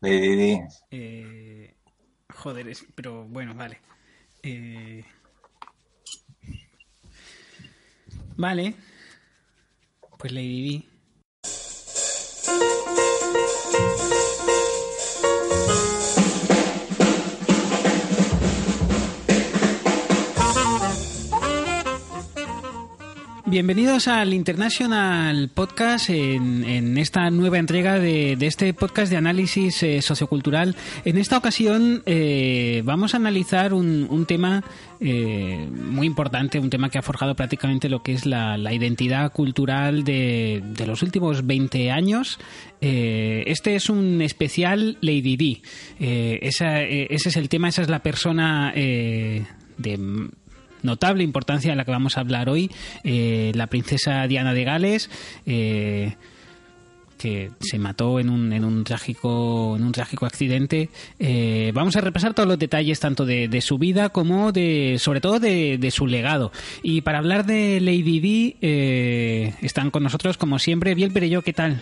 Di. Eh, joder, es- pero bueno, vale. Eh, vale. Pues Lady Bienvenidos al International Podcast en, en esta nueva entrega de, este podcast de análisis eh, sociocultural. En esta ocasión eh, vamos a analizar un, un tema eh, muy importante, un tema que ha forjado prácticamente lo que es la, identidad cultural de, los últimos 20 años. Eh, este es un especial Lady. Eh, esa, ese es el tema, esa es la persona de notable importancia de la que vamos a hablar hoy, eh, la princesa Diana de Gales, eh, que se mató en un, en un trágico en un trágico accidente. Eh, vamos a repasar todos los detalles tanto de, de su vida como de sobre todo de, de su legado. Y para hablar de Lady Di eh, están con nosotros como siempre Biel Perello, ¿qué tal?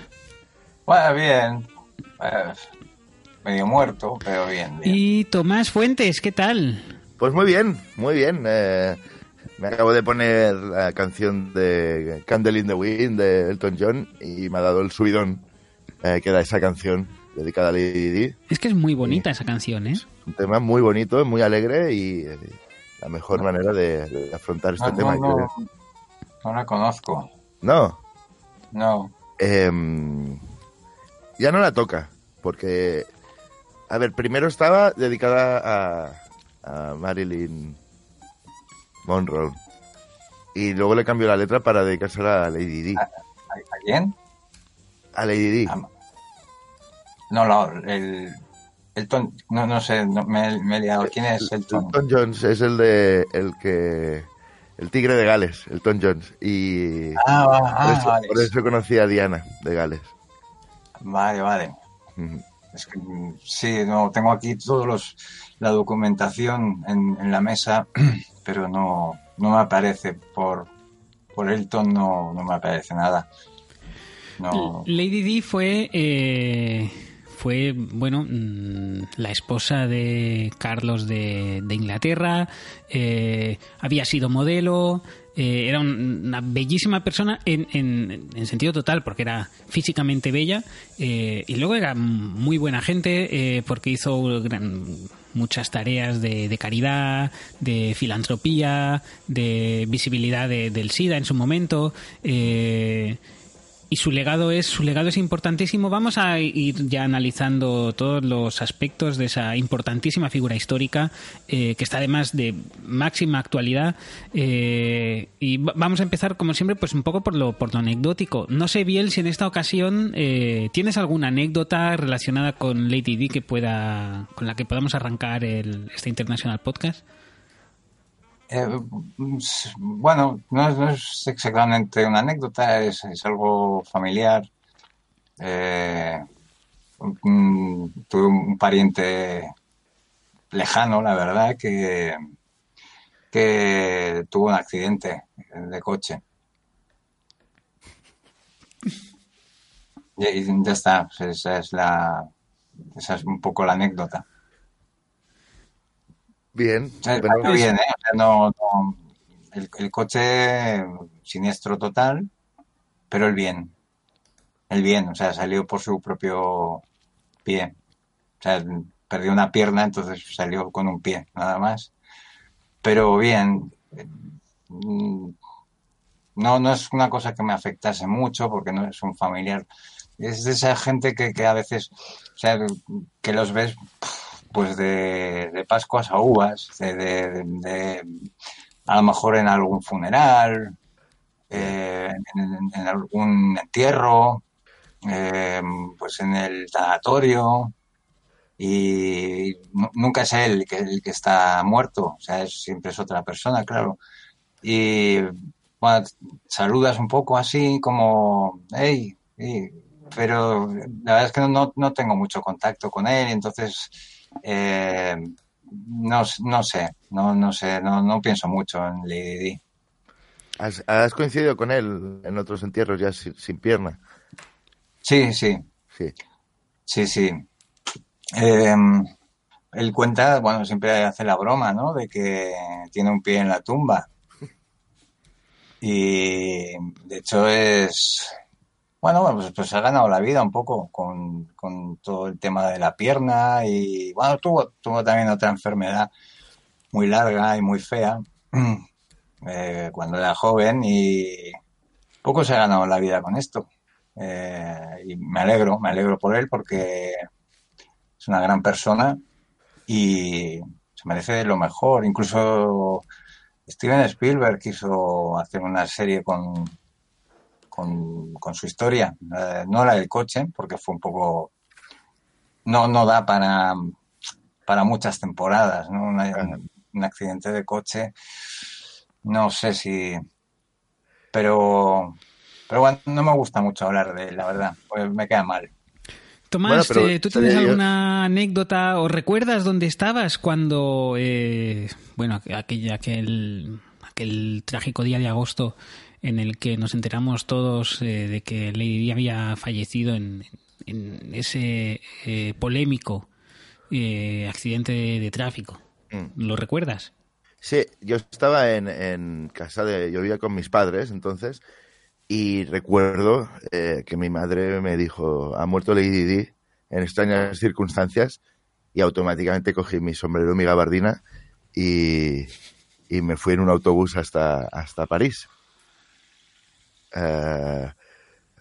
Bueno, bien. Eh, medio muerto, pero bien, bien. Y Tomás Fuentes, ¿qué tal? Pues muy bien, muy bien. Eh, me acabo de poner la canción de Candle in the Wind de Elton John y me ha dado el subidón eh, que da esa canción dedicada a Lady Di. Es que es muy bonita esa canción, ¿eh? Un tema muy bonito, muy alegre y eh, la mejor manera de, de afrontar este no, tema. no, no, no la conozco. No, No. em, ya no la toca, porque, a ver, primero estaba dedicada a, a Marilyn Monroe y luego le cambió la letra para dedicársela a Lady Di. ¿A, a quién? A Lady Di. Ah, No, no, el. Elton, no, no sé, no, me, me he liado. ¿Quién es Elton? Elton Jones es el de el que el tigre de Gales, Elton Jones y Ah, va- por, ah, eso, vale. por eso conocí a Diana de Gales. Vale, vale. Es que, mm, sí, no, tengo aquí todos los la documentación en, en la mesa, pero no, no me aparece por por Elton no, no me aparece nada. Lady Di fue eh, fue bueno mm, la esposa de Carlos de, de Inglaterra eh, había sido modelo eh, era un- una bellísima persona en, en- en sentido total porque era físicamente bella eh, y luego era muy buena gente eh, porque hizo gran- muchas tareas de, de caridad, de filantropía, de visibilidad de- del SIDA en su momento. eh, y su legado es su legado es importantísimo. Vamos a ir ya analizando todos los aspectos de esa importantísima figura histórica eh, que está además de máxima actualidad. Eh, y va- vamos a empezar como siempre, pues un poco por lo por lo anecdótico. No sé Biel si en esta ocasión eh, tienes alguna anécdota relacionada con Lady Di que pueda con la que podamos arrancar el, este International Podcast. Eh, mm, s- bueno, no es, exactamente una anécdota, es, algo familiar. Eh, mm, tuve un pariente lejano, la verdad, que, que tuvo un accidente de coche. Y ya está, esa es la, esa es un poco la anécdota. Bien. O sea, bueno, salió bien, ¿eh? O sea, no, no- el, el coche siniestro total, pero el bien. El bien, o sea, salió por su propio pie. O sea, perdió una pierna, entonces salió con un pie, nada más. Pero bien. Mm, No, no es una cosa que me afectase mucho porque no es un familiar. Es de esa gente que, que a veces, o sea, que los ves pues de, Pascuas a uvas, de, a lo mejor en algún funeral, eh, en, algún entierro, eh, pues en el tanatorio, y nu- nunca es él el que, el que está muerto, o sea, siempre es otra persona, claro. Y bueno, saludas un poco así como, hey, pero la verdad es que no, no tengo mucho contacto con él, entonces eh, no, no sé, no, no sé, no, no pienso mucho en Lady Di. ¿Has, has coincidido con él en otros entierros ya sin, sin pierna? Sí, sí, Sí. sí, sí. Eh, él cuenta, bueno, siempre hace la broma, ¿no? De que tiene un pie en la tumba. Y de hecho es, bueno, pues, pues ha ganado la vida un poco con, con todo el tema de la pierna y, bueno, tuvo, tuvo también otra enfermedad muy larga y muy fea eh, cuando era joven y poco se ha ganado la vida con esto. Eh, y me alegro, me alegro por él porque es una gran persona y se merece lo mejor. Incluso Steven Spielberg quiso hacer una serie con, con, con su historia, eh, no la del coche, porque fue un poco... No, no da para, para muchas temporadas, ¿no? Una- un accidente de coche, no sé si... Pero, pero bueno, no me gusta mucho hablar de él, la verdad, pues me queda mal. Tomás, Bueno, pero eh, ¿tú tienes yo- alguna anécdota o recuerdas dónde estabas cuando, eh, bueno, aquel, aquel, aquel trágico día de agosto en el que nos enteramos todos eh, de que Lady Di había fallecido en, en ese eh, polémico eh, accidente de, de tráfico? Mm. ¿Lo recuerdas? Sí, yo estaba en, en casa de... Yo vivía con mis padres entonces y recuerdo eh, que mi madre me dijo, ha muerto Lady Di en extrañas circunstancias y automáticamente cogí mi sombrero mi gabardina y, y me fui en un autobús hasta, hasta París. Eh,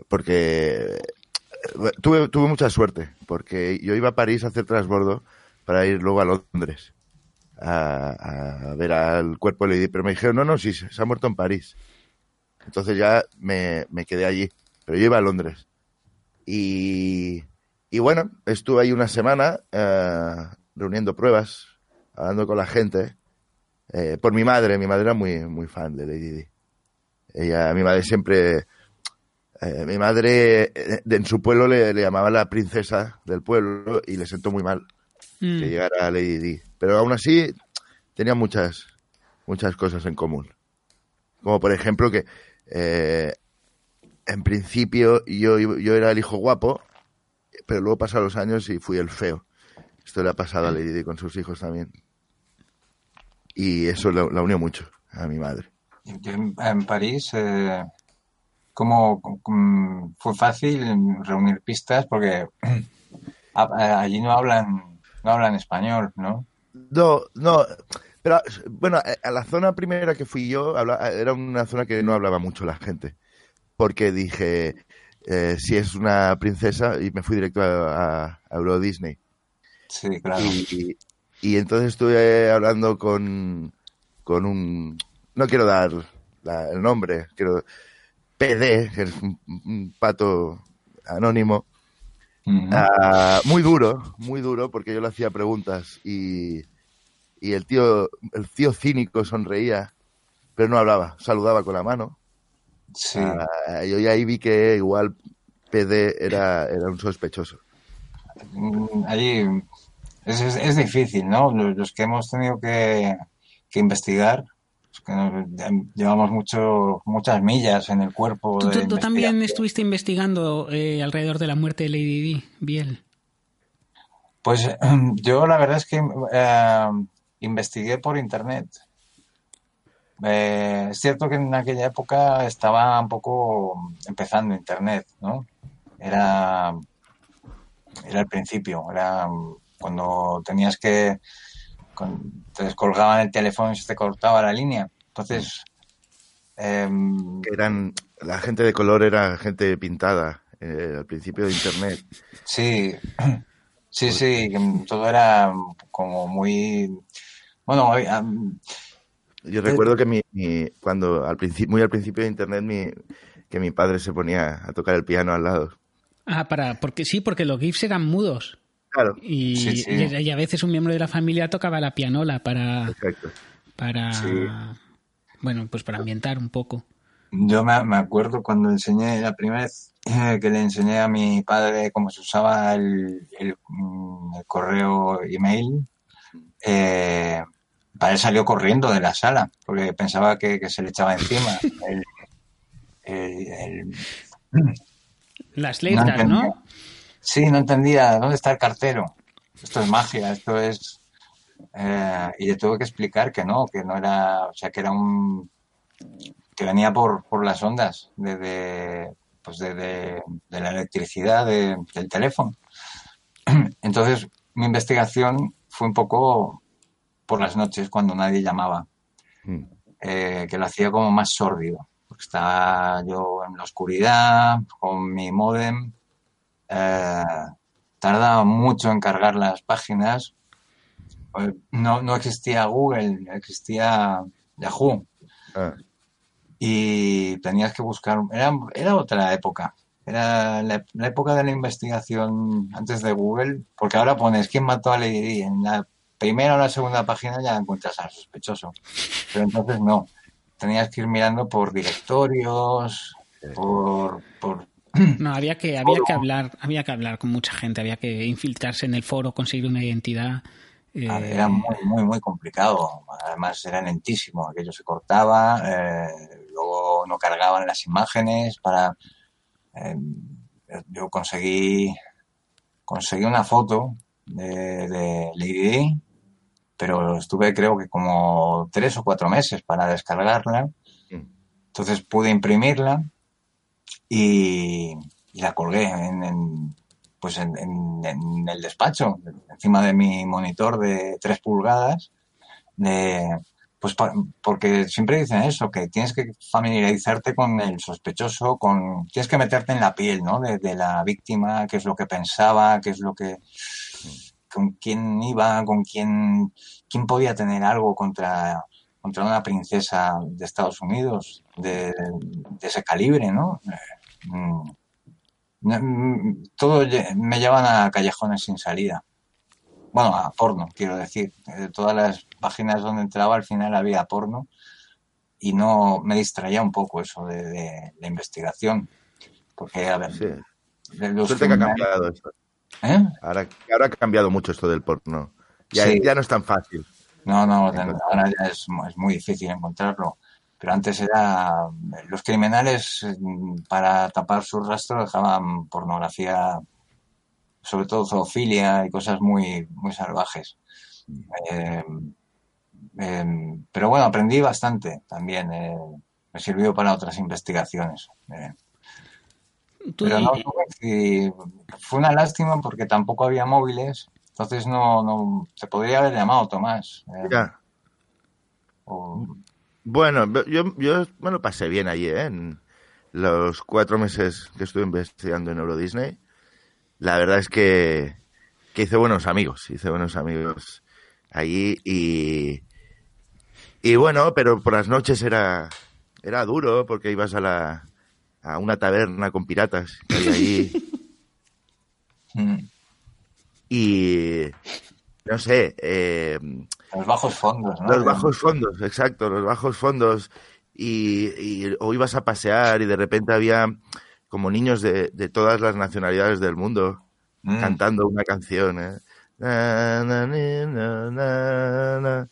porque eh, tuve, tuve mucha suerte, porque yo iba a París a hacer transbordo para ir luego a Londres a, a ver al cuerpo de Lady, pero me dijeron, no, no, sí, se ha muerto en París. Entonces ya me, quedé allí, pero yo iba a Londres. Y, y bueno, estuve ahí una semana eh, reuniendo pruebas, hablando con la gente, por mi madre, mi madre era muy, muy fan de Lady Di. Ella, mi madre siempre, eh, mi madre eh, en su pueblo le, le llamaba la princesa del pueblo y le sentó muy mal Mm. que llegara a Lady Di. Pero aún así tenía muchas, muchas cosas en común. Como por ejemplo que eh, en principio yo, yo era el hijo guapo, pero luego pasaron los años y fui el feo. Esto le ha pasado a Lady Di con sus hijos también. Y eso la, la unió mucho a mi madre. Yo en, en París, eh, ¿cómo, cómo- fue fácil reunir pistas? Porque a- a- allí no hablan, no hablan español, ¿no? No, no, pero bueno, a- a la zona primera que fui yo era una zona que no hablaba mucho la gente, porque dije, eh, si es una princesa, y me fui directo a, a Euro Disney. Sí, claro. Y, y entonces estuve hablando con, con un, no quiero dar la- el nombre, quiero, PD, que es un, un pato anónimo. Ah, muy duro, muy duro, porque yo le hacía preguntas y, y el tío, el tío cínico sonreía, pero no hablaba, saludaba con la mano. Sí. Ah, yo ya ahí vi que igual PD era, era un sospechoso. Mm, Allí es, es, es difícil, ¿no? Los, los que hemos tenido que, que investigar, llevamos mucho, muchas millas en el cuerpo ¿Tú, de tú- también estuviste investigando eh, alrededor de la muerte de Lady Di, Biel. Pues yo la verdad es que eh, investigué por internet. Eh, es cierto que en aquella época estaba un poco empezando internet, ¿no? Era, era el principio, era cuando tenías que, con- te descolgaban el teléfono y se te cortaba la línea. Entonces, em, eran, la gente de color era gente pintada eh, al principio de internet. Sí, sí, sí, que todo era como muy... Bueno, hoy, am, Yo recuerdo que mi, mi- cuando al principio, muy al principio de internet, mi, que mi padre se ponía a tocar el piano al lado. Ah, para, porque sí, porque los GIFs eran mudos. Claro, Y, Sí, sí. y- y a veces un miembro de la familia tocaba la pianola para, para Sí. bueno, pues para ambientar un poco. yo me, me acuerdo cuando enseñé la primera vez eh, que le enseñé a mi padre cómo se usaba el, el, mm, el correo email, eh, él salió corriendo de la sala porque pensaba que, que se le echaba encima el, el- el- Las letras. ¿no? Sí, no entendía dónde está el cartero. esto es magia, esto es... eh, y le tuve que explicar que no, que no era, o sea, que era un... que venía por, por las ondas de, de, pues de, de- de la electricidad de- del teléfono. Entonces, mi investigación fue un poco por las noches, cuando nadie llamaba Mm. eh, que lo hacía como más sórdido. Porque estaba yo en la oscuridad, con mi modem, eh, tardaba mucho en cargar las páginas. Eh, No, no existía Google, existía Yahoo. Ah, Y tenías que buscar, era, era otra época. Era la, la época de la investigación antes de Google, porque ahora pones quién mató a Lady Di? En la primera o la segunda página ya encuentras al sospechoso. Pero entonces no. Tenías que ir mirando por directorios, por, por No, había que, había que hablar, había que hablar con mucha gente, había que infiltrarse en el foro, conseguir una identidad. eh, Era muy, muy, muy complicado. Además, era lentísimo. Aquello se cortaba, eh, luego no cargaban las imágenes para... eh, yo conseguí, conseguí una foto de, de Lady Di, pero estuve creo que como tres o cuatro meses para descargarla. Mm. Entonces pude imprimirla y, la colgué en, pues en, el despacho, encima de mi monitor de 3 pulgadas, de, pues porque siempre dicen eso, que tienes que familiarizarte con el sospechoso, con tienes que meterte en la piel, ¿no? De, de la víctima, qué es lo que pensaba, qué es lo que con quién iba, con quién quién podía tener algo contra contra una princesa de Estados Unidos de, de ese calibre, ¿no? Mm, mm, todo me llevan a callejones sin salida. Bueno, a porno, quiero decir. Eh, todas las páginas donde entraba al final había porno y no me distraía un poco eso de, de la investigación. Porque, a ver, sí. de los Suerte que ha criminales- cambiado esto. ¿Eh? Ahora, ahora ha cambiado mucho esto del porno. Ya, Sí. ya no es tan fácil. No, no, ahora ya es, es muy difícil encontrarlo. Pero antes era. Los criminales, eh, para tapar su rastro, dejaban pornografía, sobre todo zoofilia y cosas muy, muy salvajes. Eh, eh, pero bueno, aprendí bastante también. eh, me sirvió para otras investigaciones. eh. Pero no, fue una lástima porque tampoco había móviles. Entonces no, no, te podría haber llamado Tomás. eh, o- Bueno, yo, yo me lo pasé bien allí, ¿eh? En los cuatro meses que estuve investigando en Euro Disney. La verdad es que, que hice buenos amigos, hice buenos amigos allí y, y bueno, pero por las noches era, era duro porque ibas a la, a una taberna con piratas que allí Mm. y no sé, eh, Los bajos fondos, ¿no? Los bajos fondos, exacto, los bajos fondos. Y, y- o ibas a pasear y de repente había como niños de, de todas las nacionalidades del mundo Mm. cantando una canción. ¿eh? Na, na, na.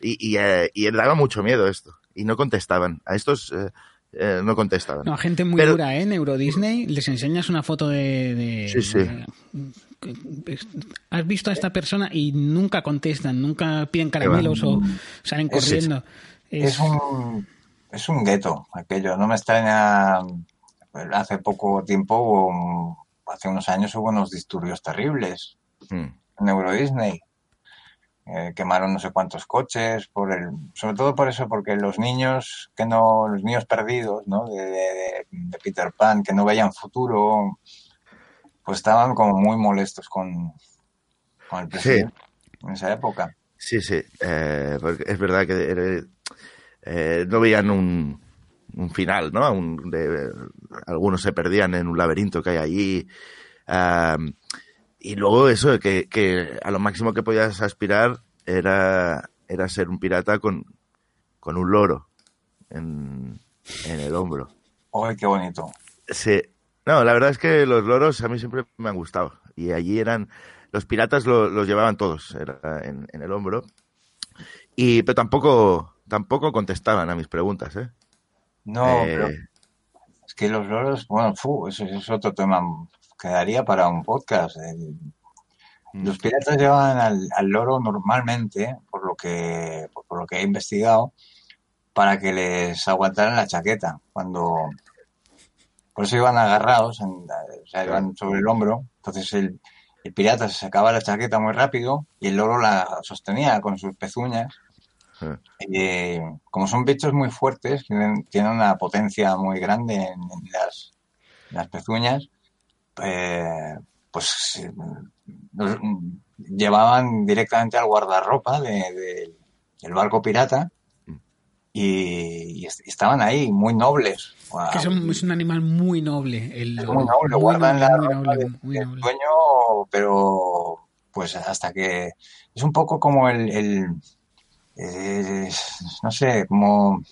Y, y, eh, y daba mucho miedo esto. Y no contestaban. A estos eh, eh, no contestaban. No, gente muy Pero- dura, ¿eh? En Euro Disney les enseñas una foto de... de- Sí, sí. de- Has visto a esta persona y nunca contestan, nunca piden caramelos o salen Es- corriendo. Es un, es un gueto aquello. No me extraña. Hace poco tiempo, hace unos años, hubo unos disturbios terribles Mm. en Euro Disney. Eh, quemaron no sé cuántos coches, por el, sobre todo por eso, porque los niños que no, los niños perdidos, ¿no? De, de- de Peter Pan, que no veían futuro, pues estaban como muy molestos con, con el presidente en esa época. Sí, sí. eh, porque es verdad que eh, no veían un, un final, ¿no? Un- de- algunos se perdían en un laberinto que hay allí. Y luego eso, que, que a lo máximo que podías aspirar era, era ser un pirata con, con un loro en, en el hombro. ¡Ay, qué bonito! Sí. No, la verdad es que los loros a mí siempre me han gustado. Y allí eran. Los piratas lo- los llevaban todos era en, en el hombro. Y, pero tampoco, tampoco contestaban a mis preguntas, ¿eh? No, Eh, pero es que los loros, bueno, fu, eso, eso es otro tema. Quedaría para un podcast. El, Mm. Los piratas llevaban al, al loro normalmente, por lo que por lo que he investigado, para que les aguantaran la chaqueta cuando por eso iban agarrados, en- o sea, iban sobre el hombro. Entonces el, el pirata se sacaba la chaqueta muy rápido y el loro la sostenía con sus pezuñas. Ah. Eh, como son bichos muy fuertes, tienen, tienen una potencia muy grande en, en las, en las pezuñas, eh, pues eh, llevaban directamente al guardarropa de- de- del barco pirata y, y est- estaban ahí muy nobles. Que es un, es un animal muy noble. El Es loro. muy noble, Muy guardan noble, la muy ropa noble, de- muy del noble. dueño, pero pues hasta que es un poco como el, el eh, no sé, como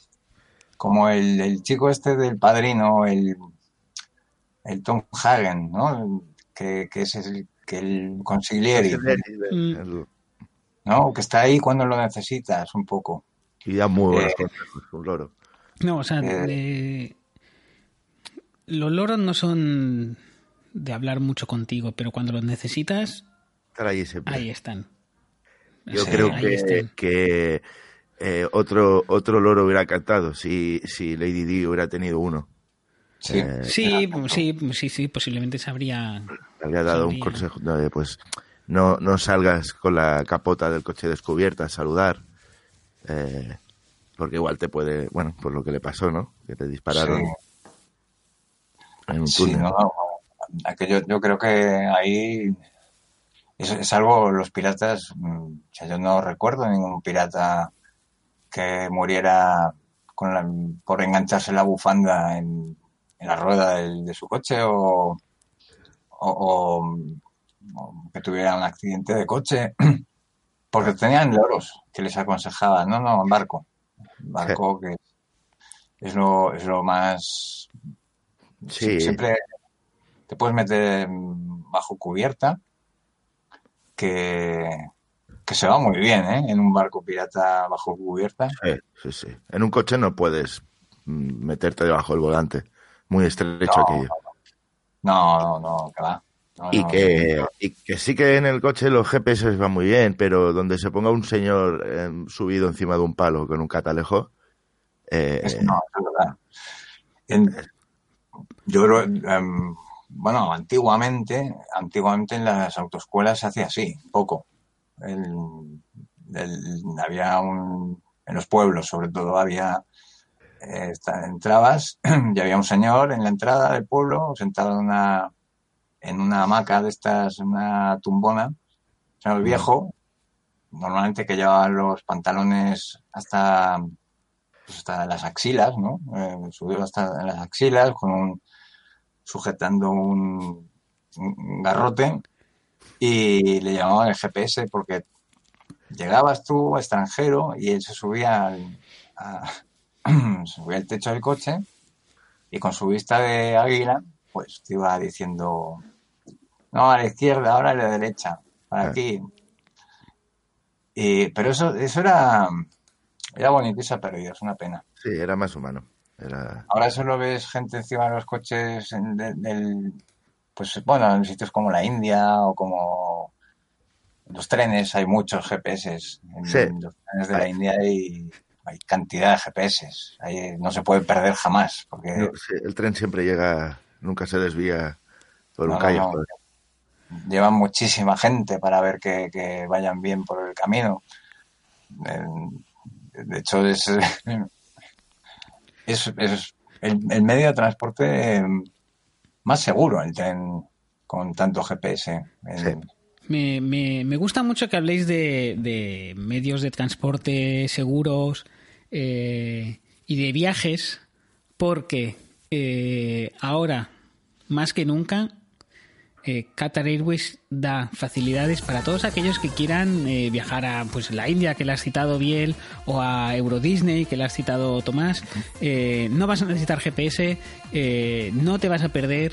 como el, el chico este del padrino, el, el Tom Hagen, ¿no? Que, que es el, que el consigliere, Mm. El- ¿no? Que está ahí cuando lo necesitas un poco. Y da muy buenos Eh. consejos, un loro. No, o sea, Eh. de- los loros no son de hablar mucho contigo, pero cuando los necesitas, ahí siempre. ahí están. Yo Sí, creo que, que, eh, otro, otro loro hubiera cantado si, si Lady Di hubiera tenido uno. Sí. Eh, Sí, sí, sí, sí, posiblemente sabría. Le había dado un Sabría. consejo de, pues no, no salgas con la capota del coche descubierta a saludar. eh, porque igual te puede, bueno, por lo que le pasó, ¿no? Que te dispararon Sí. en un Sí, túnel. no, no, aquello, yo creo que ahí es, es algo, los piratas, mm, o sea, yo no recuerdo ningún pirata que muriera con la- por engancharse la bufanda en, en la rueda del- de su coche o, o- o- o que tuviera un accidente de coche, porque tenían loros que les aconsejaban, no, no, en barco, barco que es lo, es lo más Sí. Siempre te puedes meter bajo cubierta, que, que se va muy bien, ¿eh? En un barco pirata bajo cubierta. Sí, sí, sí. En un coche no puedes mm, meterte debajo del volante. Muy estrecho No, aquello. No, no, no. No, Y que, y que sí que en el coche los GPS van muy bien, pero donde se ponga un señor eh, subido encima de un palo con un catalejo, eh, es- no, es verdad. En- yo creo, em, bueno, antiguamente, antiguamente en las autoescuelas se hacía así, poco. El- el- había un, en los pueblos sobre todo había, eh, entrabas y había un señor en la entrada del pueblo sentado en una, en una hamaca de estas, una tumbona, un señor viejo, normalmente que llevaba los pantalones hasta, pues hasta las axilas, ¿no? Eh, subido hasta las axilas con un, sujetando un, un garrote y le llamaban el GPS porque llegabas tú extranjero y él se subía al, a- subía al techo del coche y con su vista de águila pues te iba diciendo no a la izquierda ahora a la derecha para aquí y, pero eso eso era era bonito y se ha perdido es una pena sí, era más humano. Era... Ahora solo ves gente encima de los coches en- de- del, pues bueno, en sitios como la India o como los trenes hay muchos GPS. En Sí. los trenes de la India hay, hay cantidad de GPS. Ahí no se puede perder jamás porque No, el tren siempre llega, nunca se desvía por un No, no, callejón. llevan muchísima gente para ver que, que vayan bien por el camino. De hecho, es, es, es el, el medio de transporte más seguro, el tren con tanto GPS. En- Sí. Me, me, me gusta mucho que habléis de, de medios de transporte seguros eh, y de viajes, porque eh, ahora, más que nunca, eh, Qatar Airways da facilidades para todos aquellos que quieran viajar a pues la India, que la has citado Biel, o a Euro Disney, que la has citado Tomás. Eh, no vas a necesitar GPS, no te vas a perder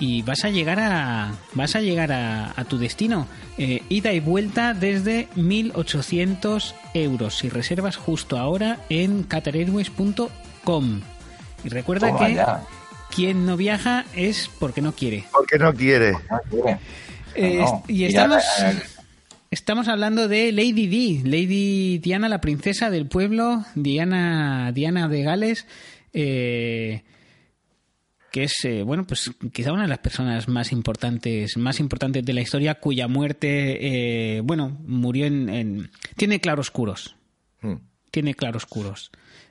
y vas a llegar a vas a llegar a, a tu destino Eh, ida y vuelta desde 1800 euros. Si reservas justo ahora en qatarairways.com y recuerda Toma que ya, quien no viaja es porque no quiere. Porque no quiere. no quiere. Eh, No, y estamos, estamos hablando de Lady Di, Lady Diana, la princesa del pueblo, Diana, Diana de Gales, eh, que es, eh, bueno, pues quizá una de las personas más importantes, más importantes de la historia, cuya muerte, eh, bueno, murió en, en- tiene claroscuros, Mm. tiene claroscuros.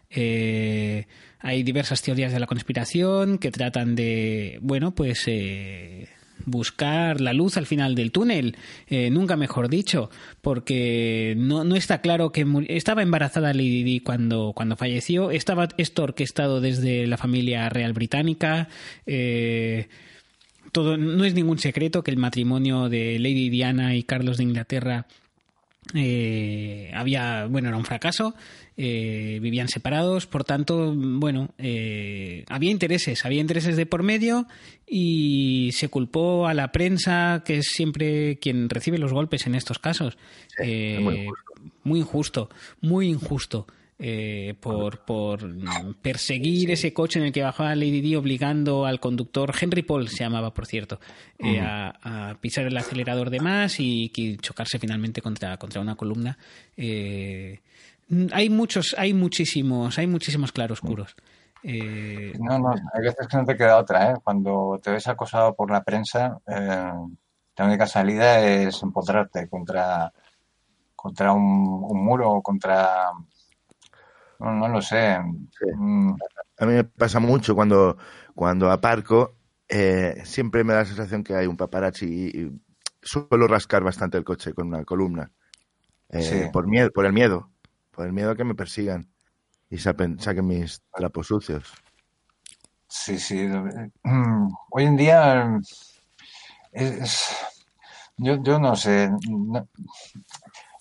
Eh, hay diversas teorías de la conspiración que tratan de, bueno, pues eh, buscar la luz al final del túnel, eh, nunca mejor dicho, porque no, no está claro que estaba embarazada Lady Di cuando, cuando falleció, estaba esto orquestado desde la familia real británica. eh, todo, no es ningún secreto que el matrimonio de Lady Diana y Carlos de Inglaterra eh, había bueno era un fracaso vivían separados por tanto bueno había intereses había intereses de por medio y se culpó a la prensa que es siempre quien recibe los golpes en estos casos Sí, Eh, es muy injusto. muy injusto muy injusto eh, por, por perseguir ese coche en el que bajaba Lady Di obligando al conductor, Henry Paul se llamaba por cierto, eh, a, a pisar el acelerador de más y, chocarse finalmente contra, contra una columna. Eh, hay muchos, hay muchísimos, hay muchísimos claroscuros. Eh, No, no, hay veces que no te queda otra, ¿eh? Cuando te ves acosado por la prensa, eh, la única salida es empotrarte contra, contra un, un muro o contra... No, no lo sé. Sí. Mm, A mí me pasa mucho cuando, cuando aparco, eh, siempre me da la sensación que hay un paparazzi y, y suelo rascar bastante el coche con una columna. Eh, Sí. por, miedo, por el miedo, por el miedo a que me persigan y saquen mis trapos sucios. Sí, sí. Mm, Hoy en día es, es- yo, yo no sé. no-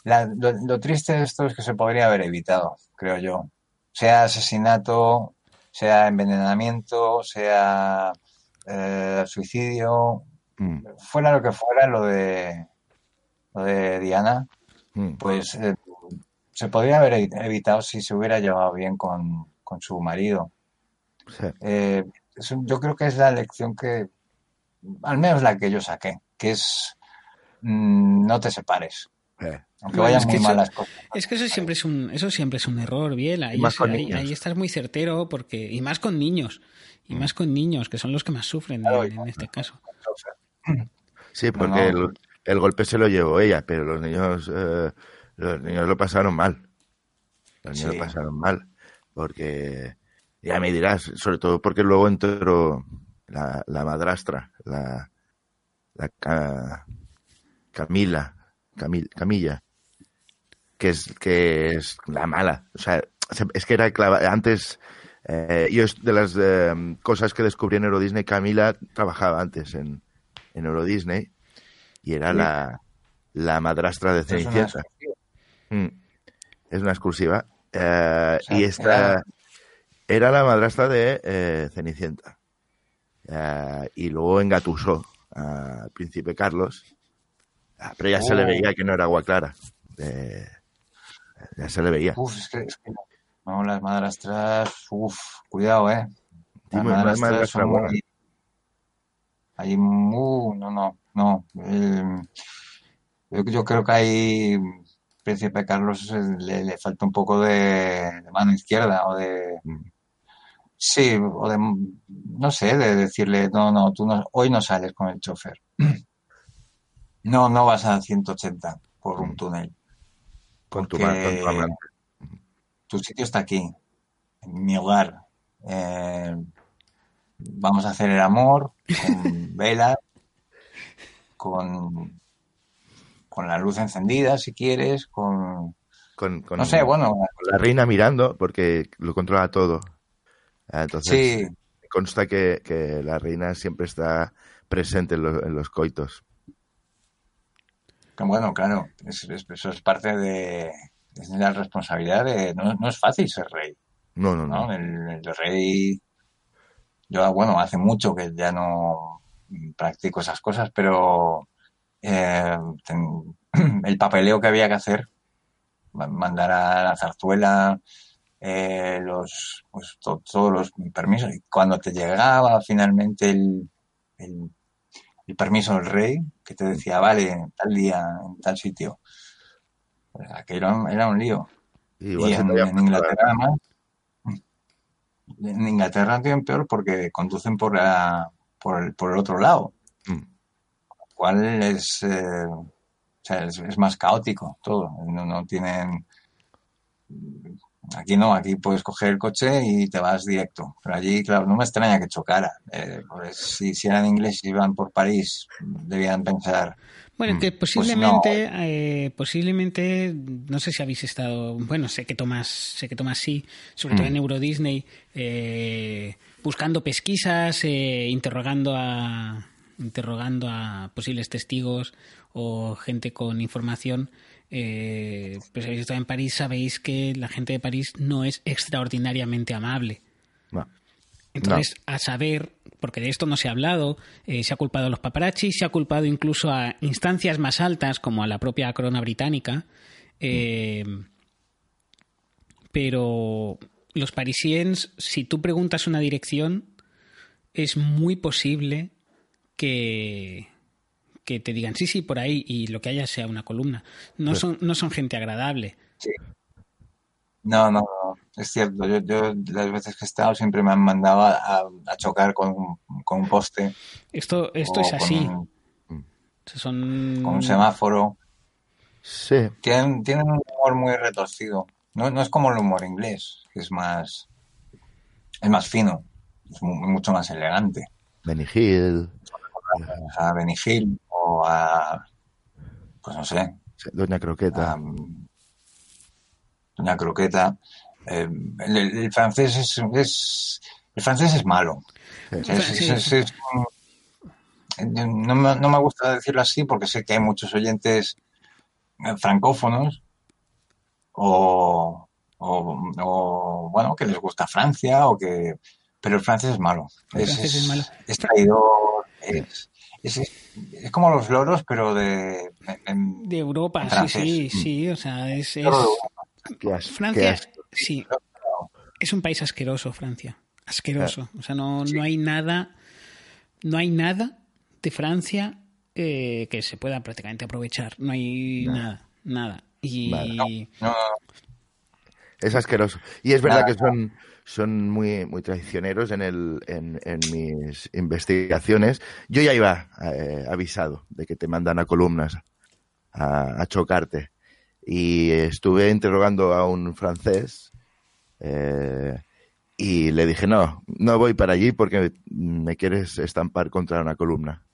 la- lo, lo triste de esto es que se podría haber evitado, creo yo. Sea asesinato, sea envenenamiento, sea eh, suicidio, Mm, fuera lo que fuera lo de lo de Diana, mm. pues eh, se podría haber evi- evitado si se hubiera llevado bien con, con su marido. Sí. Eh, es un- yo creo que es la lección que, al menos la que yo saqué, que es mm, no te separes, aunque Bueno, vayan es que muy eso- mal las cosas. Es que eso siempre es un, eso siempre es un error, Biel. Ahí, más es- con ahí- niños. ahí estás muy certero porque y más con niños y más con niños que son los que más sufren Claro, en, este caso. Sí, porque no. El, el golpe se lo llevó ella, pero los niños, eh, los niños lo pasaron mal. Los niños Sí. lo pasaron mal, porque ya me dirás, sobre todo porque luego entró la, la madrastra, la, la Ca- Camila, Camil- Camilla, que es que es la mala. O sea, se- es que era clava- antes. eh, yo de las eh, cosas que descubrí en Euro Disney, Camila trabajaba antes en, en Euro Disney y era Sí. la, la madrastra de Cenicienta. Mm. Es una exclusiva. Eh, O sea, y esta era- era... la madrastra de eh, Cenicienta. Eh, y luego engatusó al príncipe Carlos. Ah, pero ya se le Oh. veía que no era agua clara. Ya se le veía. Uf, es que, es que no, las madrastras, uf, cuidado, eh. Las muy- muy madrastras madrastra son buena. muy, hay muy, no, no, no. yo, yo creo que ahí Príncipe Carlos le, le falta un poco de, de mano izquierda o de, Mm. sí, o de, no sé, de decirle, no, no, tú no, hoy no sales con el chofer. No, no vas a 180 por un Mm. túnel. Con tu, con tu tu sitio está aquí, en mi hogar. Eh, vamos a hacer el amor con velas, con, con la luz encendida, si quieres, con... Con, con- No sé, bueno, con la reina mirando, porque lo controla todo. Ah, Entonces, sí, me consta que, que la reina siempre está presente en, los- en los coitos. bueno, claro, es- es- eso es parte de, es la responsabilidad de... No, no es fácil ser rey, No, no, no. ¿no? El, el rey... Yo, bueno, hace mucho que ya no practico esas cosas, pero eh, el papeleo que había que hacer, ma- mandar a la zarzuela eh, los, pues, to- todos los permisos, y cuando te llegaba finalmente el, el, el permiso del rey, que te decía, vale, tal día, en tal sitio. Pues aquello era un lío. Y en, en. Inglaterra además, en Inglaterra tienen peor porque conducen por, la- por, el, por el otro lado, cual es, eh, o sea, es, es más caótico todo. No, no tienen... Aquí no, aquí puedes coger el coche y te vas directo. Pero allí, claro, no me extraña que chocara. Eh, pues si, si eran ingleses y iban por París, debían pensar, Bueno, que Pues posiblemente, eh, posiblemente, no sé si habéis estado, bueno, sé que Tomás, sé que Tomás sí, sobre todo en Euro Disney, eh, buscando pesquisas, eh, interrogando a, interrogando a posibles testigos o gente con información. Eh, pues habéis estado en París, sabéis que la gente de París no es extraordinariamente amable. No. Entonces, a saber, porque de esto no se ha hablado, eh, se ha culpado a los paparazzi, se ha culpado incluso a instancias más altas, como a la propia corona británica, eh, pero los parisiens, si tú preguntas una dirección, es muy posible que, que te digan sí, sí, por ahí, y lo que haya sea una columna. No, son, no son gente agradable. No, no, no, es cierto. Yo, yo las veces que he estado siempre me han mandado a, a- a chocar con, un- con un poste Esto, esto es con así. un- Son... con un semáforo. Sí, Tienen, tienen un humor muy retorcido. No, no es como el humor inglés, que es más, es más fino, es mu- mucho más elegante. Benny Hill, A Benny Hill o a, pues no sé, Doña Croqueta. a una croqueta. Eh, el, francés es, es- el francés es malo. Sí. Es- es- es no, me, no me gusta decirlo así porque sé que hay muchos oyentes eh, francófonos o, o- o, bueno que les gusta Francia o que pero el francés es malo El francés es malo. es traidor es, es- es como los loros pero de en- De Europa, sí, sí, sí, o sea, es... es- Francia, sí, es un país asqueroso, Francia, asqueroso. O sea, no, no hay nada, no hay nada de Francia eh, que se pueda prácticamente aprovechar. No hay nada, nada. Y Vale. no, no, Es asqueroso. Y es verdad Nada, que son, son muy, muy traicioneros en, el, en, en mis investigaciones. Yo ya iba eh, avisado de que te mandan a columnas a, a chocarte. Y estuve interrogando a un francés eh, y le dije, no, no voy para allí porque me quieres estampar contra una columna.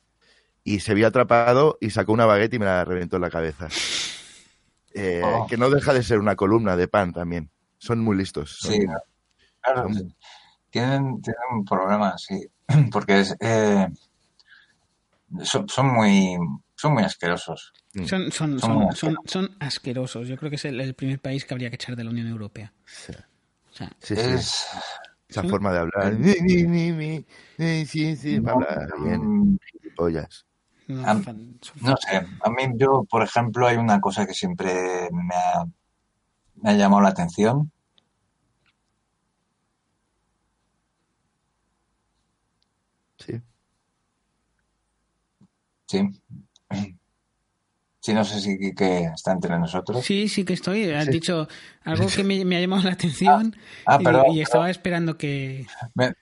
Y se vio atrapado y sacó una baguette y me la reventó en la cabeza. Eh, Oh. Que no deja de ser una columna de pan también. Son muy listos. son- Sí, claro, tienen, tienen problemas, sí, porque es, eh, son, son muy son muy asquerosos. son, son, Son son, muy son, son asquerosos. Yo creo que es el, el primer país que habría que echar de la Unión Europea. Sí. O sea, Sí, sí. Es, Esa Sí. forma de hablar. Ni, ni, ni, ni, ni, sí, sí, habla bien. mm, Pollas. no, fan- no sé, a mí yo, por ejemplo, hay una cosa que siempre me ha, me ha llamado la atención. Sí. Sí. Sí, no sé si que está entre nosotros. Sí, sí que estoy. Has Sí. dicho algo que me, me ha llamado la atención Ah, y- perdón, y, estaba esperando que... Me-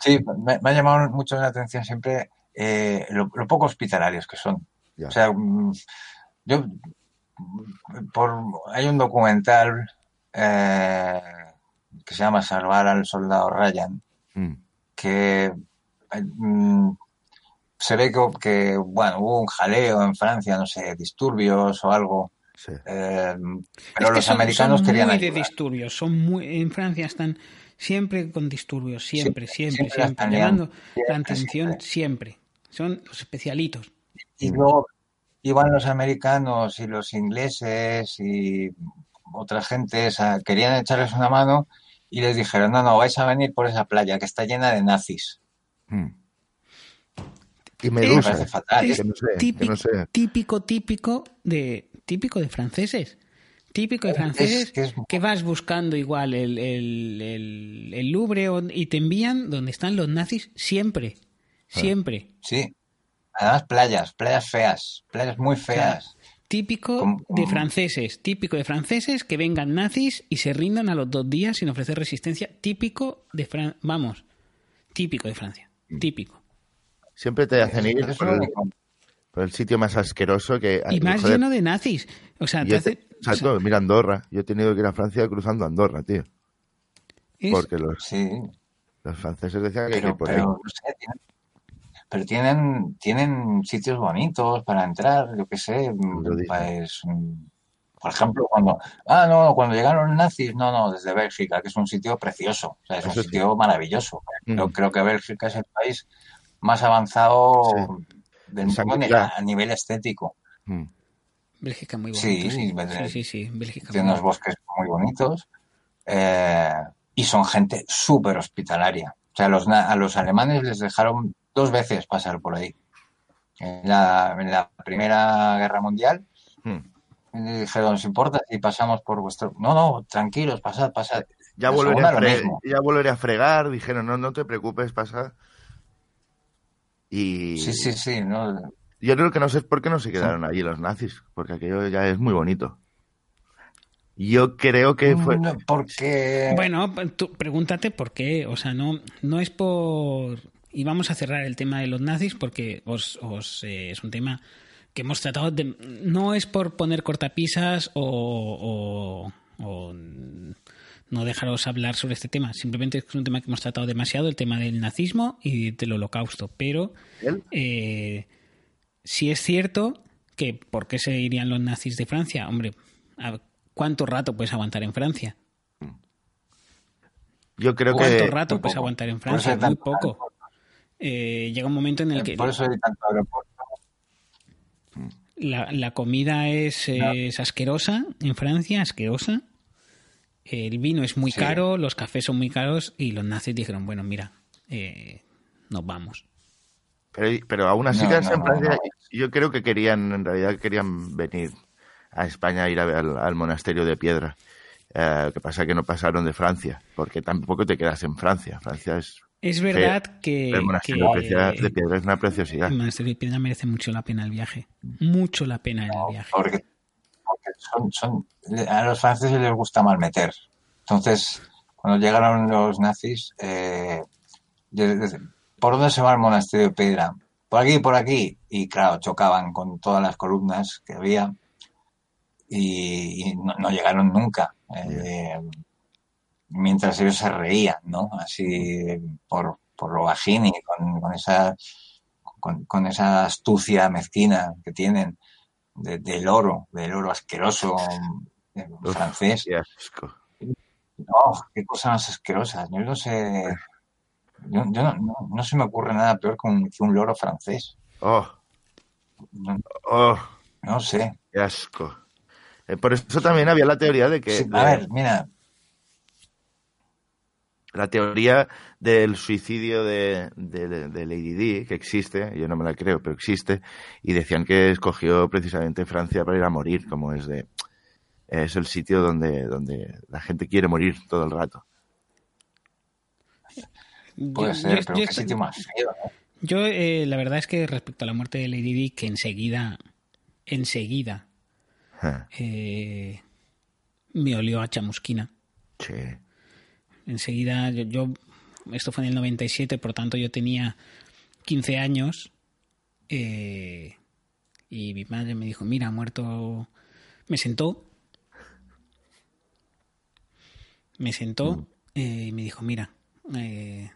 sí, me, me ha llamado mucho la atención siempre eh, lo, lo poco hospitalarios que son. Ya. O sea, mm, yo por, hay un documental eh, que se llama Salvar al soldado Ryan, Mm. que eh, mm, se ve que, que, bueno, hubo un jaleo en Francia, no sé, disturbios o algo, Sí. eh, Es pero que los son- americanos son querían muy de disturbios. Son muy, en Francia están siempre con disturbios, siempre, Siempre, siempre, siempre la siempre, están llamando la atención siempre. Son los especialitos. Y luego iban los americanos y los ingleses y otra gente, esa, querían echarles una mano y les dijeron, no, no, vais a venir por esa playa que está llena de nazis. Mm. Y fatal. Es que no sé, que típico, no sé. típico, típico de típico de franceses. Típico de Es- franceses que es- que vas buscando igual el, el, el, el Louvre y te envían donde están los nazis siempre. Ah. Siempre. Sí. además playas, playas feas, playas muy feas. Típico Como- de franceses, típico de franceses que vengan nazis y se rindan a los dos días sin ofrecer resistencia. Típico de Francia, vamos, típico de Francia, Mm. típico. Siempre te hacen ir por el, único. por el sitio más asqueroso que... Y más joder, lleno de nazis. O sea, te yo hace- te- exacto, mira Andorra. Yo he tenido que ir a Francia cruzando Andorra, tío. es- Porque los, Sí, los franceses decían que hay que ir pero, por pero, ahí. no sé, tienen, pero tienen, tienen sitios bonitos para entrar, yo qué sé, Lo dicen. pues, mm, por ejemplo, cuando, ah, no, cuando llegaron los nazis, no, no, desde Bélgica, que es un sitio precioso, o sea, es un sí. sitio maravilloso. Yo Mm. creo que Bélgica es el país más avanzado del mundo a nivel estético. Mm. Bélgica muy Sí, bonito. Sí, sí, sí, sí, sí, Bélgica. tiene unos bosques muy bonitos eh, y son gente súper hospitalaria. O sea, los, na- a los alemanes les dejaron dos veces pasar por ahí. En la, en la Primera Guerra Mundial Mm. dijeron, ¿os importa si pasamos por vuestro...? No, no, tranquilos, pasad, pasad. Ya volveré, a fre- ya volveré a fregar. Dijeron, no, no te preocupes, pasa. Y Sí, sí, sí. ¿no? yo creo que no sé por qué no se quedaron allí los nazis, porque aquello ya es muy bonito. Yo creo que fue... No, Porque... Bueno, tú pregúntate por qué. O sea, no, no es por. Y vamos a cerrar el tema de los nazis porque os, os, eh, es un tema que hemos tratado de. No es por poner cortapisas o, o- o no dejaros hablar sobre este tema. Simplemente es un tema que hemos tratado demasiado, el tema del nazismo y del holocausto. Pero eh, sí es cierto que ¿por qué se irían los nazis de Francia? Hombre, ¿a ¿cuánto rato puedes aguantar en Francia? Yo creo ¿Cuánto que... rato puedes aguantar en Francia? Muy poco. Eh, llega un momento en el que Por eso hay tanto aeropuerto. la, la comida es, eh, es asquerosa en Francia, asquerosa. El vino es muy Sí. caro, los cafés son muy caros y los nazis dijeron, bueno, mira, eh, nos vamos. Pero, pero aún así No, quedarse no, en no, Francia, no. yo creo que querían, en realidad querían venir a España a ir a ver al, al monasterio de piedra. Eh, lo que pasa es que no pasaron de Francia, porque tampoco te quedas en Francia. Francia es... Es verdad que, el monasterio que de piedra, de piedra es una preciosidad. el monasterio de Piedra merece mucho la pena el viaje. Mucho la pena el viaje. Porque son, son, a los franceses les gusta mal meter. Entonces, cuando llegaron los nazis, eh, ¿por dónde se va el monasterio de piedra? Por aquí, por aquí. Y claro, chocaban con todas las columnas que había y, no, llegaron nunca. Eh, mientras ellos se reían, ¿no? Así por, por lo con, con esa con, con esa astucia mezquina que tienen de- del oro, del oro asqueroso eh, Uf, francés. qué asco. No, qué cosas más asquerosas. Yo no sé, yo, yo no, no, no se me ocurre nada peor que un, que un loro francés. Oh, No, oh, no sé. qué asco. Eh, por eso también había la teoría de que... Sí, de- a ver, mira, la teoría del suicidio de, de- de Lady Di, que existe, yo no me la creo, pero existe, y decían que escogió precisamente Francia para ir a morir, como es de es el sitio donde, donde la gente quiere morir todo el rato. puede Yo- ser, yo- pero yo qué estoy- sitio más feo. ¿no? Yo, eh, la verdad es que respecto a la muerte de Lady Di, que enseguida, enseguida, Ja, eh, me olió a chamusquina. Sí. Enseguida, yo, yo- esto fue en el 97, por tanto yo tenía 15 años eh, y mi madre me dijo, mira, ha muerto, me sentó, me sentó eh, y me dijo, mira, eh,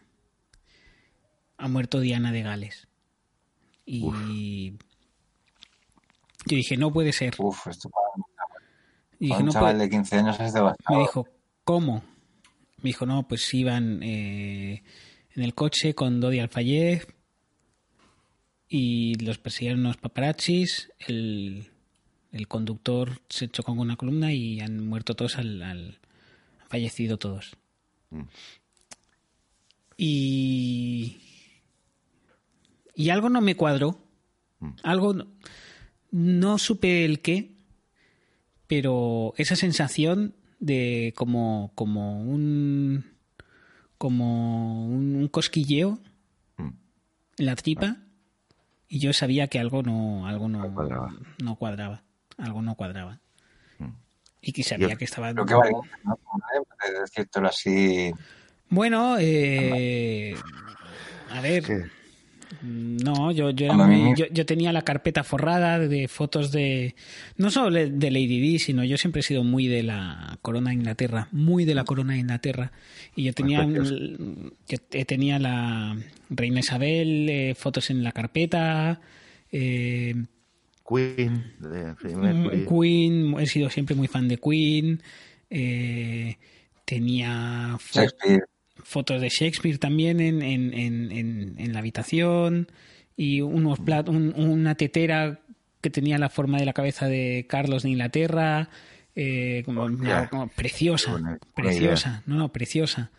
ha muerto Diana de Gales. Y yo dije, no puede ser. Uf, esto para, Y dije, un no chaval puede- de 15 años es me devastador. dijo, ¿cómo? Me dijo, no, pues iban eh, en el coche con Dodi Alfayez y los persiguieron unos paparazzis. El, el conductor se chocó con una columna y han muerto todos al. al- han fallecido todos. Mm. Y. Y algo no me cuadró. Algo. no- No supe el qué, pero esa sensación de como, como un. como un, un cosquilleo Mm. en la tripa y yo sabía que algo no, algo no, No cuadraba. no cuadraba. Algo no cuadraba. Mm. Y que sabía Yo- que estaba... Que vale, ¿no? Puedes decírtelo así. Bueno, eh, a ver, ¿Qué? No, yo, yo, era muy- yo, yo tenía la carpeta forrada de fotos de, no solo de Lady Di, sino yo siempre he sido muy de la corona de Inglaterra, muy de la corona de Inglaterra. Y yo tenía, yo te- tenía la reina Isabel, eh, fotos en la carpeta, eh, Queen, de Mm. Queen, he sido siempre muy fan de Queen. eh, tenía Shakespeare. Fotos de Shakespeare también en, en, en, en- en la habitación y unos plat- un- una tetera que tenía la forma de la cabeza de Carlos de Inglaterra. eh, como, preciosa, preciosa, no, no, preciosa.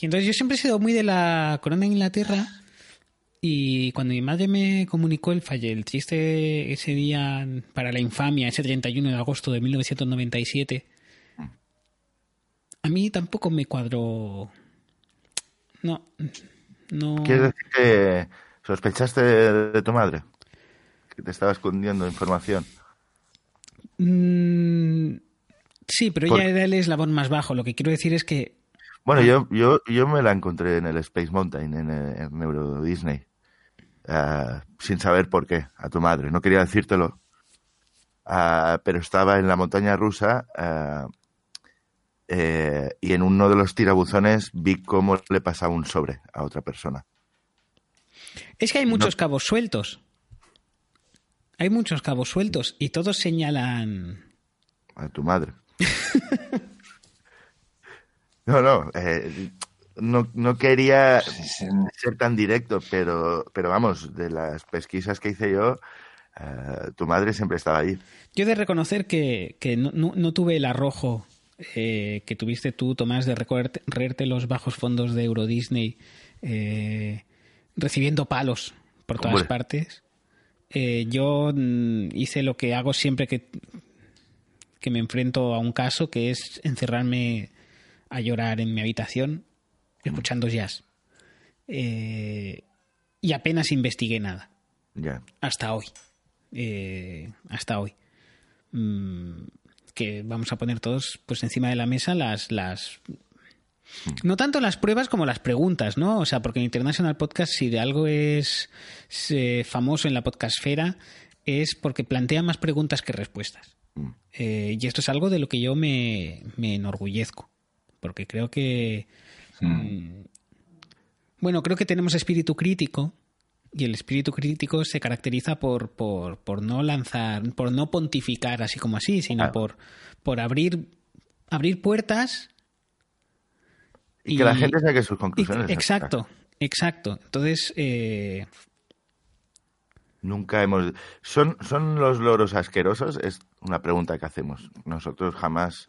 Y entonces yo siempre he sido muy de la corona de Inglaterra y cuando mi madre me comunicó el falle, el triste ese día para la infamia, ese 31 de agosto de 1997, a mí tampoco me cuadró. No, no. ¿Quieres decir que sospechaste de, tu madre? Que te estaba escondiendo información. Mm, sí, pero Por- ella era el eslabón más bajo. Lo que quiero decir es que Bueno, yo, yo, yo me la encontré en el Space Mountain, en, en Euro Disney. Ah, sin saber por qué, a tu madre. No quería decírtelo. Ah, pero estaba en la montaña rusa ah, eh, y en uno de los tirabuzones vi cómo le pasaba un sobre a otra persona. es que hay muchos cabos sueltos. Hay muchos cabos sueltos y todos señalan. A tu madre. no, no, eh, no, no quería ser tan directo, pero, pero vamos, de las pesquisas que hice yo, eh, tu madre siempre estaba ahí. Yo he de reconocer que, que no, no- no tuve el arrojo eh, que tuviste tú, Tomás, de recorrerte los bajos fondos de Euro Disney eh, recibiendo palos por todas Hombre. partes. Eh, yo mm, hice lo que hago siempre que, que me enfrento a un caso, que es encerrarme a llorar en mi habitación escuchando jazz. Eh, y apenas investigué nada Ya. hasta hoy. Eh, hasta hoy. Mm, que vamos a poner todos pues encima de la mesa las las no tanto las pruebas como las preguntas, ¿no? O sea, porque en International Podcast si de algo es, eh, famoso en la podcastfera es porque plantea más preguntas que respuestas. Mm. Eh, y esto es algo de lo que yo me, me enorgullezco. Porque creo que Mm. bueno, creo que tenemos espíritu crítico y el espíritu crítico se caracteriza por, por, por no lanzar, por no pontificar así como así, sino Claro. por, por abrir, abrir puertas. Y, que la gente saque sus y- conclusiones. exacto, exacto. Entonces, eh, Nunca hemos... ¿Son, ¿Son los loros asquerosos? Es una pregunta que hacemos. Nosotros jamás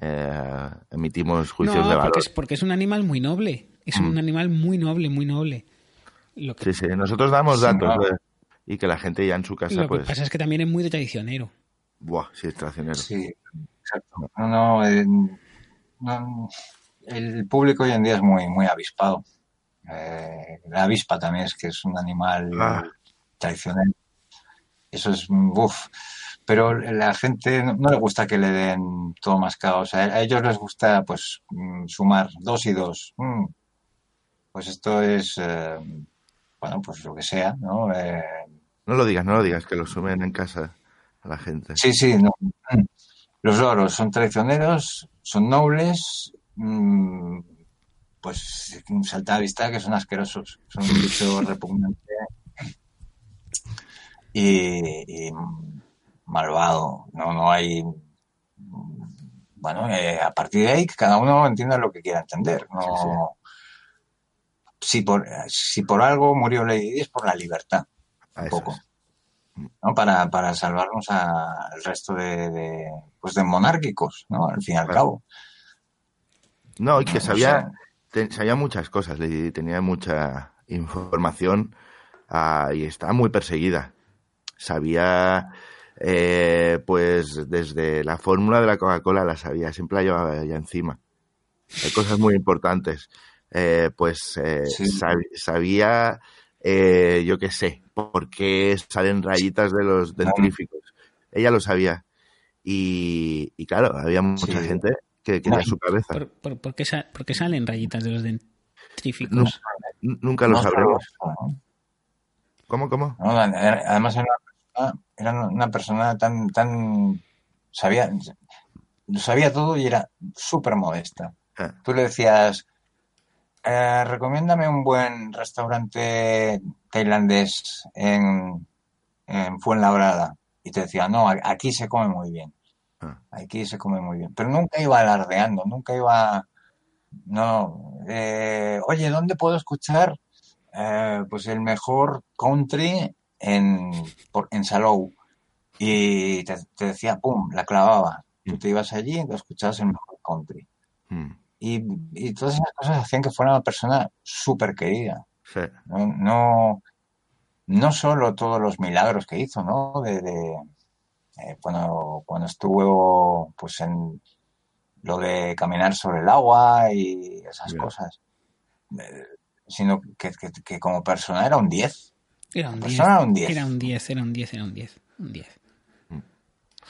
eh, emitimos juicios no, de valor. porque es, porque es un animal muy noble. Es Mm. un animal muy noble, muy noble. Lo que, Sí, sí, nosotros damos Sí, datos claro. eh, y que la gente ya en su casa, lo que pues... pasa es que también es muy traicionero. Buah, sí, es traicionero. Sí, exacto. No, no, eh, no, el público hoy en día es muy, muy avispado. Eh, la avispa también es que es un animal Ah. traicionero. Eso es, uff. Pero la gente no, no le gusta que le den todo mascado. O sea, a ellos les gusta, pues, mm, sumar dos y dos. Mm. Pues esto es, eh, bueno, pues lo que sea, ¿no? Eh, No lo digas, no lo digas, que lo sumen en casa a la gente. Sí, sí, no. Los loros son traicioneros, son nobles, mm, pues salta a vista que son asquerosos, son un bicho repugnante y, y malvado. No, no hay. Bueno, eh, a partir de ahí que cada uno entienda lo que quiera entender. No, Si, por, si por algo murió Lady Di es por la libertad un esas. poco. ¿no? Para, para salvarnos al resto de, de, pues de monárquicos, ¿no? Al fin y al Claro. cabo. No, y que No sabía, sabía muchas cosas, le- tenía mucha información ah, y estaba muy perseguida. Sabía, eh, pues, desde la fórmula de la Coca-Cola la sabía, siempre la llevaba ya encima. Hay cosas muy importantes. Eh, pues eh, Sí. sab- sabía eh, yo qué sé, por qué salen rayitas de los dentríficos. Ella lo sabía. Y, y claro, había mucha Sí. gente que quería su cabeza. ¿Por, por, por qué sa- por qué salen rayitas de los dentríficos? No, N- Nunca lo sabremos. ¿Cómo, cómo? No, además era una persona, era una persona tan, tan, sabía, lo sabía todo y era súper modesta. Ah, Tú le decías, eh, recomiéndame un buen restaurante tailandés en, en Fuenlabrada. Y te decía, no, aquí se come muy bien. ah. Aquí se come muy bien. Pero nunca iba alardeando, nunca iba, no, eh, oye, ¿dónde puedo escuchar eh, pues el mejor country en, por- en Salou? Y te, te decía, pum, la clavaba. Tú te ibas allí y escuchabas el mejor country. Mm, Y, y todas esas cosas hacían que fuera una persona súper querida. sí. No, no, no solo todos los milagros que hizo, ¿no? De, de, eh, cuando, cuando estuvo pues en lo de caminar sobre el agua y esas Ya. cosas, Eh, sino que, que- que como persona era un 10. Era un La 10. persona era un 10. Era un 10, era un 10, era un 10. Un 10. Mm.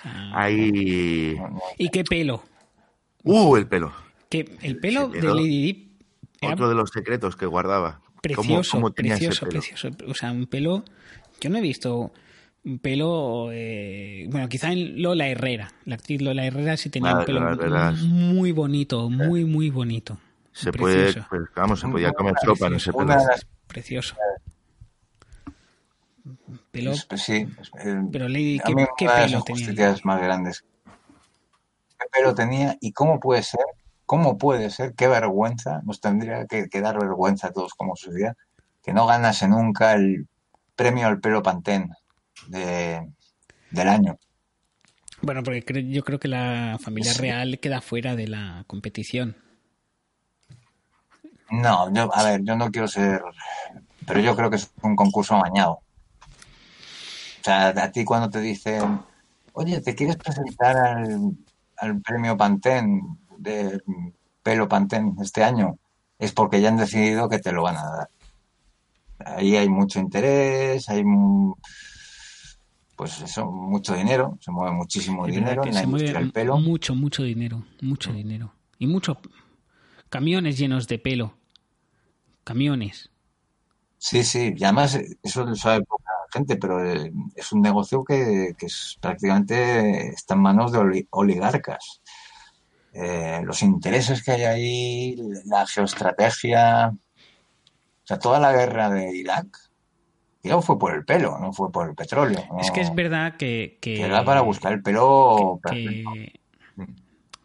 Sea, Ahí. ¿Y qué pelo? ¡Uh, el pelo! Que el pelo de pelo. Lady Di era Otro de los secretos que guardaba. ¿Cómo- precioso, cómo tenía ese precioso, pelo? precioso. O sea, un pelo. Yo no he visto un pelo. eh, bueno, quizá en Lola Herrera. La actriz Lola Herrera sí tenía Ah, un pelo muy bonito, muy, muy bonito. Se puede, Precioso. pues, vamos, se podía comer sopa en ese pelo. Precioso. Pelo. pues, sí, eh, Pero Lady, a ¿qué, mí qué una de las pelo tenía? más grandes. ¿Qué pelo tenía y cómo puede ser? ¿Cómo puede ser? Qué vergüenza. Nos tendría que, que dar vergüenza a todos como sociedad que no ganase nunca el premio al pelo Pantén de, del año. Bueno, porque yo creo que la familia Sí. real queda fuera de la competición. No, yo, a ver, yo no quiero ser, pero yo creo que es un concurso amañado. O sea, a ti cuando te dicen, oye, ¿te quieres presentar al, al premio Pantén de pelo Pantén este año? Es porque ya han decidido que te lo van a dar. Ahí hay mucho interés, hay pues eso, mucho dinero, se mueve muchísimo Es dinero en la se industria mueve del pelo. mucho, mucho dinero, mucho dinero. Y muchos camiones llenos de pelo. Camiones. Sí, sí, y además eh, eso lo sabe poca gente, pero eh, es un negocio que, que es prácticamente está en manos de oli- oligarcas. Eh, los intereses que hay ahí, la geoestrategia, o sea, toda la guerra de Irak, Irak fue por el pelo, no fue por el petróleo. Es que es verdad que... que que era para buscar el pelo que,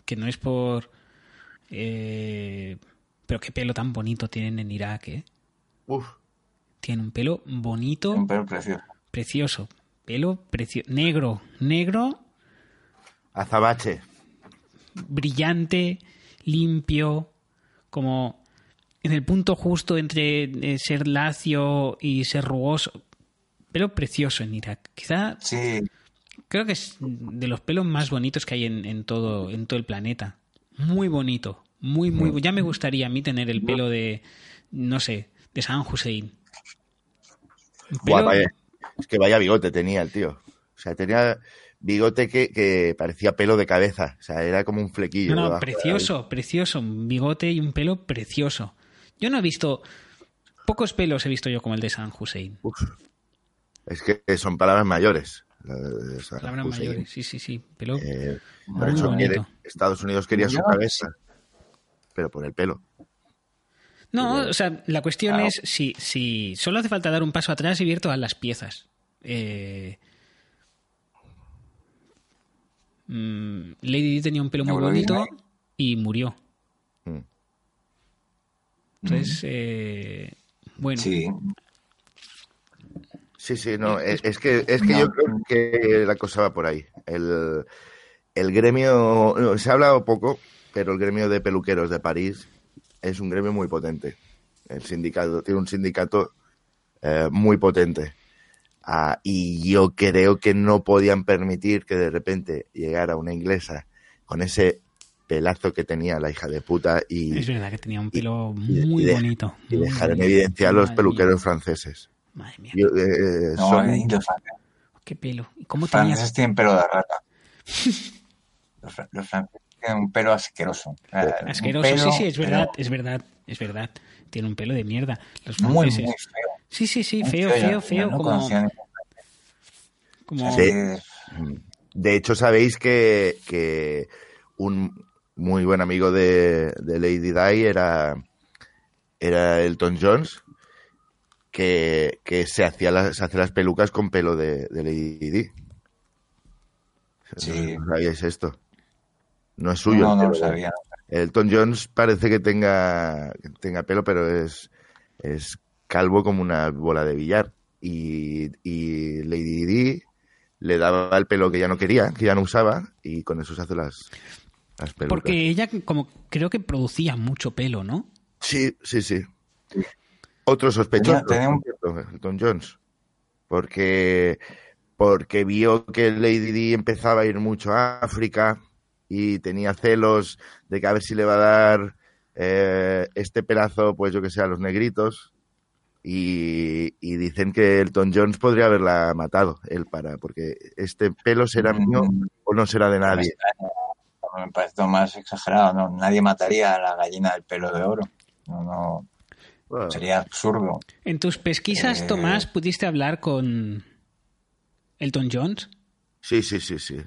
que no es por... eh, pero qué pelo tan bonito tienen en Irak, ¿eh? Uf, Tienen un pelo bonito, Un pelo precioso. precioso. Pelo precioso. Negro, negro, azabache. Brillante, limpio, como en el punto justo entre eh, ser lacio y ser rugoso. Pelo precioso en Irak. Quizá Sí, creo que es de los pelos más bonitos que hay en, en todo en todo el planeta. Muy bonito, muy muy. Ya me gustaría a mí tener el pelo de no sé de San Hussein. Vaya- es que vaya bigote tenía el tío. O sea, tenía bigote que, que parecía pelo de cabeza. O sea, era como un flequillo. No, no, precioso, precioso. Un bigote y un pelo precioso. Yo no he visto. Pocos pelos he visto yo como el de San Hussein. Uf. Es que son palabras mayores. Palabras mayores, sí, sí, sí. Pelo Eh, por eso quiere-. Estados Unidos quería su cabeza. Pero por el pelo. No, o sea, la cuestión Claro. es si, si solo hace falta dar un paso atrás y ver todas las piezas. Eh, mm, Lady Di tenía un pelo muy bonito y murió. Mm. Entonces, eh, bueno, sí. Sí, sí, no. Es, es que, es que yo creo que la cosa va por ahí. El, el gremio. no, se ha hablado poco, pero el gremio de peluqueros de París es un gremio muy potente. El sindicato tiene un sindicato eh, muy potente. Ah, y yo creo que no podían permitir que de repente llegara una inglesa con ese pelazo que tenía la hija de puta y, es verdad que tenía un pelo y- muy y de- bonito. y dejar en evidencia a los peluqueros mía. franceses. Madre mía, Yo, eh, No, son- los fran- qué pelo. ¿Y cómo tenía? franceses tienen pelo de rata. Los, los franceses tienen un pelo asqueroso. Asqueroso, pelo, sí, sí, es pero verdad, es verdad, es verdad. Tiene un pelo de mierda. Los Muy, muy franceses. feo. Sí, sí, sí, feo, feo, feo, no como, como. De hecho, sabéis que, que un muy buen amigo de, de Lady Di era, era Elton Jones, que, que se, hacía las, se hace las pelucas con pelo de, de Lady Di. Sí. ¿No sabíais esto? No es suyo. No, el no lo de- sabía. Elton Jones parece que tenga, que tenga pelo, pero es, es calvo como una bola de billar. Y, y Lady Di le daba el pelo que ya no quería, que ya no usaba, y con eso se hace las, las pelucas. porque ella como creo que producía mucho pelo, ¿no? Sí, sí, sí. Otro sospechoso, Tenía- tenía un- Elton Jones. Porque, porque vio que Lady Di empezaba a ir mucho a África y tenía celos de que a ver si le va a dar eh, este pelazo, pues yo que sé, a los negritos. Y, y dicen que Elton Jones podría haberla matado, él para, porque este pelo será Mm. mío o no será de nadie. Me parece más exagerado. ¿no? Nadie mataría a la gallina del pelo de oro. No, no, Bueno, sería absurdo. En tus pesquisas, Eh. Tomás, ¿pudiste hablar con Elton Jones? Sí, sí, sí, sí.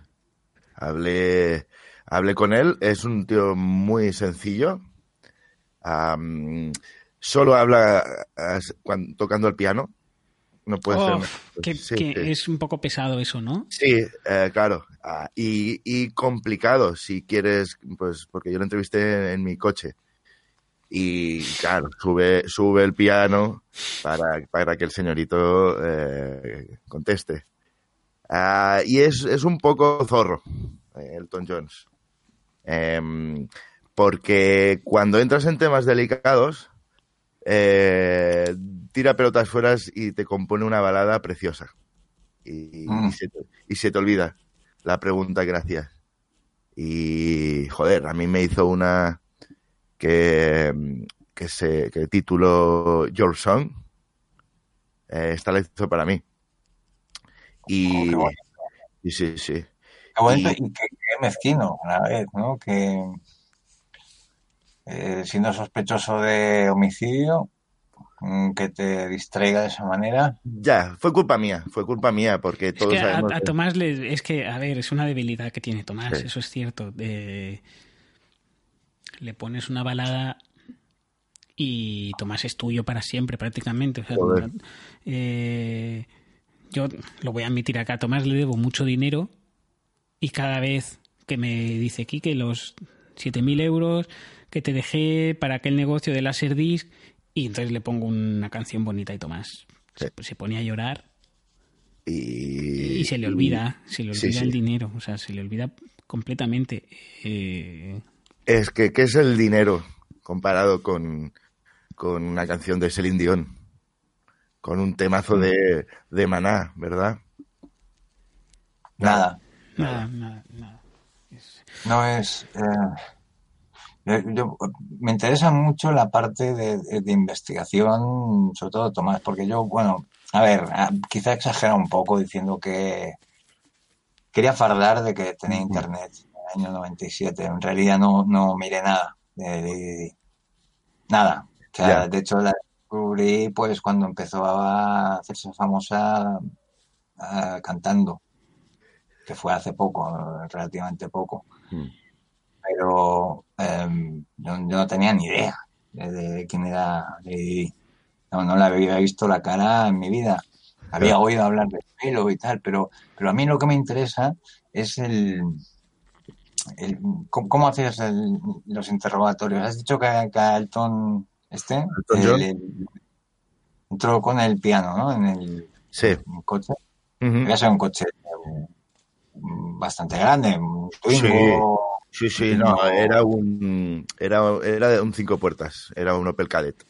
Hablé, hablé con él. Es un tío muy sencillo. Solo habla tocando el piano. No puede Oh, ser. que, sí, que sí. es un poco pesado eso, ¿no? Sí, eh, claro. Ah, y, y complicado, si quieres, pues porque yo lo entrevisté en, mi coche. Y claro, sube, sube el piano para, para que el señorito eh, conteste. Ah, y es, es un poco zorro, eh, Elton Jones. Em, porque cuando entras en temas delicados, eh, tira pelotas fuera y te compone una balada preciosa. Y, Mm. y se te, y se te olvida la pregunta, gracias. Y, joder, a mí me hizo una que, que se que tituló Your Song. Eh, esta la hizo para mí. Y, Oh, y sí, sí. Qué bonito Y- y, qué, qué mezquino a la vez, ¿no? Que eh, siendo sospechoso de homicidio, mm, que te distraiga de esa manera. Ya, fue culpa mía, fue culpa mía, porque Es todos que a, sabemos a que- Tomás le, es que, a ver, es una debilidad que tiene Tomás, Sí. eso es cierto. De- le pones una balada y Tomás es tuyo para siempre, prácticamente. O sea, Joder. eh, yo lo voy a admitir acá, a Tomás le debo mucho dinero y cada vez que me dice Kike los 7.000 euros que te dejé para aquel negocio de Laserdisc y entonces le pongo una canción bonita y Tomás Sí. se, se pone a llorar y, y se le olvida, se le olvida sí. el dinero, o sea, se le olvida completamente. Eh, Es que, ¿qué es el dinero comparado con, con una canción de Celine Dion? Con un temazo de, de Maná, ¿verdad? Nada. nada, nada, nada. No es. eh, yo- me interesa mucho la parte de, investigación, sobre todo Tomás, porque yo, bueno, a ver, quizá exagera un poco diciendo que quería fardar de que tenía internet en el año 97. En realidad no, no miré nada de, de- nada. O sea, Ya. de hecho la descubrí pues cuando empezó a hacerse famosa ah, cantando, que fue hace poco, relativamente poco Mm. Pero em, yo, yo no tenía ni idea de, de quién era Lady. No, no le había visto la cara en mi vida. Había oído hablar de pelo y tal, pero, pero a mí lo que me interesa es el, el- ¿cómo, cómo hacías el- los interrogatorios. Has dicho que, que a Elton este el- entró con el piano, ¿no? En el, Sí. en el coche. Ujú. Debía ser un coche eh, bastante grande, un Twingo. Sí, sí, no, era un era, era de un cinco puertas, era un Opel Kadett.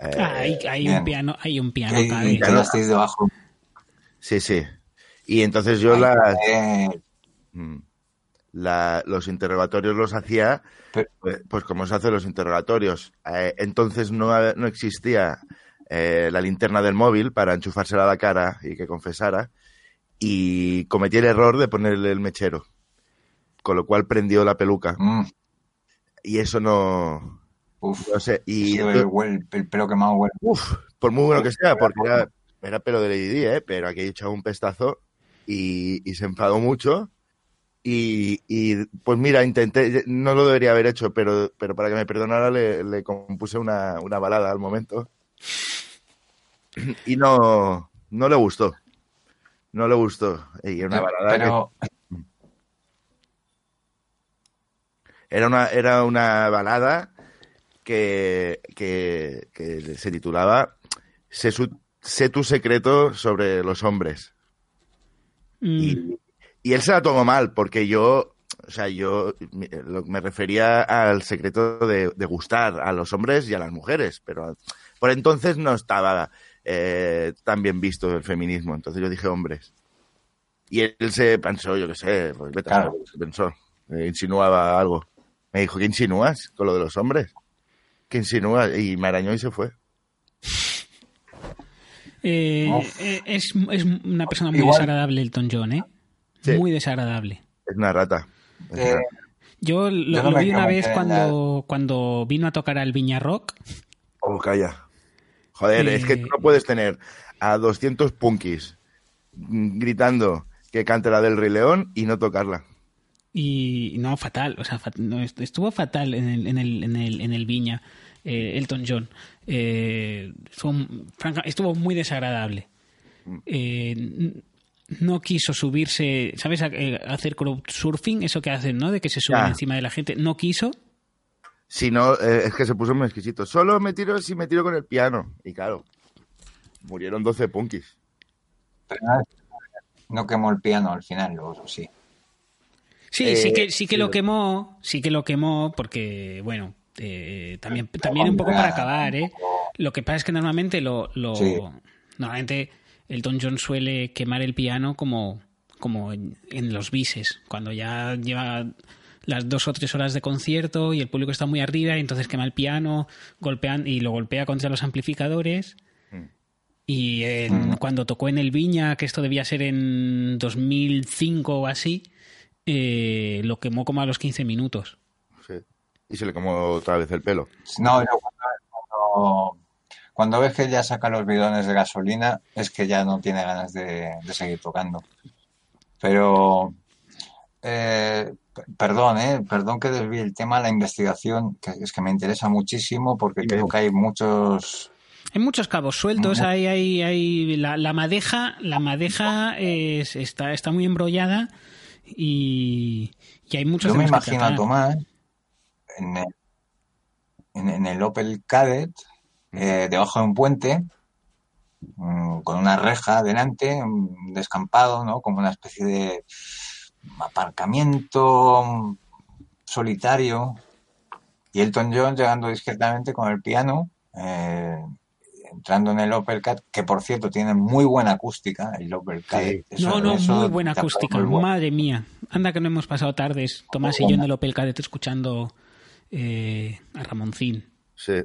Eh, Ah, hay, hay un piano, hay un piano que estáis debajo. sí, sí. Y entonces yo las, eh, mm, la- los interrogatorios los hacía Pero- pues, pues como se hacen los interrogatorios. Eh, entonces no, no existía eh, la linterna del móvil para enchufársela a la cara y que confesara. Y cometí el error de ponerle el mechero. Con lo cual prendió la peluca. Mm, Y eso no. uf. No sé. Y. El, pelo quemado huele. Uf, por muy bueno que sea, porque era, era pelo de Lady Di, ¿eh? pero aquí he echado un pestazo y, y se enfadó mucho. Y, y, pues mira, intenté, no lo debería haber hecho, pero, pero para que me perdonara le, le compuse una, una balada al momento. Y no, no le gustó. No le gustó. Y una balada que- Pero Era una, era una balada que, que, que se titulaba sé, su- sé tu secreto sobre los hombres. Mm, Y, y él se la tomó mal, porque yo, o sea, yo me, lo- me refería al secreto de, de gustar a los hombres y a las mujeres, pero por entonces no estaba eh, tan bien visto el feminismo, entonces yo dije hombres. Y él, se pensó, yo qué sé, pues Claro. pensó, Eh, insinuaba algo. Me dijo, ¿qué insinúas con lo de los hombres? ¿Qué insinúas? Y me arañó y se fue. eh, eh, es, es una persona muy Igual- desagradable Elton John, ¿eh? Sí. Muy desagradable. Es una rata. Es eh, una- Yo lo, Yo no lo me vi una vez cuando, cuando vino a tocar al Viña Rock. Oh, calla. Joder, Eh, es que tú no puedes tener a 200 punkis gritando que cante la del Rey León y no tocarla. Y no, fatal, o sea, fat- no, estuvo fatal en el, en el, en el, en el Viña, eh, Elton John. Eh, estuvo, franca- estuvo muy desagradable. Eh, n- no quiso subirse, ¿sabes? A- eh, hacer crowdsurfing, eso que hacen, ¿no? De que se suben Ya. encima de la gente. No quiso. Si no, eh, es que se puso muy exquisito. Solo me tiro si me tiro con el piano. Y claro, murieron 12 punkis. pero no quemó el piano al final, o sí. Sí, Eh, sí que, sí que lo lo- quemó, sí que lo quemó porque, bueno, eh, también, también un poco para acabar, ¿eh? Lo que pasa es que normalmente lo, lo Sí. normalmente Elton John suele quemar el piano como, como en, en los bises, cuando ya lleva las dos o tres horas de concierto y el público está muy arriba y entonces quema el piano golpean, y lo golpea contra los amplificadores. Mm. Y en- Mm. cuando tocó en el Viña, que esto debía ser en 2005 o así, eh, lo quemó como a los 15 minutos. Sí. Y se le comó otra vez el pelo. No, yo cuando, cuando, cuando ves que ya saca los bidones de gasolina, es que ya no tiene ganas de, de seguir tocando. Pero, eh, perdón, eh, perdón que desvíe el tema, la investigación, que es que me interesa muchísimo porque creo que hay muchos... Hay muchos cabos sueltos, hay, hay, hay la, la madeja, la madeja es- está, está muy embrollada y, y hay muchos Yo me imagino a. Tomás en el, en, en el Opel Kadett, eh, debajo de un puente, mm, con una reja delante, un descampado, ¿no? Como una especie de aparcamiento mm, solitario. Y Elton John llegando discretamente con el piano, eh, entrando en el Opel Kadett, que por cierto tiene muy buena acústica, el Opel Kadett. Eso- No, no, eso muy buena acústica, muy madre mía. Anda que no hemos pasado tardes, Tomás y yo en el Opel Kadett escuchando eh, a Ramoncín. Sí.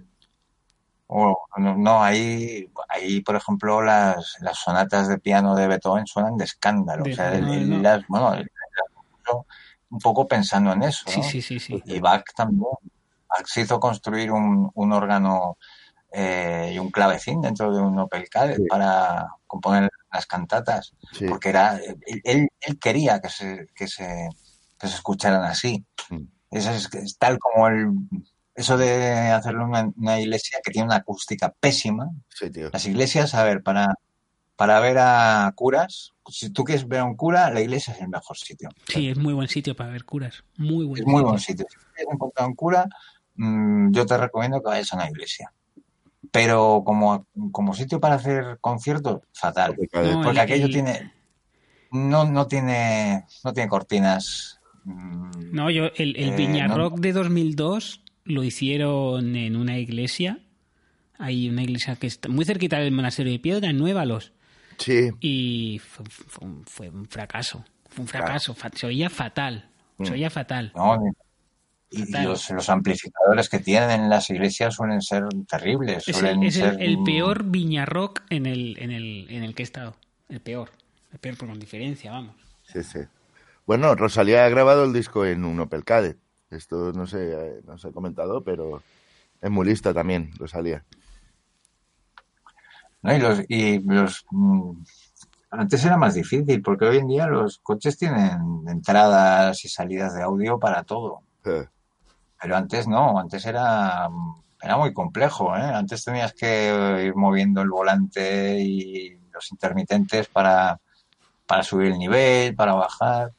Oh, no, no, ahí, ahí, por ejemplo, las, las sonatas de piano de Beethoven suenan de escándalo. De- o sea, él- no, las- bueno, un poco pensando en eso, Sí, ¿no? sí, sí, sí. Y Bach también. Bach se hizo construir un, un órgano eh, y un clavecín dentro de un Opel Kadett Sí. para componer las cantatas, Sí. porque era, él, él- quería que se, que se, que se escucharan así. Mm. Eso es, es tal como el, eso de hacerlo en una, una iglesia que tiene una acústica pésima. Sí, tío. Las iglesias, a ver, para, para ver a curas, si tú quieres ver a un cura, la iglesia es el mejor sitio. Sí, es muy buen sitio para ver curas. Muy buen Es muy sitio. buen sitio. Si quieres encontrar un cura, mm, yo te recomiendo que vayas a una iglesia. Pero como, como sitio para hacer conciertos, fatal. No, Porque el- aquello el- tiene, no, no tiene, no tiene cortinas. mm, No, yo, el, el Eh, Viña no- Rock de 2002 lo hicieron en una iglesia. Hay una iglesia que está muy cerquita del monasterio de Piedra, en Nuévalos. Sí. Y fue, fue un, fue un fracaso. Fue un Claro. fracaso. fa- Se oía fatal. Se Mm. oía fatal. No, ni, Y los, los amplificadores que tienen en las iglesias suelen ser terribles. Es, Suelen el, es el- ser, el peor Viña Rock en el, en, el, en el que he estado. El peor. El peor por con diferencia, vamos. Sí, sí. Bueno, Rosalía ha grabado el disco en un Opel Kadett. Esto no sé, eh, no se ha comentado, pero es muy lista también, Rosalía. ¿no? Y los, y los mm, antes era más difícil, porque hoy en día los coches tienen entradas y salidas de audio para todo. Eh, Pero antes no, antes era, era muy complejo, ¿eh? Antes tenías que ir moviendo el volante y los intermitentes para, para subir el nivel, para bajar,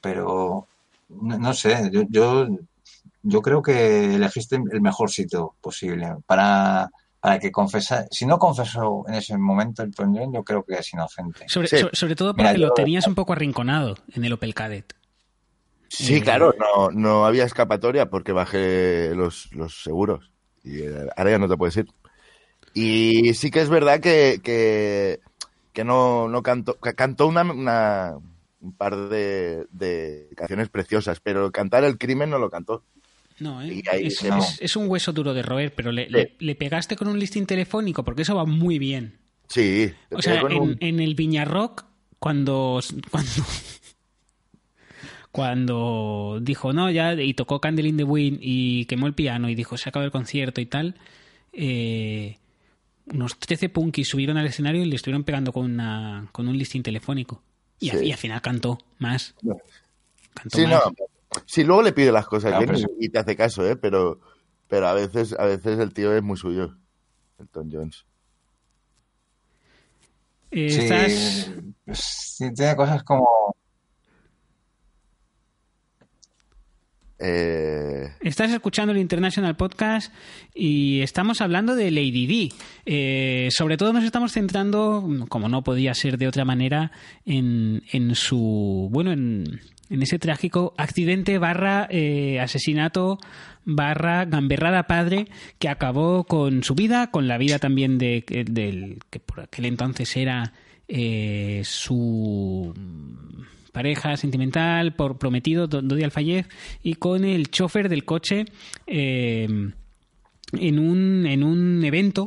pero no, no sé, yo, yo, yo creo que elegiste el mejor sitio posible para, para que confesara. Si no confesó en ese momento el Toñón, yo creo que es inocente. Sobre, Sí. so- sobre todo porque Mira, yo- lo tenías un poco arrinconado en el Opel Kadett. Sí, Eh, claro, no, no había escapatoria porque bajé los, los seguros. Y eh, ahora ya no te puedes ir. Y sí que es verdad que, que, que no, no cantó, cantó una, una- un par de, de canciones preciosas, pero cantar el crimen no lo cantó. No, ¿eh? Es, es- es un hueso duro de roer, pero le, Sí. le- le pegaste con un listín telefónico porque eso va muy bien. Sí, O sea, con en, un- en el Viña Rock, cuando, cuando, cuando dijo no, ya, y tocó Candle in the Wind y quemó el piano y dijo se acaba el concierto y tal, eh, unos 13 punkis subieron al escenario y le estuvieron pegando con, una, con un listín telefónico. Y, a- Sí. y al final cantó más. Cantó Sí, más. no. Sí, luego le pide las cosas Claro, pero y, y te hace caso, ¿eh? Pero, pero a veces, a veces el tío es muy suyo, Elton Jones. Eh, Sí, estás- sí, tiene cosas como Eh, Estás escuchando el International Podcast y estamos hablando de Lady D. Eh, sobre todo nos estamos centrando, como no podía ser de otra manera, en, en su, bueno, en, en ese trágico accidente barra eh, asesinato barra gamberrada padre que acabó con su vida, con la vida también de, del que por aquel entonces era eh, su pareja sentimental, por prometido, Do- Dodi Alfayez, y con el chofer del coche eh, en, un, en un evento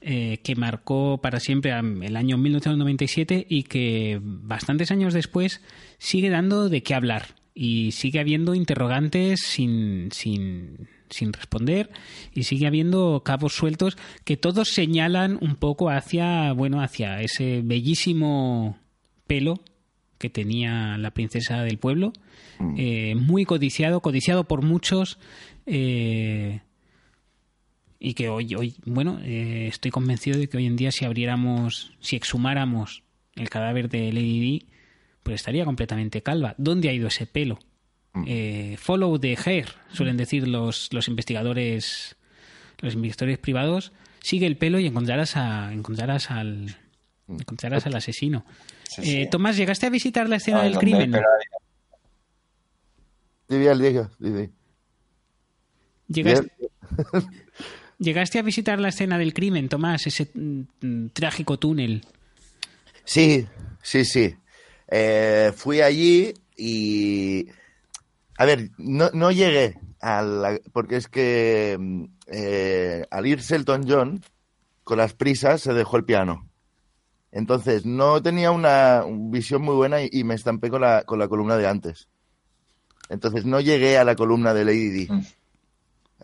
eh, que marcó para siempre el año 1997 y que bastantes años después sigue dando de qué hablar y sigue habiendo interrogantes sin, sin, sin responder y sigue habiendo cabos sueltos que todos señalan un poco hacia bueno hacia ese bellísimo pelo que tenía la princesa del pueblo, eh, muy codiciado, codiciado por muchos, eh, y que hoy, hoy bueno, eh, estoy convencido de que hoy en día si abriéramos, si exhumáramos el cadáver de Lady Di, pues estaría completamente calva. ¿Dónde ha ido ese pelo? Eh, follow the hair, suelen decir los, los investigadores, los investigadores privados. Sigue el pelo y encontrarás a, encontrarás al, encontrarás al asesino. Sí, Eh. Tomás, ¿llegaste a visitar la escena Ah, del crimen? pelo Di bien, Diego, di bien. ¿Llegaste, llegaste a visitar la escena del crimen, Tomás? Ese mm, mm, trágico túnel. Sí, sí, sí. Eh, fui allí y... A ver, no, no llegué a la... Porque es que mm, eh, al irse Elton John, con las prisas se dejó el piano. Entonces, no tenía una visión muy buena y, y me estampé con la, con la columna de antes. Entonces, no llegué a la columna de Lady Di. Mm.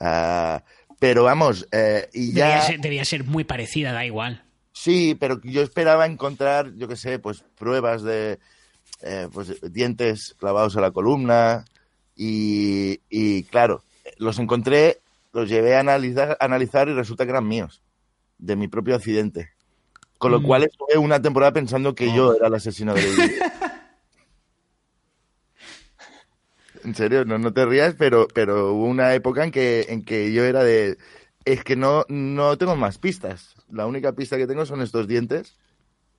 Ah, pero vamos, eh, y ya... Debía, ser, debía ser muy parecida, da igual. Sí, pero yo esperaba encontrar, yo qué sé, pues pruebas de eh, pues, dientes clavados a la columna y, y, claro, los encontré, los llevé a analizar, a analizar y resulta que eran míos, de mi propio accidente. Con lo Mm. cual estuve una temporada pensando que yo era el asesino de Lady. En serio, no, no te rías, pero, pero hubo una época en que, en que yo era de... Es que no, no tengo más pistas. La única pista que tengo son estos dientes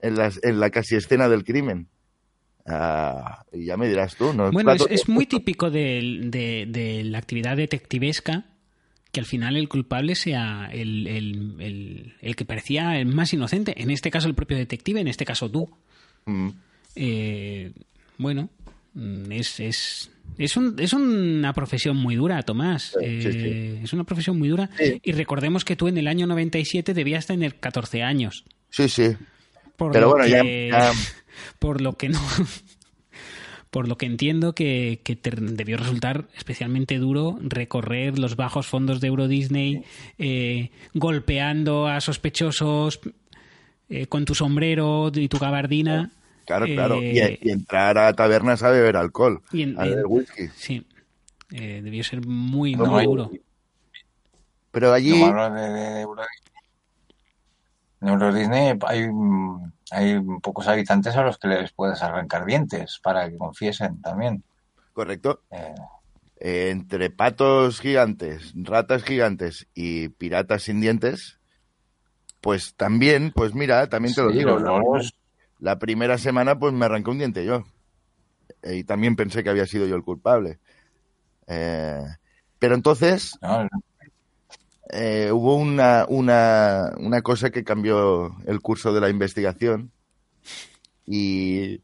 en, las, en la casi escena del crimen. Ah, y ya me dirás tú, ¿no? Bueno, es, muy típico de, de la actividad detectivesca que al final el culpable sea el, el- el- el que parecía el más inocente. En este caso el propio detective, en este caso tú. Mm. Eh, bueno, mm, es, es, Es, un, es una profesión muy dura, Tomás. Sí, sí, sí. Eh, Es una profesión muy dura. Y recordemos que tú en el año 97 debías tener 14 años. Sí, sí. Por Pero bueno, ya- que, ya- Por lo que no... Por lo que entiendo que, que te debió resultar especialmente duro recorrer los bajos fondos de Euro Disney, eh, golpeando a sospechosos eh, con tu sombrero y tu gabardina. Claro, Eh, claro. Y, y entrar a tabernas a beber alcohol, y en- a beber whisky. Sí. Eh, debió ser muy, No, muy duro. Pero allí, Lo malo de, de Euro en Euro Disney hay, hay pocos habitantes a los que les puedes arrancar dientes para que confiesen también. correcto, Eh, eh, entre patos gigantes, ratas gigantes y piratas sin dientes, pues también, pues mira, también te lo digo, la, la primera semana pues me arranqué un diente yo. Eh, y también pensé que había sido yo el culpable. Eh, pero entonces ¿no? Eh, hubo una, una, una cosa que cambió el curso de la investigación y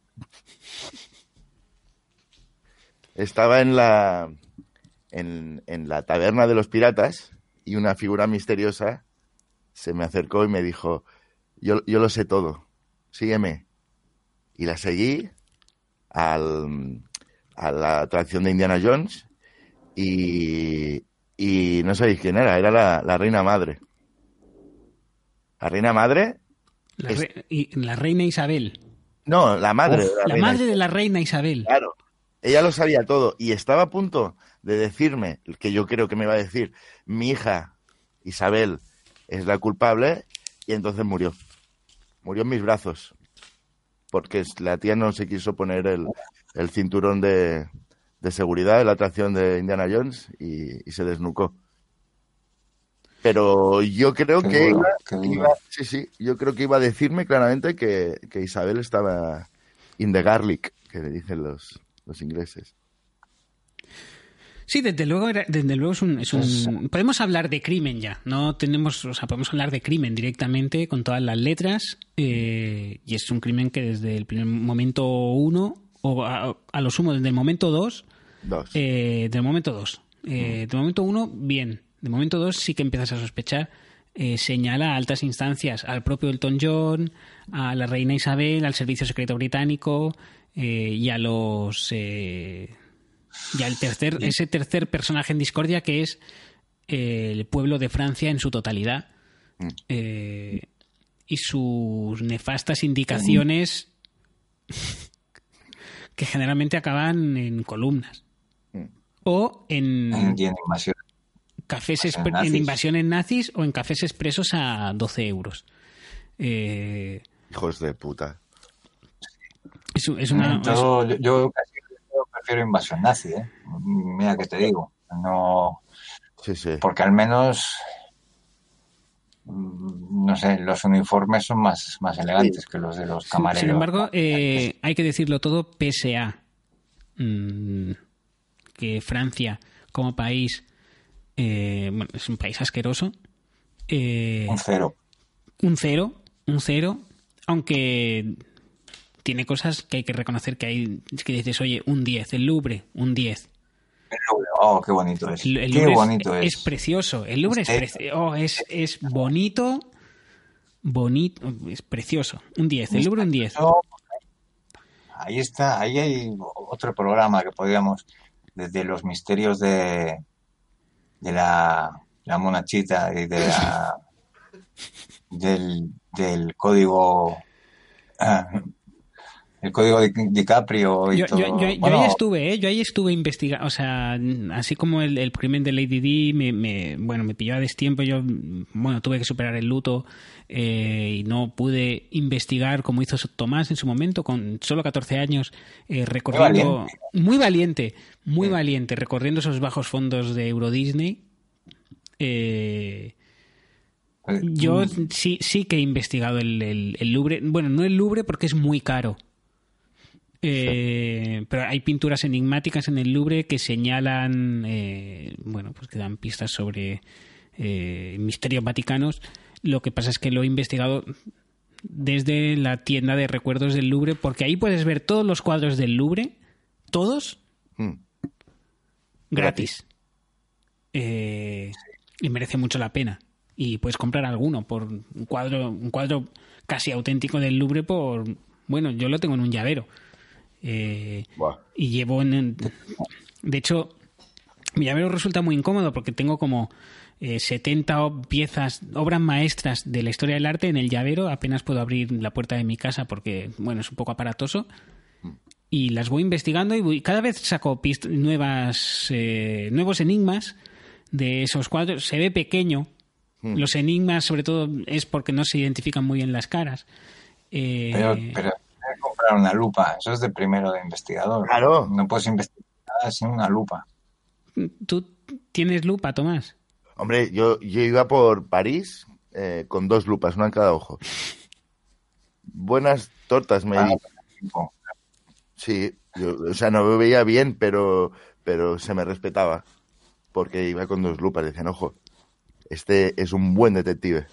estaba en la en, en la taberna de los piratas y una figura misteriosa se me acercó y me dijo yo, yo lo sé todo, sígueme. Y la seguí al, a la atracción de Indiana Jones y, y no sabéis quién era, era la, la reina madre. La reina madre, La, Es- re- y la reina Isabel. no, la madre. Uf, de la la reina madre de la reina Isabel. Claro. Ella lo sabía todo y estaba a punto de decirme, que yo creo que me iba a decir, mi hija Isabel es la culpable y entonces murió. Murió en mis brazos. Porque la tía no se quiso poner el, el cinturón de, de seguridad de la atracción de Indiana Jones y, y se desnucó. Pero yo creo Qué que duro, iba, sí, sí, yo creo que iba a decirme claramente que, que Isabel estaba in the garlic, que le dicen los, los ingleses. Sí, desde luego, era- desde luego es un, es un- Podemos hablar de crimen ya, no tenemos, o sea, podemos hablar de crimen directamente con todas las letras eh, y es un crimen que desde el primer momento uno o a, a lo sumo desde el momento dos, Dos. eh, del momento dos, eh, del momento uno bien, del momento dos sí que empiezas a sospechar. eh, señala a altas instancias al propio Elton John, a la reina Isabel, al servicio secreto británico y a los y al tercer, ese tercer personaje en discordia que es el pueblo de Francia en su totalidad. Mm. Y sus nefastas indicaciones que generalmente acaban en columnas. O en en, y en invasión. cafés en nazis. invasiones nazis o en cafés expresos a 12 euros. Eh, Hijos de puta. es, un- es una, Mm, todo- yo, yo casi prefiero invasión nazi, ¿eh? Mira que te digo. No, Sí, sí. porque al menos, mm, no sé, los uniformes son más, más elegantes que los de los camareros. Sin embargo, eh, hay que decirlo todo pese a mm, que Francia como país eh, bueno, es un país asqueroso. eh, Un cero. un cero, un cero, aunque tiene cosas que hay que reconocer que hay, que dices, oye, un 10, el Louvre, un 10. El Louvre, Oh, qué bonito es. El, el qué Louvre es- bonito es, es. precioso, el Louvre es, preci- oh, es, es bonito, bonito, es precioso, un 10, el Louvre un 10. No, Ahí está, ahí hay otro programa que podríamos, desde los misterios de, de la, la monachita y de la, del, del código, ah, el código de DiCaprio y Yo, todo. yo- yo- yo Bueno, ahí estuve, ¿eh? Yo ahí estuve investigando, o sea, así como el, el crimen de Lady Di me, me- bueno, me pilló a destiempo, yo, bueno, tuve que superar el luto eh, y no pude investigar como hizo Tomás en su momento, con solo 14 años, eh, recorriendo... Muy valiente, muy valiente, recorriendo esos bajos fondos de Euro Disney. Eh, pues, yo mm, sí, sí que he investigado el, el- el Louvre. Bueno, no el Louvre porque es muy caro. Eh, pero hay pinturas enigmáticas en el Louvre que señalan, eh, bueno, pues que dan pistas sobre eh, misterios vaticanos. Lo que pasa es que lo he investigado desde la tienda de recuerdos del Louvre, porque ahí puedes ver todos los cuadros del Louvre, todos, Mm. gratis. Eh, y merece mucho la pena. Y puedes comprar alguno por un cuadro, un cuadro casi auténtico del Louvre por, bueno, yo lo tengo en un llavero. Eh, y llevo en, en- de hecho mi llavero resulta muy incómodo porque tengo como eh, 70 o- piezas obras maestras de la historia del arte en el llavero. Apenas puedo abrir la puerta de mi casa porque bueno es un poco aparatoso. Y las voy investigando y voy- cada vez saco pist- nuevas eh, nuevos enigmas de esos cuadros. Se ve pequeño. Los enigmas sobre todo es porque no se identifican muy bien las caras. Eh, Pero, pero tienes que comprar una lupa. Eso es de primero de investigador. Claro. No puedes investigar nada sin una lupa. ¿Tú tienes lupa, Tomás? Hombre, yo, yo iba por París eh, con dos lupas, una en cada ojo. Buenas tortas me Ah, Sí, yo, o sea, no me veía bien, pero, pero se me respetaba. Porque iba con dos lupas. Decían, ojo, este es un buen detective.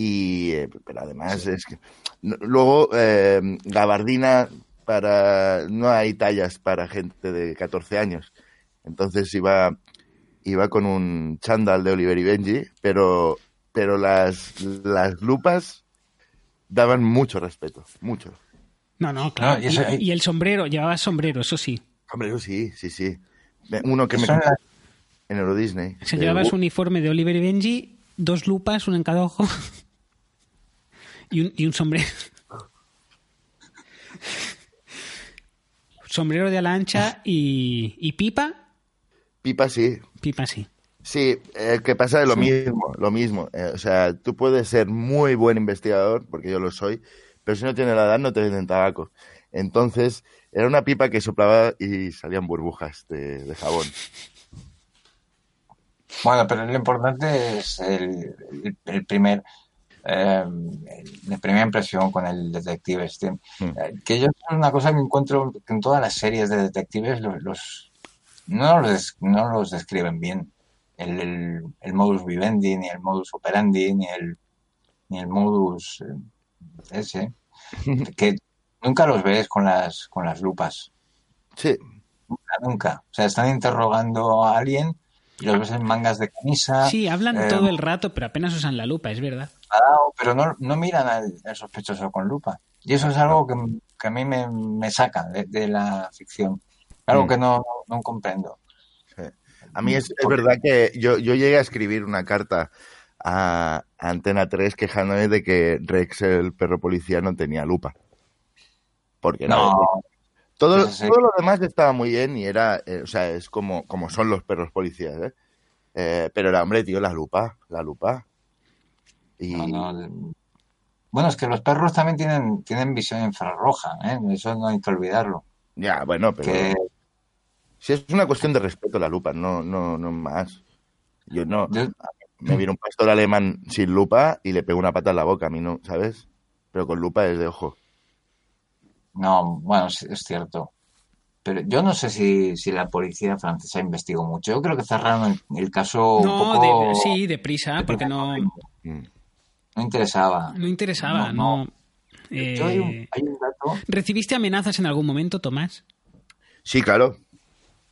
Y, eh, pero además es que. no- luego, eh, gabardina para. No hay tallas para gente de 14 años. Entonces iba, iba con un chándal de Oliver y Benji, pero, pero las, las lupas daban mucho respeto, mucho. No, no, claro. No, y eso- y, y el sombrero, llevabas sombrero, eso sí. Hombre, eso sí, sí, sí. Uno que me Eso en Euro Disney. Eh, llevabas uh, uniforme de Oliver y Benji, dos lupas, una en cada ojo y un, y un sombrero. sombrero de ala ancha y, y pipa. Pipa sí. Pipa sí. Sí, eh, que pasa de lo mismo, lo mismo. Eh, o sea, tú puedes ser muy buen investigador, porque yo lo soy, pero si no tienes la edad no te venden tabaco. Entonces, era una pipa que soplaba y salían burbujas de, de jabón. Bueno, pero lo importante es el, el- el primer, eh, la primera impresión con el detective. Este, Mm. Eh, que yo es una cosa que encuentro que en todas las series de detectives los, los- no, los no los describen bien. El, el, el modus vivendi, ni el modus operandi, ni el, ni el modus eh, ese, que nunca los ves con las, con las lupas. Sí, Nunca, nunca. O sea, están interrogando a alguien y los ves en mangas de camisa. Sí, hablan eh, todo el rato, pero apenas usan la lupa, es verdad. Pero no, no miran al, al sospechoso con lupa. Y eso es algo que, que a mí me, me saca de, de la ficción. Algo Mm. que no, no comprendo. sí. A mí es, es verdad que yo, yo llegué a escribir una carta a Antena 3 quejándome de que Rex, el perro policía, no tenía lupa. Porque No, Todo, sí. todo lo demás estaba muy bien y era, eh, o sea, es como, como son los perros policías, ¿eh? Eh, pero era, hombre, tío, la lupa, la lupa. Y no, no. Bueno, es que los perros también tienen, tienen visión infrarroja, ¿eh? Eso no hay que olvidarlo. ya, bueno, pero Que si es una cuestión de respeto la lupa, no, no, no más. Yo no, yo- me viene un pastor alemán sin lupa y le pego una pata en la boca, a mí no, ¿sabes? Pero con lupa es de ojo. no, bueno, sí, es cierto. Pero yo no sé si, si la policía francesa investigó mucho. Yo creo que cerraron el, el caso un No, poco... de- sí, deprisa, porque no, Mm. No interesaba. no interesaba, No, no. no. Eh, Yo hay, un, hay un dato... ¿Recibiste amenazas en algún momento, Tomás? Sí, claro.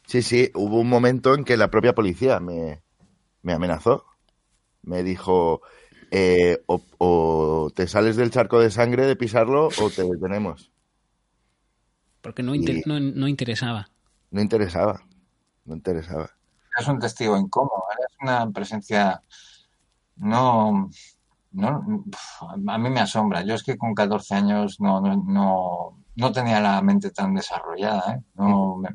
Sí, sí, hubo un momento en que la propia policía me, me amenazó. Me dijo, eh, o, o te sales del charco de sangre de pisarlo o te detenemos. Porque no, inter- no, no interesaba. No interesaba, no interesaba. Es un testigo incómodo, es una presencia no, no, a mí me asombra. Yo es que con 14 años no, no, no, no tenía la mente tan desarrollada, ¿eh? No, me,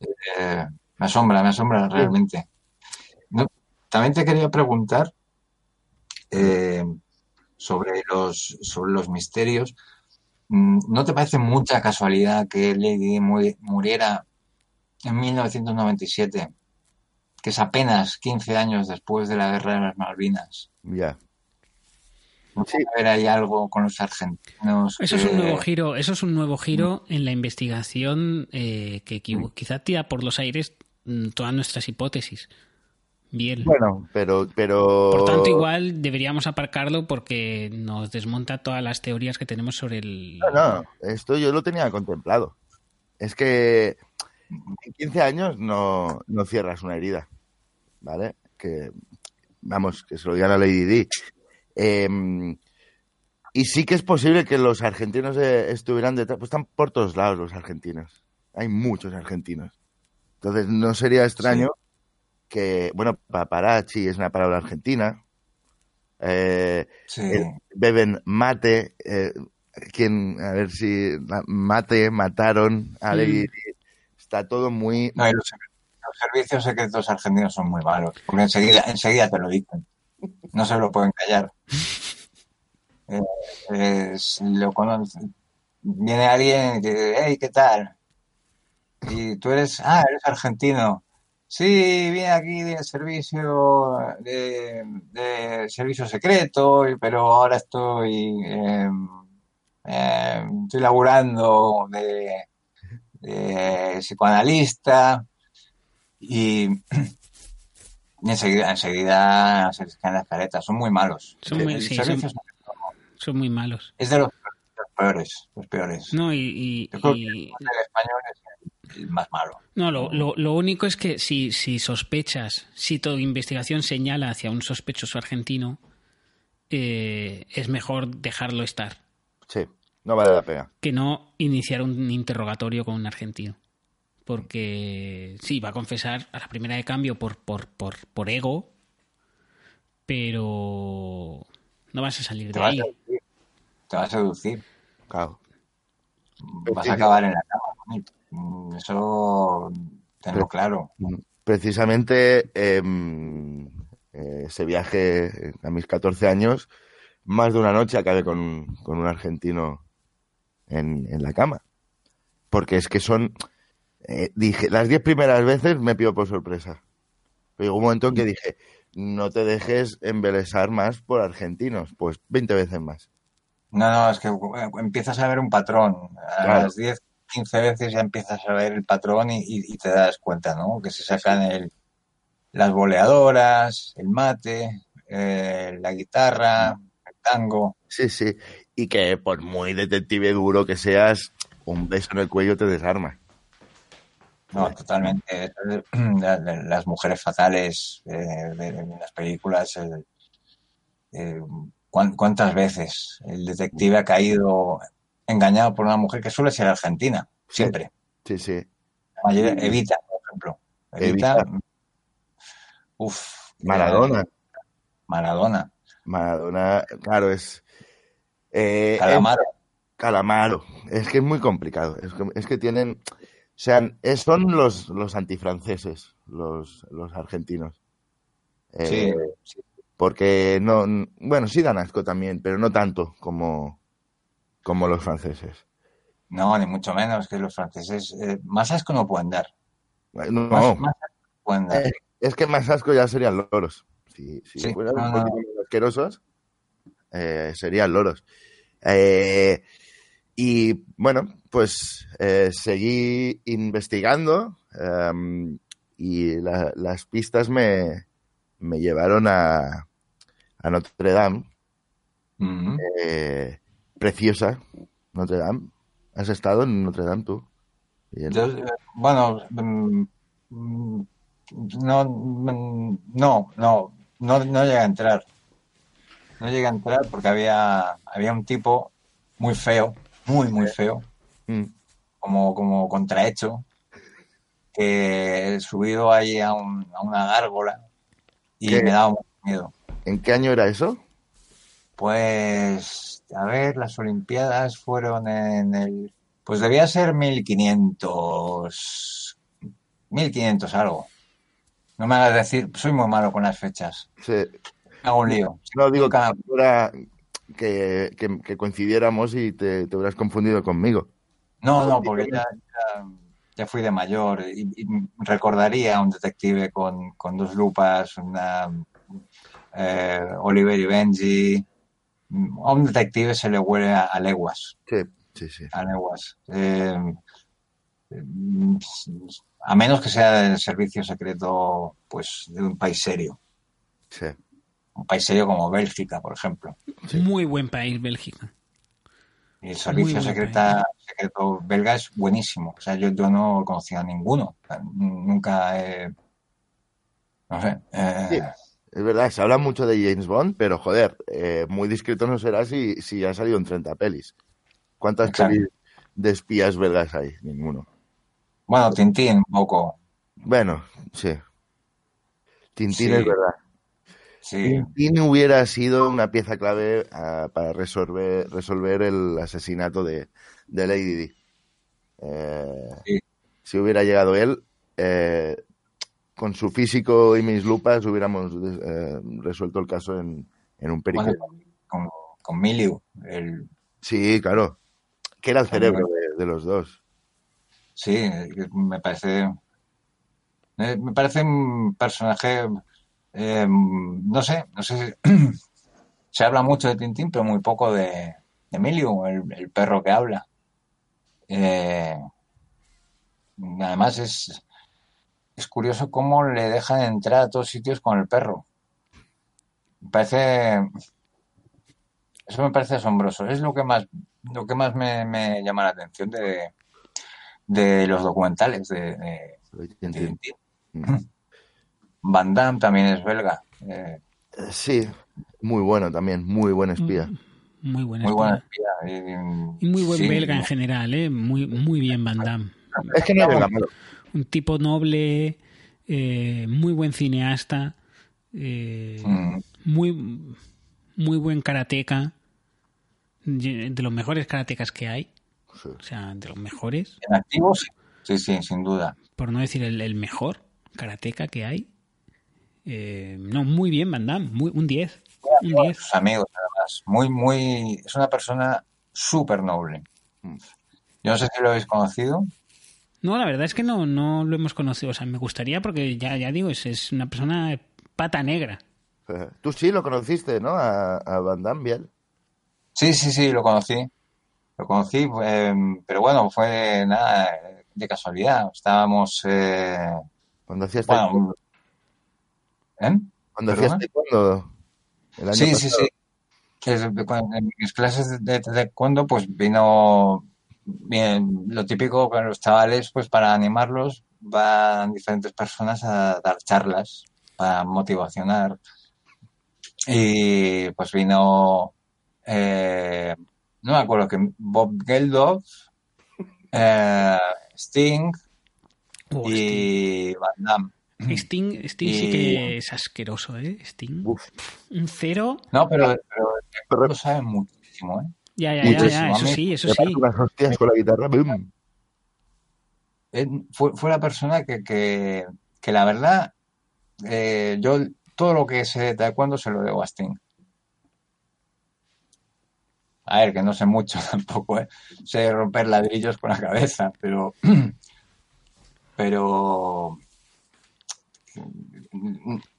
eh, me asombra, me asombra realmente. No, también te quería preguntar eh, sobre los, sobre los misterios. Mm, ¿No te parece mucha casualidad que Lady muriera en 1997, que es apenas 15 años después de la Guerra de las Malvinas? Ya. ¿No Sí. haber ahí algo con los argentinos? Eso es un nuevo giro, eso es un nuevo giro en la investigación eh, que qui- quizá tira por los aires mm, todas nuestras hipótesis. Bien. Bueno, pero, pero. Por tanto, igual deberíamos aparcarlo porque nos desmonta todas las teorías que tenemos sobre el. No, no, esto yo lo tenía contemplado. Es que en 15 años no, no cierras una herida, ¿vale? Que, vamos, que se lo digan a Lady Di. Em, y sí que es posible que los argentinos eh, estuvieran detrás, pues están por todos lados los argentinos. Hay muchos argentinos. Entonces no sería extraño que, bueno, paparazzi es una palabra argentina. Eh, Sí. eh, beben mate. eh, quien, a ver si ma- mate, mataron a. Está todo muy. No, los, los servicios secretos argentinos son muy malos, porque enseguida, enseguida te lo dicen. No se lo pueden callar. Eh, lo Viene alguien y dice, hey, ¿qué tal? Y tú eres, ah, eres argentino. Sí, vine aquí del servicio de, de servicio secreto, pero ahora estoy, eh, estoy laburando de, de psicoanalista y enseguida, enseguida se les caen las caretas. Son muy malos. Son muy- sí, son- Son muy malos. es de los, peores, los peores. No, y, y- Yo creo que y- el español es el, el más malo. no lo, lo, lo único es que si, si sospechas, si tu investigación señala hacia un sospechoso argentino, eh, es mejor dejarlo estar Sí, no vale la pena. que no iniciar un interrogatorio con un argentino. Porque sí, va a confesar a la primera de cambio por, por, por, por ego, pero no vas a salir Te de ahí. seducir. Te va a seducir. Claro. Vas a acabar en la cama. bonito. Mm, Eso tenlo claro. Precisamente em, eh, ese viaje eh, a mis 14 años, más de una noche acabé con, con un argentino en, en la cama. Porque es que son, eh, dije, las 10 primeras veces me pido por sorpresa. Pero llegó un momento en que dije, no te dejes embelesar más por argentinos, pues 20 veces más. No, no, es que eh, empiezas a ver un patrón. A Claro. las 10, 15 veces ya empiezas a ver el patrón y te das cuenta, ¿no? Que se sacan el, las boleadoras, el mate, eh, la guitarra, el tango. Sí, sí. Y que por muy detective duro que seas, un beso en el cuello te desarma. No, totalmente. Las mujeres fatales eh, de las películas. eh, eh, ¿cuán- ¿Cuántas veces el detective ha caído engañado por una mujer que suele ser argentina? Siempre. Sí, sí. Evita, por ejemplo. Evita. Evita. Uf. Maradona. eh, Maradona. Maradona, claro, es. eh, Calamaro. es- Calamaro. Es que es muy complicado. Es que, es que tienen. O sea, son los, los antifranceses, los, los argentinos. Sí, Eh, Porque no. Bueno, sí dan asco también, pero no tanto como, como los franceses. no, ni mucho menos que los franceses. eh, más asco no pueden dar. No, Más, más asco no pueden dar. Eh, es que más asco ya serían loros. Si, si Sí, fueran no, no. asquerosos, serían loros. Eh, y bueno, pues eh, seguí investigando em, y la- las pistas me, me llevaron a, a Notre Dame, eh, preciosa Notre Dame. ¿Has estado en Notre Dame tú? Yo, eh, bueno, mm, mm, no, mm, no, no, no, no llegué a entrar. No llegué a entrar porque había, había un tipo muy feo, muy, muy feo, Mm, como, como contrahecho, que subido ahí a, un- a una gárgola y ¿Qué? me daba mucho miedo. ¿En qué año era eso? Pues, a ver, las Olimpiadas fueron en el... Pues debía ser 1500... 1500 algo. No me hagas decir, soy muy malo con las fechas. Sí. Hago un lío. No, digo que que, que- que coincidiéramos y te, te hubieras confundido conmigo. No, no, porque ya, ya, ya fui de mayor y, y recordaría a un detective con, con dos lupas, una eh, Oliver y Benji. A un detective se le huele a, a leguas. Sí, sí, sí. a leguas. Eh, mm, a menos que sea del servicio secreto, pues, de un país serio. sí. Un país serio como Bélgica, por ejemplo. Sí. Muy buen país, Bélgica. Y el servicio secreta, secreto belga es buenísimo. O sea, yo, yo no conocía a ninguno. O sea, nunca he... No sé. eh, Sí. Es verdad, se habla mucho de James Bond, pero joder, eh, muy discreto no será si, si ha salido en 30 pelis. ¿Cuántas Exacto. pelis de espías belgas hay? Ninguno. Bueno, Tintín, un poco. Bueno, sí. Tintín Sí. es verdad. Sí. Tintín hubiera sido una pieza clave ah, para resolver, resolver el asesinato de, de Lady Di. Eh, Sí. Si hubiera llegado él, eh, con su físico y mis lupas hubiéramos eh, resuelto el caso en, en un perico. Bueno, con, con Miliu, el, Sí, claro. Que era el cerebro de, de los dos. sí, me parece. Me parece un personaje. Eh, no sé, no sé. si- Se habla mucho de Tintín, pero muy poco de, de Miliu, el, el perro que habla. Eh, además, es, es curioso cómo le dejan entrar a todos sitios con el perro. Me parece. Eso me parece asombroso. Es lo que más, lo que más me, me llama la atención de, de los documentales de, de- de Tintín. Tintín. Van Damme también es belga. Eh, Eh, Sí, muy bueno también, muy buen espía. Mm, Muy buena muy buena espía. espía. Y, Y muy buen sí, belga en general, ¿eh? Muy, muy bien Van Damme. Es que no malo. Un tipo noble, eh, muy buen cineasta, eh, Mm, muy, muy buen karateca, de los mejores karatecas que hay, Sí. o sea, de los mejores, en activo, sí. Sí, sí, sin duda. por no decir el, el mejor karateca que hay. Eh, no, muy bien Van Damme, muy, un 10. Un 10. Sus amigos, además. Muy, muy. Es una persona súper noble. Mm. Yo no sé si lo habéis conocido. No, la verdad es que no, no lo hemos conocido. O sea, me gustaría porque ya, ya digo, es, es una persona pata negra. Eh, Tú sí lo conociste, ¿no? A, a Van Damme, bien. Sí, sí, sí, lo conocí. Lo conocí, eh, pero bueno, fue nada de casualidad. Estábamos. Eh, Cuando hacías ¿eh? Cuando ¿perdona? hacías taekwondo. El año Sí, sí, pasado. sí. Que es- cuando- en mis clases de taekwondo, pues vino bien, lo típico con los chavales, pues para animarlos, van diferentes personas a dar charlas para motivacionar. Y pues vino, eh, no me acuerdo que Bob Geldof, eh, Sting Oh, y Van Damme. Sting, Sting, Sting sí Y- que es asqueroso, ¿eh? Sting. Uf, Un cero. No, pero, pero lo saben muchísimo, ¿eh? Ya, ya, ya, Muchísimo. ya, eso sí, eso sí. unas hostias con la guitarra. ¡bum! Eh, fue, fue la persona que, que, que la verdad, eh, yo todo lo que sé de taekwondo se lo debo a Sting. A ver, que no sé mucho tampoco, ¿eh? Sé romper ladrillos con la cabeza, pero, pero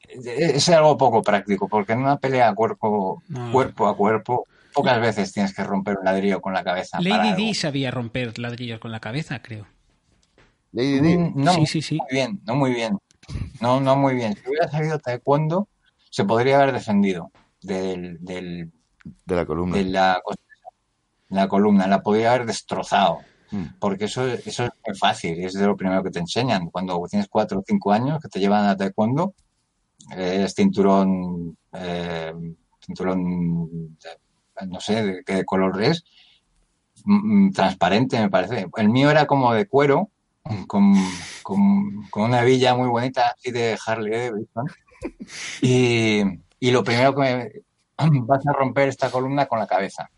es algo poco práctico, porque en una pelea cuerpo, No. cuerpo a cuerpo, pocas veces tienes que romper un ladrillo con la cabeza. Lady algo. D sabía romper ladrillos con la cabeza, creo. Lady Di. Mm, No, Sí, sí, sí. muy bien, no muy bien. No, no muy bien. Si hubiera salido taekwondo, se podría haber defendido del, del, de la columna. de la, la columna, la podría haber destrozado. Mm. Porque eso, eso es muy fácil, es de lo primero que te enseñan. Cuando tienes cuatro o cinco años que te llevan a taekwondo, eh, es cinturón, eh, cinturón, de- no sé de qué color es, mm, mm, transparente me parece. El mío era como de cuero, con, con, con una hebilla muy bonita así de Harley Davidson. Y, y lo primero que me, vas a romper esta columna con la cabeza.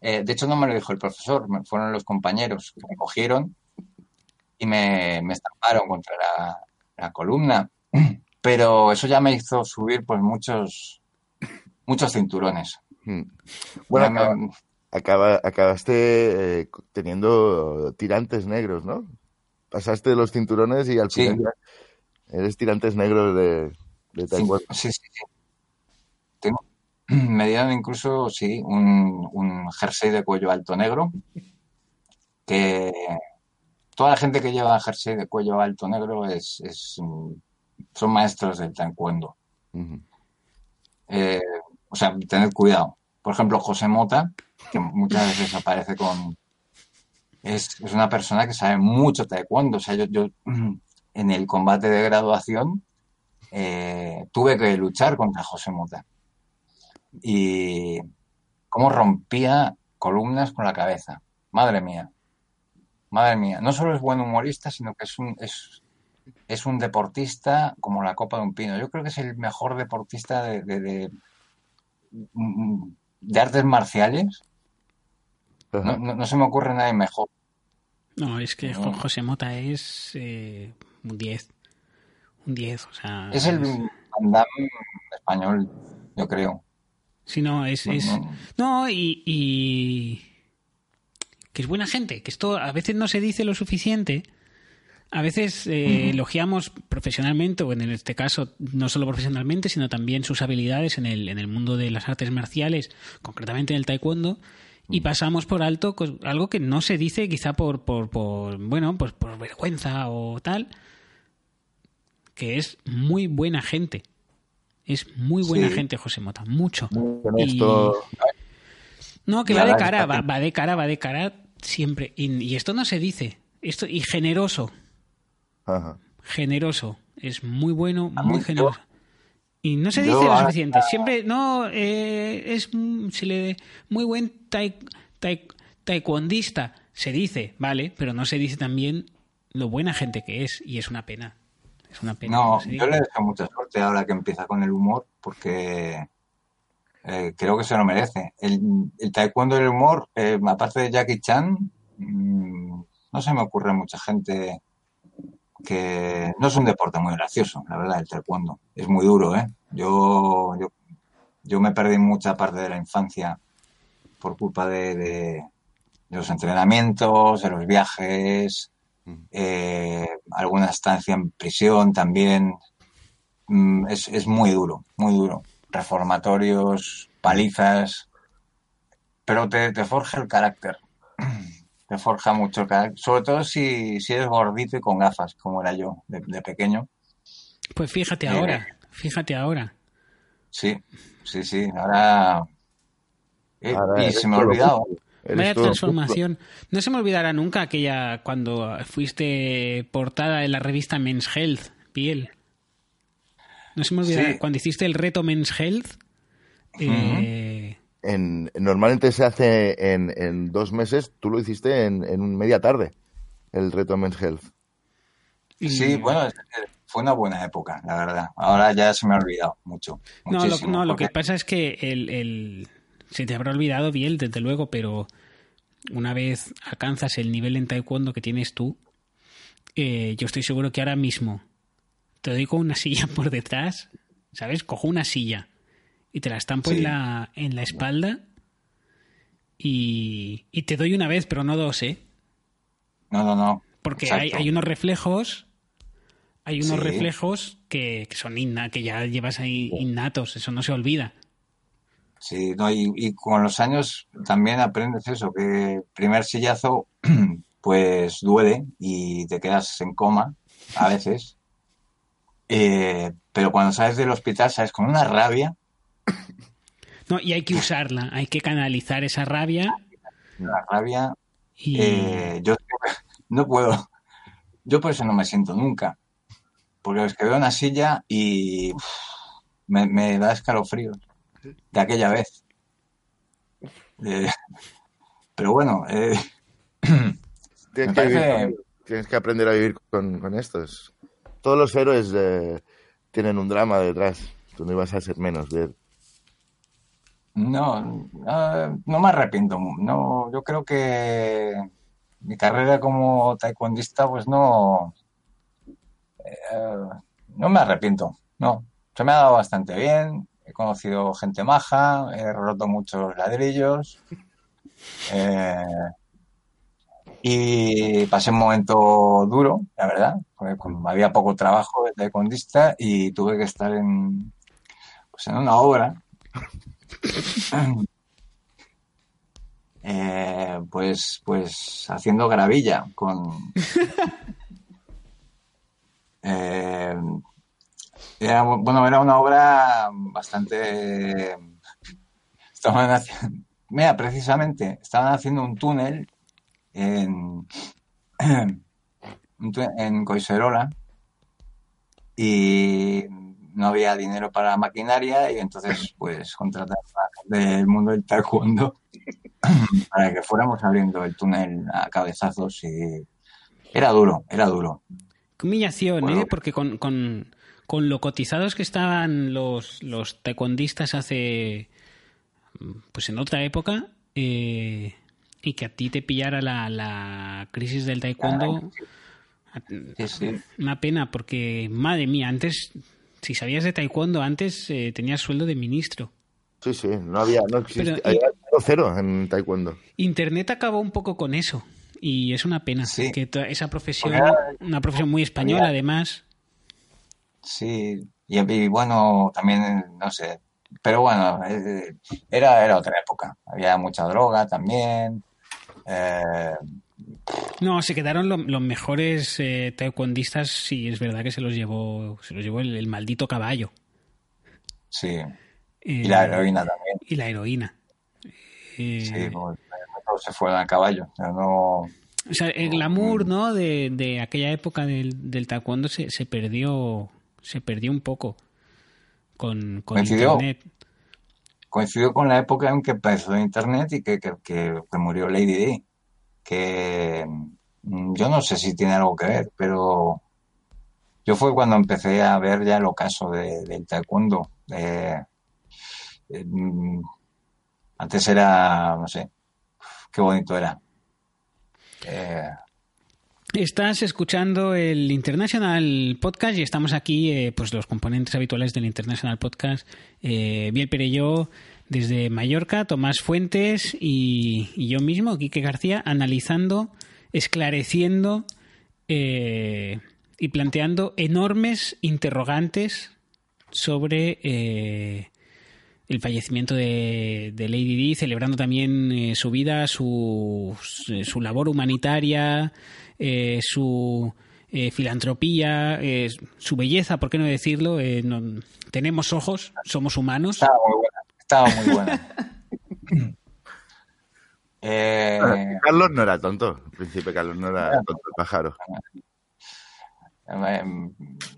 Eh, de hecho, no me lo dijo el profesor, me- fueron los compañeros que me cogieron y me, me estamparon contra la, la columna. Pero eso ya me hizo subir pues muchos, muchos cinturones. Mm. Bueno, me- acaba- acabaste eh, teniendo tirantes negros, ¿no? Pasaste los cinturones y al Sí. final ya eres tirantes negros de, de taekwondo. Sí, sí, sí. Tengo- me dieron incluso, sí, un, un jersey de cuello alto negro, que toda la gente que lleva jersey de cuello alto negro es, es, son maestros del taekwondo. Eh, o sea, tened cuidado. Por ejemplo, José Mota, que muchas veces aparece con, es, es una persona que sabe mucho taekwondo. O sea, yo, yo en el combate de graduación eh, tuve que luchar contra José Mota. Y cómo rompía columnas con la cabeza. Madre mía. Madre mía. No solo es buen humorista, sino que es un, es, es un deportista como la copa de un pino. Yo creo que es el mejor deportista de, de, de, de artes marciales. No, no, no, se me ocurre nadie mejor. No, es que no. José Mota es eh, un 10. Un 10, o sea. Es el Damme español, yo creo. Sí, no, es. es... No, y, y. que es buena gente, que esto a veces no se dice lo suficiente. A veces eh, uh -huh. elogiamos profesionalmente, o en este caso no solo profesionalmente, sino también sus habilidades en el, en el mundo de las artes marciales, concretamente en el taekwondo, y pasamos por alto algo que no se dice quizá por, por, por bueno, pues por vergüenza o tal, que es muy buena gente. Es muy buena sí. gente José Mota, mucho. Y... No, que va de cara, va, va, de cara, va de cara siempre. Y, y, esto no se dice. Esto, y generoso. Ajá. Generoso. Es muy bueno, muy generoso. Y no se dice yo, lo suficiente. Siempre, no, eh, es se le, muy buen tai, tai, taekwondista. Se dice, vale, pero no se dice también lo buena gente que es. Y es una pena. Es una pena. No, yo le deseo mucha suerte ahora que empieza con el humor, porque eh, creo que se lo merece. El, el taekwondo y el humor, eh, aparte de Jackie Chan, mmm, no se me ocurre mucha gente que no es un deporte muy gracioso, la verdad, el taekwondo. Es muy duro, ¿eh? Yo, yo, yo me perdí mucha parte de la infancia por culpa de, de, de los entrenamientos, de los viajes, eh, alguna estancia en prisión también. Mm, es, es muy duro, muy duro. Reformatorios, palizas, pero te, te forja el carácter te forja mucho el carácter. Sobre todo si, si eres gordito y con gafas, como era yo de, de pequeño. Pues fíjate eh, ahora, fíjate ahora. Sí, sí, sí. Ahora. Eh, ahora y se me ha olvidado. Vaya transformación. No se me olvidará nunca aquella cuando fuiste portada en la revista Men's Health, piel. No se me olvidará. Sí. Cuando hiciste el reto Men's Health. Uh -huh. eh, en, normalmente se hace en, en, dos meses, tú lo hiciste en, en media tarde, el reto Men's Health. Sí, bueno, fue una buena época, la verdad. Ahora ya se me ha olvidado mucho. No, lo, no, lo que pasa es que el, el, se te habrá olvidado bien, desde luego, pero una vez alcanzas el nivel en taekwondo que tienes tú, eh, yo estoy seguro que ahora mismo te doy con una silla por detrás, ¿sabes? Cojo una silla y te la estampo sí. en, la, en la espalda y, y, te doy una vez, pero no dos, ¿eh? No, no, no. Porque hay, hay, unos reflejos, hay unos sí. reflejos que, que, son inna, que ya llevas ahí innatos, eso no se olvida. Sí, no, y, y, con los años también aprendes eso, que primer sillazo pues duele y te quedas en coma a veces. Eh, pero cuando sales del hospital sales con una rabia no, y hay que usarla, hay que canalizar esa rabia. La rabia. Y... Eh, yo no puedo. Yo por eso no me siento nunca. Porque es que veo una silla y uf, me, me, da escalofrío de aquella vez. Eh, pero bueno, eh, tienes, que parece... tienes, que aprender a vivir con, con estos. Todos los héroes eh, tienen un drama detrás. Tú no ibas a ser menos de él. No, uh, no me arrepiento. No, yo creo que mi carrera como taekwondista, pues no, no me arrepiento. No, se me ha dado bastante bien. He conocido gente maja, he roto muchos ladrillos. Eh, y pasé un momento duro, la verdad, porque había poco trabajo de taekwondista y tuve que estar en, pues en una obra eh, pues, pues haciendo gravilla con. Eh, era, bueno, era una obra bastante. Estaban haciendo, mira, precisamente, estaban haciendo un túnel en, en Coiserola y no había dinero para la maquinaria y entonces pues contrataron a del mundo del taekwondo para que fuéramos abriendo el túnel a cabezazos y era duro, era duro. Humillación, ¿eh? Porque con, con, con, lo cotizados que estaban los, los taekwondistas hace, pues en otra época, eh, y que a ti te pillara la, la crisis del taekwondo, una pena, porque, madre mía, antes, si sabías de taekwondo antes, eh, tenías sueldo de ministro. Sí, sí, no había, no existía, cero en taekwondo. Internet acabó un poco con eso. Y es una pena que esa profesión, una profesión muy española además. Sí, y, bueno, también, no sé, pero bueno, eh, era, era otra época. Había mucha droga también. Eh, no, se quedaron los mejores eh, taekwondistas, sí, es verdad que se los llevó, se los llevó el, maldito caballo. Sí. y la heroína también. Y la heroína. sí, pues, se fue a caballo. no... O sea, el glamour, ¿no? De, de aquella época del, del taekwondo se, se, perdió se perdió un poco con, con internet. Coincidió con la época en que empezó internet y que, que, que, murió Lady D. Que mm, yo no sé si tiene algo que ver, pero yo fue cuando empecé a ver ya el ocaso de, del taekwondo. Eh, mm, antes era, no sé, qué bonito era. Eh, Estás escuchando el International Podcast y estamos aquí, eh, pues los componentes habituales del International Podcast, eh, Biel Pereyó desde Mallorca, Tomás Fuentes y, yo mismo, Quique García, analizando, esclareciendo eh, y planteando enormes interrogantes sobre el fallecimiento de, Lady Di, celebrando también eh, su vida, su, su labor humanitaria, eh, su eh, filantropía, su belleza, ¿por qué no decirlo? tenemos ojos, somos humanos. Estaba muy buena. Estaba muy buena. Carlos no era tonto, el príncipe Carlos no era tonto, el pájaro.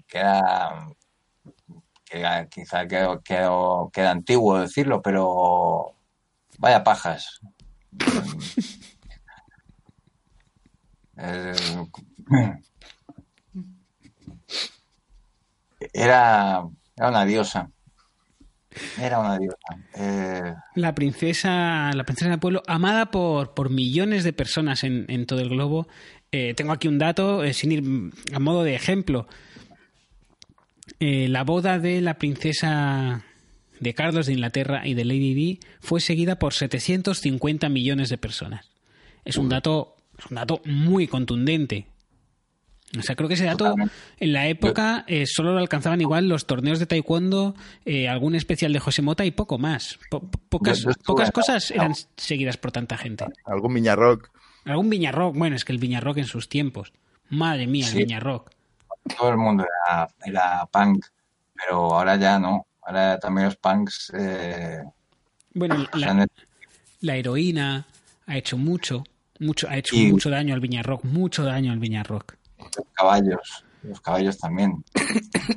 Que era que quizá queda antiguo decirlo, pero vaya pajas. Eh, era, era una diosa. Era una diosa. Eh, la princesa, la princesa del pueblo, amada por, por millones de personas en, en todo el globo. Eh, tengo aquí un dato, sin ir a modo de ejemplo. La boda de la princesa de Carlos de Inglaterra y de Lady Di fue seguida por 750 millones de personas. Es un dato, es un dato muy contundente. O sea, creo que ese dato en la época eh, solo lo alcanzaban igual los torneos de taekwondo, eh, algún especial de José Mota y poco más. pocas pocas cosas eran seguidas por tanta gente. Algún Viñarrock. Algún Viñarrock. Bueno, es que el Viñarrock en sus tiempos. Madre mía, el Viñarrock todo el mundo era, punk, pero ahora ya no. Ahora también los punks. Eh, bueno, la, heroína ha hecho mucho, mucho ha hecho mucho daño al Viñarrock, mucho daño al Viñarrock. Los caballos, los caballos también.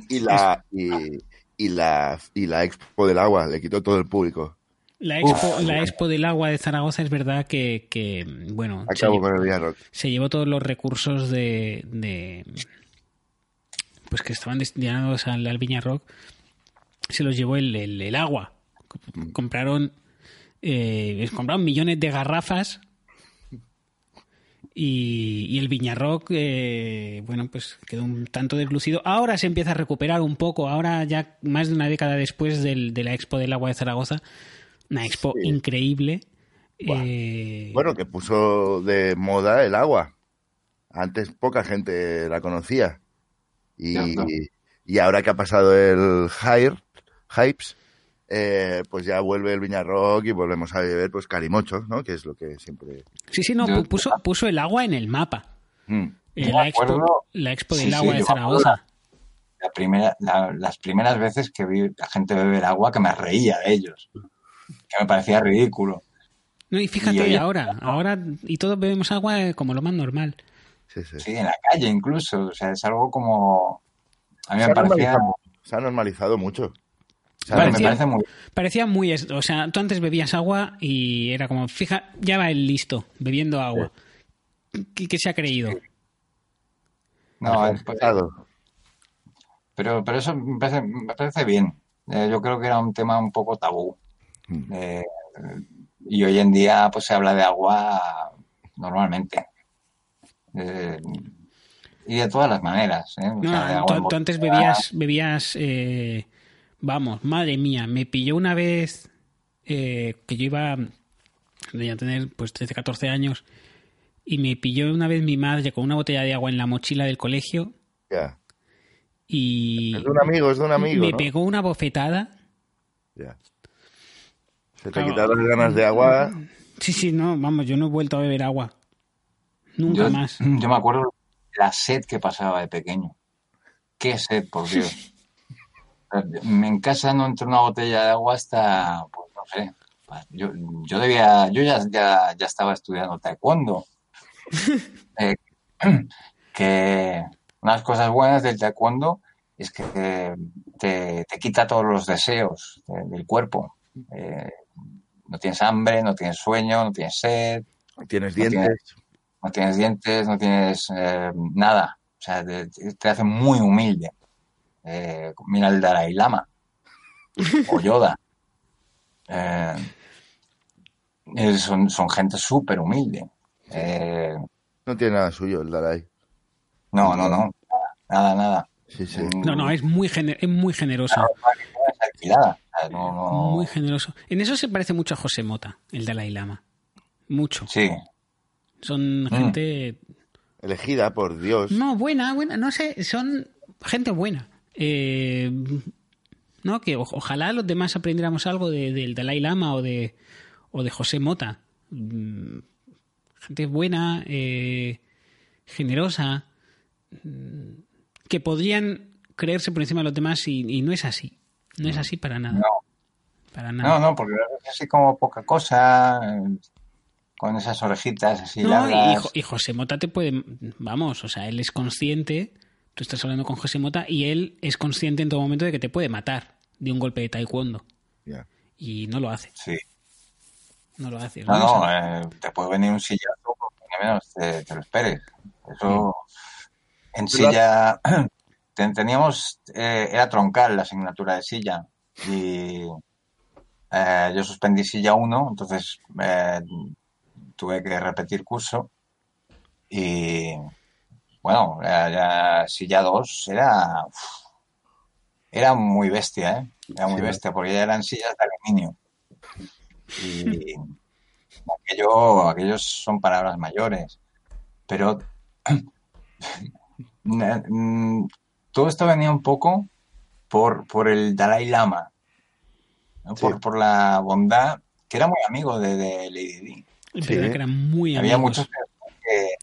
y la y, la y la Expo del Agua le quitó todo el público. La expo, la expo del agua de Zaragoza es verdad que, bueno, se llevó, se llevó, todos los recursos de, pues que estaban destinados al, al Viña Rock, se los llevó el, el, agua. Compraron, eh, compraron millones de garrafas y, y el Viñarrock, eh, bueno, pues quedó un tanto deslucido. Ahora se empieza a recuperar un poco, ahora ya más de una década después del, de la Expo del Agua de Zaragoza, una expo increíble. Eh, bueno, que puso de moda el agua. Antes poca gente la conocía. Y, ahora que ha pasado el hype, hypes, eh, pues ya vuelve el Viña Rock y volvemos a beber pues carimochos, ¿no? Que es lo que siempre... Sí, sí, no, puso, puso el agua en el mapa. Mm. Eh, la, expo, la, expo, del agua de Zaragoza. La primera, las primeras veces que vi la gente beber agua que me reía de ellos, que me parecía ridículo. No, y fíjate, Y hoy- ahora, ahora, y todos bebemos agua eh, como lo más normal. Sí, sí. Sí, en la calle incluso. O sea, es algo como... A mí Se me ha, parecía... se ha normalizado mucho. Me Parecía- parece muy... Parecía muy... O sea, tú antes bebías agua y era como, fija, ya va el listo, bebiendo agua. ¿Qué, qué se ha creído? No, es- pero, pero eso me parece, me parece bien. Eh, yo creo que era un tema un poco tabú. Mm. Eh, y hoy en día pues se habla de agua normalmente. Eh, y de todas las maneras. ¿eh? O No, sea, de agua tú, tú antes bebías, bebías eh, vamos, madre mía, me pilló una vez eh, que yo iba, debía tener pues 13, 14 años, y me pilló una vez mi madre con una botella de agua en la mochila del colegio Ya. y Es de un amigo, es de un amigo. me ¿no? pegó una bofetada. Ya. Se te Claro. quitaron las ganas de agua. Sí, sí, no, vamos, yo no he vuelto a beber agua. Nunca Yo, más. yo me acuerdo la sed que pasaba de pequeño. Qué sed, por Dios. En casa no entró una botella de agua hasta, pues no sé. Yo, yo debía, yo ya, ya, ya estaba estudiando taekwondo. Eh, que unas cosas buenas del taekwondo es que te, te quita todos los deseos de- del cuerpo. Eh, no tienes hambre, no tienes sueño, no tienes sed, Tienes No dientes. no tienes dientes, no tienes eh, nada. O sea, te, te hace muy humilde. Eh, mira el Dalai Lama o Yoda. Eh, son, son gente súper humilde. Eh, No tiene nada suyo el Dalai. no, no, no. Nada, nada. Sí, sí. Mm, No, no, es muy, gener- es muy generoso. no, no- Muy generoso. En eso se parece mucho a José Mota, el Dalai Lama. Mucho. Sí, Son gente. Elegida por Dios. No, buena, buena. No sé, son gente buena. Eh, no, que o- ojalá los demás aprendiéramos algo de- del Dalai Lama o de, o de José Mota. Mm, Gente buena, eh, generosa, mm, que podrían creerse por encima de los demás y, y no es así. No es así para nada. No. Para nada. no, no, porque es así como poca cosa, eh, con esas orejitas así No, largas. Y José Mota te puede. Vamos, o sea, él es consciente. Tú estás hablando con José Mota y él es consciente en todo momento de que te puede matar de un golpe de taekwondo. Y no lo hace. Sí. No lo hace. No, O no, sea, eh, te puede venir un sillazo ni menos te, te lo esperes. Eso, en silla, ten- teníamos, eh, era troncal la asignatura de silla y eh, yo suspendí silla 1, entonces eh, tuve que repetir curso y bueno, ya, ya silla 2 era, uf, era muy bestia, ¿eh? Era muy Sí. bestia porque ya eran sillas de aluminio. Y aquello, aquellos son palabras mayores. Pero mm, todo esto venía un poco por, por el Dalai Lama, ¿no? Sí. por, por la bondad, que era muy amigo de, de Lady Di. sí. que eran muy Había amigos. muchos que,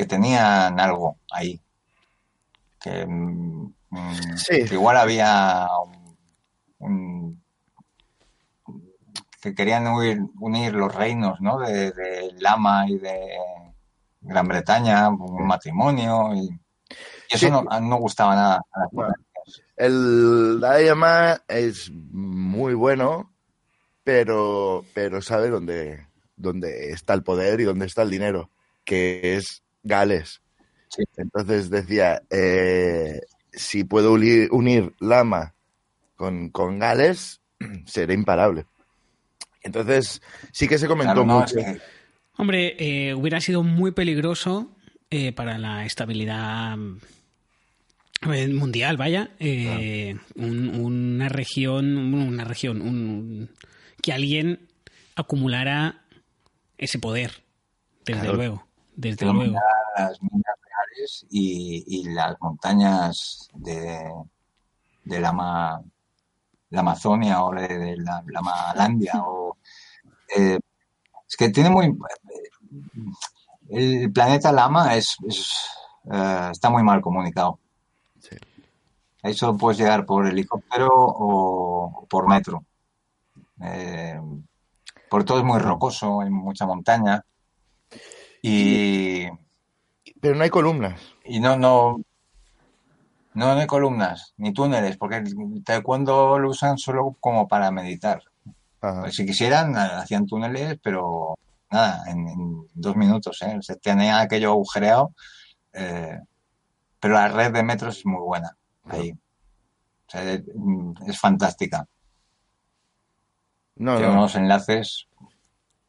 que tenían algo ahí. Que, mm, mm, Sí. que igual había un, un- que querían unir, unir los reinos ¿no? de, de Lama y de Gran Bretaña, un matrimonio. Y, y eso Sí. no, no gustaba nada. Bueno. El Lama es muy bueno, pero, pero sabe dónde, dónde está el poder y dónde está el dinero, que es Gales. Sí. Entonces decía, eh, si puedo unir, unir Lama con, con Gales, seré imparable. Entonces sí que se comentó Claro, no, es mucho. que- Hombre, eh, hubiera sido muy peligroso eh, para la estabilidad eh, mundial, vaya, eh, un- una región, una región, un- que alguien acumulara ese poder, desde Claro. luego, desde luego. las minas reales y, y las montañas de, de la, Ma- la Amazonia o de, de la, la Malandia. O, eh, es que tiene muy... El planeta Lama es, es, eh, está muy mal comunicado. Sí. Ahí solo puedes llegar por helicóptero o, o por metro. Eh, Por todo es muy rocoso, hay mucha montaña. Y, Pero no hay columnas. y no, no, no, no hay columnas ni túneles, porque el taekwondo lo usan solo como para meditar. Ajá. Pues si quisieran, hacían túneles, pero nada, en, en dos minutos, ¿eh? Se tenía aquello agujereado, eh, pero la red de metros es muy buena ahí. O sea, es, es fantástica. No, Tiene no. unos enlaces.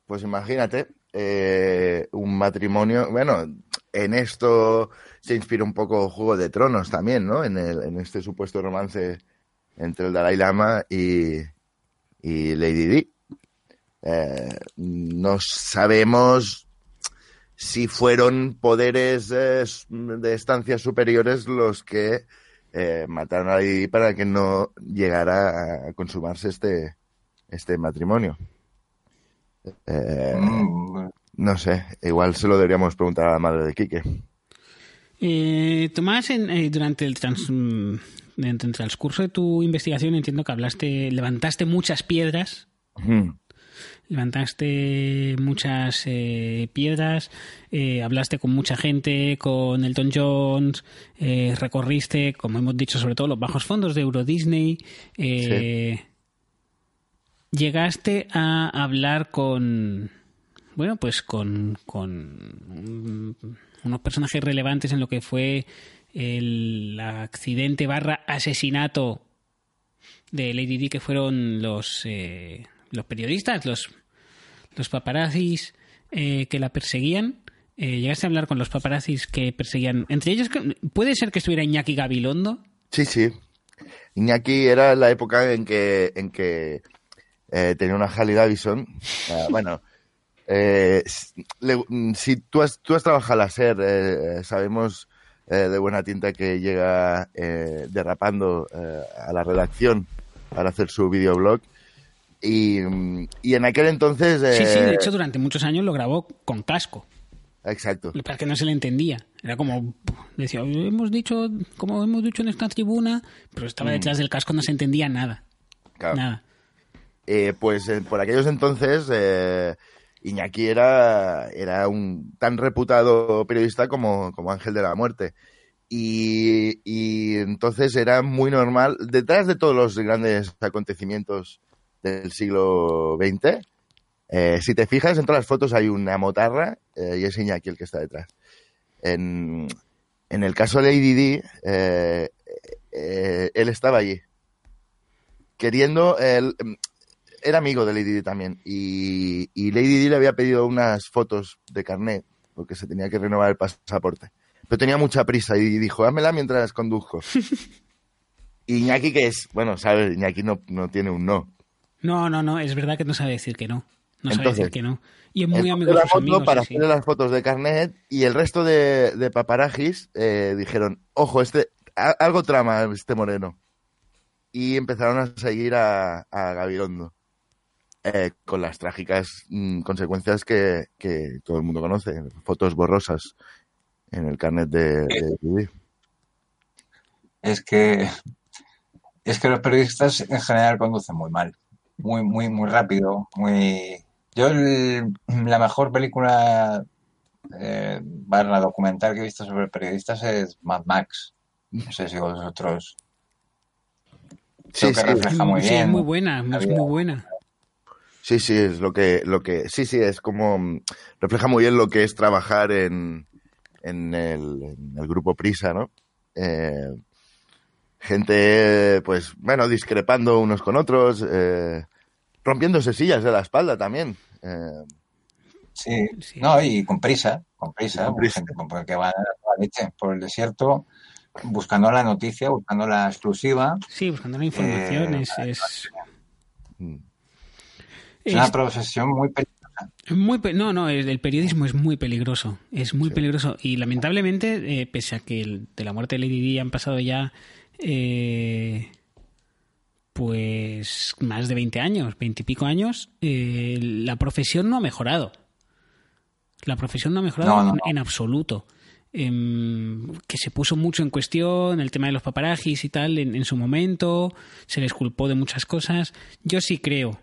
Pues imagínate, eh, un matrimonio, bueno, en esto se inspira un poco Juego de Tronos también, ¿no? En, el, en este supuesto romance entre el Dalai Lama y, y Lady Di. Eh, no sabemos si fueron poderes de estancias superiores los que eh, mataron a Lady Di para que no llegara a consumarse este, este matrimonio. Eh, mm, no sé, igual se lo deberíamos preguntar a la madre de Quique. Eh, Tomás, en- eh, durante el, trans- mm, durante el transcurso de tu investigación entiendo que hablaste, levantaste muchas piedras, levantaste muchas eh, piedras, eh, hablaste con mucha gente, con Elton Jones, eh, recorriste, como hemos dicho, sobre todo los bajos fondos de Euro Disney. eh, Llegaste a hablar con, bueno, pues con, con unos personajes relevantes en lo que fue el accidente barra asesinato de Lady Di, que fueron los, eh, los periodistas, los, los paparazzis eh, que la perseguían. Eh, ¿Llegaste a hablar con los paparazzis que perseguían? Entre ellos, ¿puede ser que estuviera Iñaki Gabilondo? Sí, sí. Iñaki era la época en que, en que eh, tenía una Harley Davidson. Eh, bueno, eh, le- mm, si tú has, tú has trabajado a la SER, eh, sabemos eh, de buena tinta que llega eh, derrapando a la redacción para hacer su videoblog. Y, mm, y en aquel entonces... Sí, sí, de hecho durante muchos años lo grabó con casco. Exacto. Para que no se le entendía. Era como, decía, hemos dicho, como hemos dicho en esta tribuna, pero estaba detrás del casco, no se entendía nada. Claro. Nada. Eh, pues eh, por aquellos entonces eh, Iñaki era, era un tan reputado periodista como, como Ángel de la Muerte. Y, entonces era muy normal, detrás de todos los grandes acontecimientos del siglo XX, si te fijas, en todas las fotos hay una motarra y es Iñaki el que está detrás. En, en el caso de Lady él estaba allí. Queriendo, era amigo de Lady Di también. Y, y Lady Di le había pedido unas fotos de carnet, porque se tenía que renovar el pasaporte. Pero tenía mucha prisa y dijo, hámela mientras conduzco. y Iñaki, que es, bueno, sabes, Iñaki no, no tiene un no. No, no, no, es verdad que no sabe decir que no. No sabe decir que no. Y es muy amigo de la amigos. para sí. las fotos de carnet y el resto de, de paparajis eh, dijeron, ojo, este a- algo trama este moreno. Y empezaron a seguir a, a Gabilondo. Eh, con las trágicas mm, consecuencias que, que todo el mundo conoce. Fotos borrosas en el carnet de, de Didi. Es que es que los periodistas en general conducen muy mal, muy muy muy rápido, muy. Yo el- la mejor película eh, barra documental que he visto sobre periodistas es Mad Max. No sé si vosotros. Creo Sí, que sí. refleja muy Sí, bien. es muy buena, es muy buena. Sí, sí, es lo que, lo que, sí, sí, es como, mm, refleja muy bien lo que es trabajar en, en, el, en el grupo Prisa, ¿no? Eh, gente, pues, bueno, discrepando unos con otros, eh, rompiéndose sillas de la espalda también. Eh, Sí, Sí. no, y con prisa, con prisa, Con prisa. gente con- que va a por el desierto, buscando la noticia, buscando la exclusiva. Sí, buscando la información Eh, es, es, mm, Es una es- profesión muy peligrosa. muy pe- no, no, el, el periodismo es muy peligroso, es muy peligroso y lamentablemente, eh, pese a que el- de la muerte de Lady Di han pasado ya, eh, pues más de 20 años, 20 y pico años, eh, la profesión no ha mejorado. La profesión no ha mejorado No, no, en- no. en absoluto. Em, que se puso mucho en cuestión el tema de los paparajis y tal en, en su momento, se les culpó de muchas cosas. Yo sí creo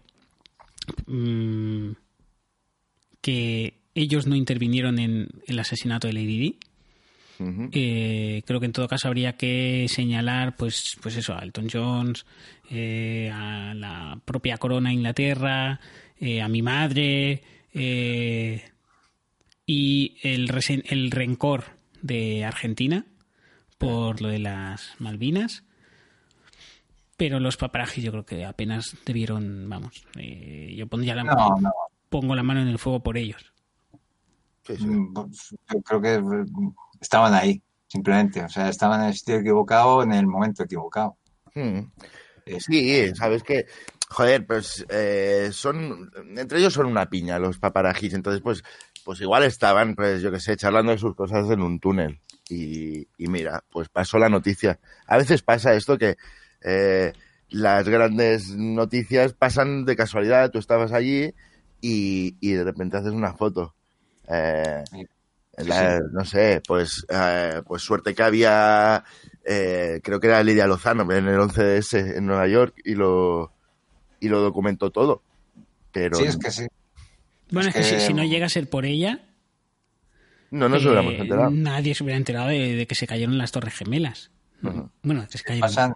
mm, que ellos no intervinieron en el asesinato de Lady Di. Eh, creo que en todo caso habría que señalar, pues, pues eso, a Elton Jones, eh, a la propia corona de Inglaterra, eh, a mi madre y el, resen- el rencor de Argentina por lo de las Malvinas. Pero los paparajis yo creo que apenas debieron, vamos, eh, yo pondría la, No, no. pongo la mano en el fuego por ellos. Sí, sí. Mm, Yo creo que mm, estaban ahí, simplemente. O sea, estaban en el sitio equivocado en el momento equivocado. Mm. Eh, Sí, sabes que, joder, pues eh, son, entre ellos son una piña los paparajis, entonces pues, pues igual estaban, pues yo que sé, charlando de sus cosas en un túnel y, y mira, pues pasó la noticia. A veces pasa esto que eh, las grandes noticias pasan de casualidad, tú estabas allí y, y de repente haces una foto. Eh, Sí. la- no sé, pues, eh, pues suerte que había, eh, creo que era Lidia Lozano en el 11DS en Nueva York y lo, y lo documentó todo. Pero Sí, es que sí. Bueno, Es que, si, si no llega a ser por ella, no nos hubiéramos eh, enterado. nadie se hubiera enterado de, de que se cayeron las Torres Gemelas. Bueno, que se cayeron. Pasan,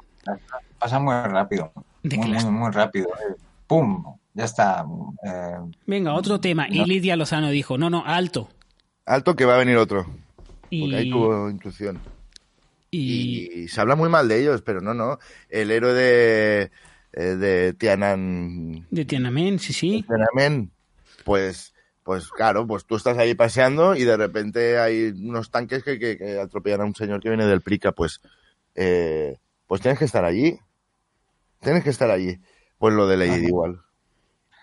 pasan muy rápido. De Muy, rápido. ¡Pum! Ya está. Eh, Venga, otro tema. Y. Lidia Lozano dijo, no, no, alto. Alto que va a venir otro, porque ahí Y, tuvo intuición. y- Y se habla muy mal de ellos, pero no, no. El héroe de, eh, de Tianan, de Tiananmen, sí, sí. Tiananmen, pues, pues claro, pues tú estás ahí paseando y de repente hay unos tanques que, que, que atropellan a un señor que viene del Prica, pues, eh, pues tienes que estar allí. Tienes que estar allí. Pues lo de Lady Ajá. igual.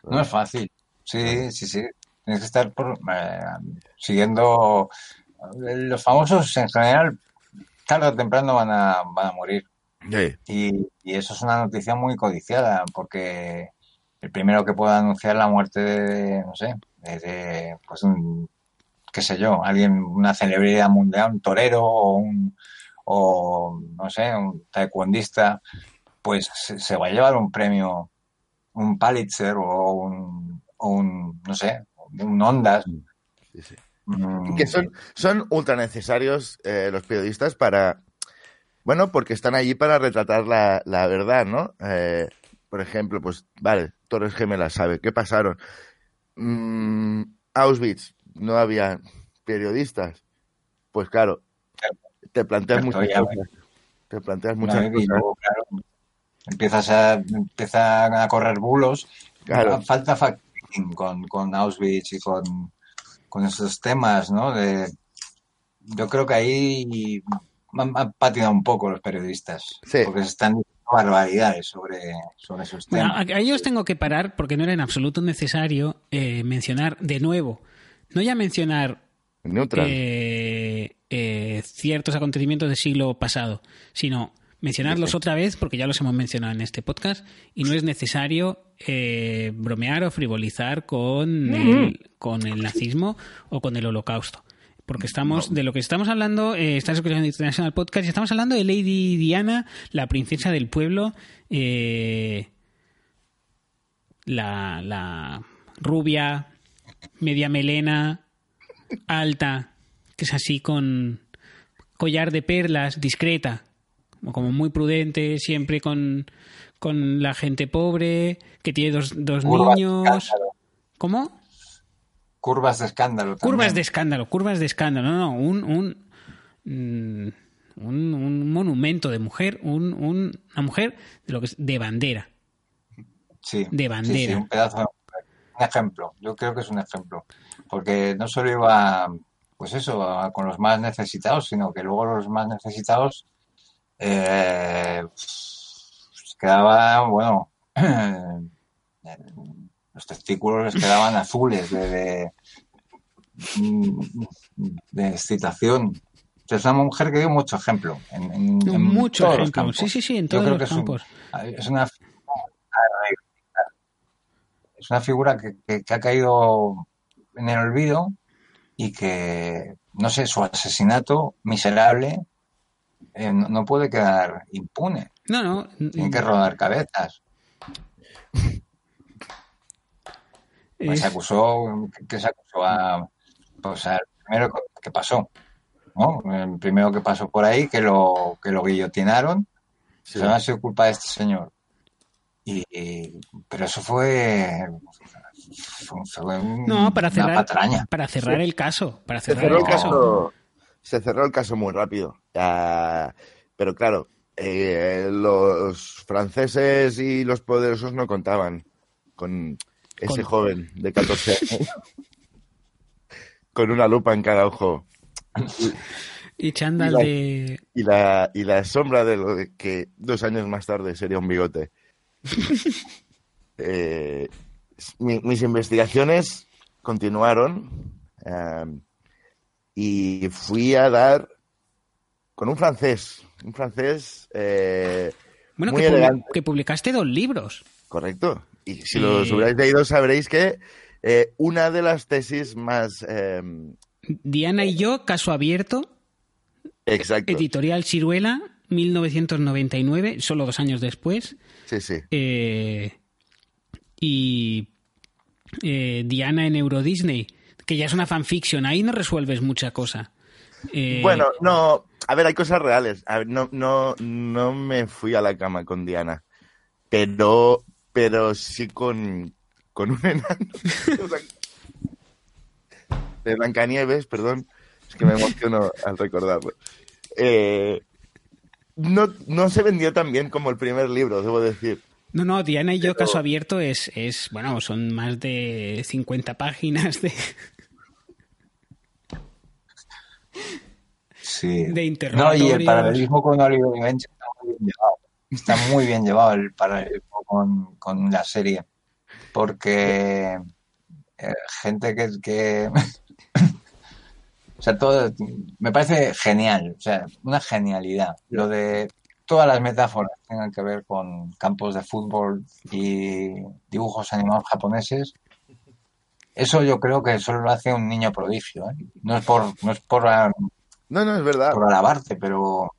no es fácil. Sí, sí, sí. Tienes que estar por, eh, siguiendo. Los famosos en general, tarde o temprano van a, van a morir. Sí. Y, y eso es una noticia muy codiciada, porque el primero que pueda anunciar la muerte de, no sé, de, de, pues un, qué sé yo, alguien, una celebridad mundial, un torero o un, o no sé, un taekwondista, pues se, va a llevar un premio, un Pulitzer o un, o un no sé, un Ondas. sí, sí. Mm, que son, son ultra necesarios eh, los periodistas para, bueno, porque están allí para retratar la, la verdad, ¿no? Eh, por ejemplo, pues, vale, Torres Gemelas sabe qué pasaron. Mm, Auschwitz, no había periodistas. Pues claro, te planteas muchas cosas. Te planteas muchas cosas. luego, claro, empiezas a, empiezan a correr bulos. Claro. Falta fact-checking con, con Auschwitz y con, con esos temas, ¿no? De, yo creo que ahí han, han patinado un poco los periodistas. Sí. Porque se están diciendo barbaridades sobre, sobre esos Bueno, temas. a, a ellos tengo que parar porque no era en absoluto necesario eh, mencionar de nuevo, no ya mencionar Neutral. eh, ciertos acontecimientos del siglo pasado, sino mencionarlos otra vez porque ya los hemos mencionado en este podcast y no es necesario eh, bromear o frivolizar con el, con el nazismo o con el holocausto. Porque estamos, de lo que estamos hablando, eh, estás escuchando International Podcast y estamos hablando de Lady Diana, la princesa del pueblo, eh, la, la rubia, media melena, alta, que es así con collar de perlas, discreta, como muy prudente, siempre con, con la gente pobre, que tiene dos, dos Curvas niños. ¿Cómo? Curvas de escándalo. Curvas de escándalo, curvas de escándalo, no, no, un, un, mm, un, un monumento de mujer, un, un- una mujer de lo que es de bandera. Sí, de sí, bandera. sí, un pedazo, un ejemplo. Yo creo que es un ejemplo. Porque no solo iba, pues eso, a- con los más necesitados, sino que luego los más necesitados eh, pues, quedaban, bueno, los testículos les quedaban azules de, de, de excitación. Es una mujer que dio mucho ejemplo. En, en- en Mucho todos ejemplo. campos. Sí, sí, sí, en Yo todos creo los que es un- campos. es una es una figura que, que- que ha caído en el olvido y que no sé su asesinato miserable eh, no, no puede quedar impune No, no. tiene que rodar cabezas Pues se acusó, que se acusó a, pues al primero que pasó, ¿no? El primero que pasó por ahí, que lo, que lo guillotinaron, Sí. se ha sido culpa de este señor. Y, pero eso fue un- No, para una cerrar, patraña. para cerrar el caso. Para Se cerrar cerró el el caso. caso, se cerró el caso muy rápido. Ah, pero claro, eh, los franceses y los poderosos no contaban con ese Con- joven de 14 años con una lupa en cada ojo Y chándal Y la- de. y la, y la sombra de lo de que dos años más tarde sería un bigote. Eh, mi- mis investigaciones continuaron eh, y fui a dar con un francés, un francés eh, Bueno, muy que, elegante, que publicaste dos libros. correcto. Y si los hubierais leído sabréis que eh, una de las tesis más eh, Diana y yo, caso abierto, exacto, editorial Ciruela, 1999, solo dos años después. sí, sí, Eh, y eh, Diana en Euro Disney, que ya es una fanfiction, ahí no resuelves mucha cosa. Eh, Bueno, no, a ver, hay cosas reales. A ver, no, no, no me fui a la cama con Diana, pero, pero sí con, con un enano de Blancanieves, perdón, es que me emociono al recordarlo. Eh, no, no se vendió tan bien como el primer libro, debo decir. No, no, Diana y yo, Pero- caso abierto, es, es, bueno, son más de 50 páginas de, Sí. de No, y el paralelismo con Oliver y Bench está muy bien llevado. Está muy bien llevado el paralelismo con, con la serie. Porque eh, gente que, que o sea, todo me parece genial, o sea, una genialidad. Lo de todas las metáforas que tengan que ver con campos de fútbol y dibujos animados japoneses. Eso yo creo que solo lo hace un niño prodigio. ¿eh? No es por, no es por, No, no, es verdad. por alabarte, pero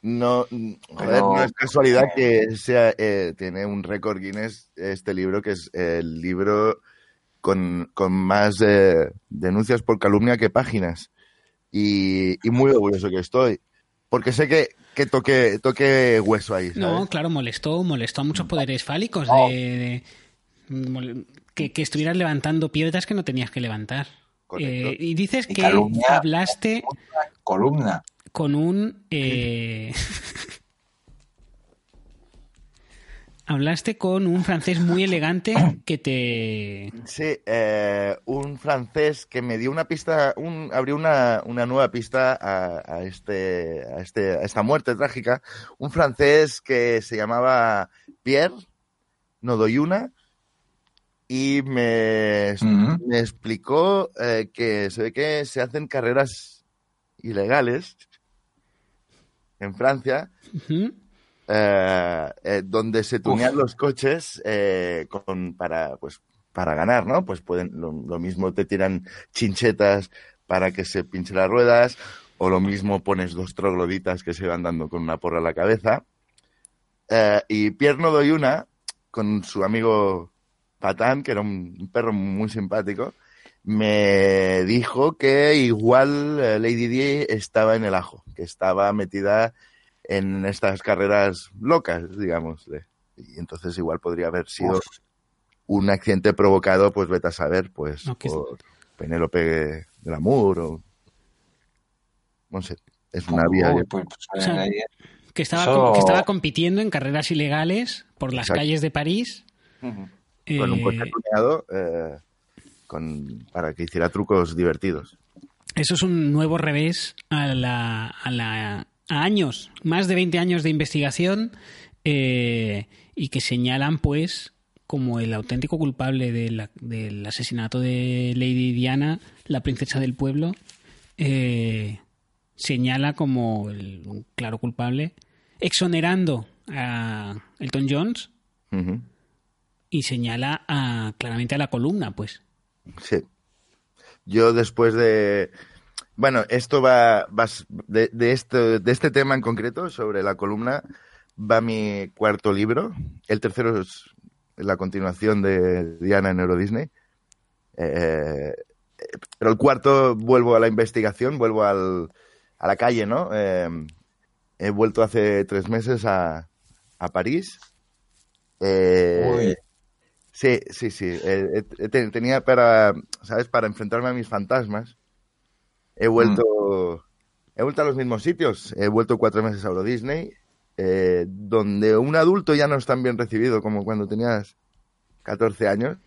No, no es casualidad que sea, eh, tiene un récord Guinness este libro, que es el libro con, con más eh, denuncias por calumnia que páginas. Y, y muy orgulloso que estoy. Porque sé que, que toque, toque hueso ahí. ¿sabes? No, claro, molestó, molestó a muchos poderes fálicos No. de, de- mol- que, que estuvieras levantando piedras que no tenías que levantar. Eh, y dices Y que calumnia. hablaste columna. con un eh, hablaste con un francés muy elegante que te Sí, eh, un francés que me dio una pista, un, abrió una, una nueva pista a, a este, a, este, a esta muerte trágica. Un francés que se llamaba Pierre Nodoyuna y me, me explicó eh, que se ve que se hacen carreras ilegales en Francia. Eh, eh, donde se tunean los coches eh, con, para, pues, para ganar, ¿no? Pues pueden, lo, lo mismo te tiran chinchetas para que se pinche las ruedas, o lo mismo pones dos trogloditas que se van dando con una porra a la cabeza. Y Pierre Nodoyuna, con su amigo Patán, que era un, perro muy simpático, me dijo que igual Lady Di estaba en el ajo, que estaba metida en estas carreras locas, digamos. y entonces igual podría haber sido Uf. un accidente provocado, pues vete a saber, pues No, que- por Penélope del Amor o... No sé, es una vía... Uy, pues, pues, O sea, ahí- que estaba que estaba compitiendo en carreras ilegales por las Exacto. calles de París con un Eh, coche tuneado eh, con, para que hiciera trucos divertidos. Eso es un nuevo revés a, la, a, la- a años, más de 20 años de investigación eh, y que señalan, pues, como el auténtico culpable de la- del asesinato de Lady Diana, la princesa del pueblo, eh, señala como el un claro culpable, exonerando a Elton Jones y señala a, claramente a la columna, pues. Sí. Yo después de... Bueno, esto va, de, de, este, de este tema en concreto, sobre la columna, va mi cuarto libro. El tercero es la continuación de Diana en Euro Disney. Eh, pero el cuarto vuelvo a la investigación, vuelvo al, a la calle, ¿no? Eh, he vuelto hace tres meses a, a París. Eh. Sí, sí, sí. Eh, eh, te- tenía para, ¿sabes? Para enfrentarme a mis fantasmas. He vuelto, he vuelto a los mismos sitios. He vuelto cuatro meses a Euro Disney, eh, donde un adulto ya no es tan bien recibido como cuando tenías 14 años.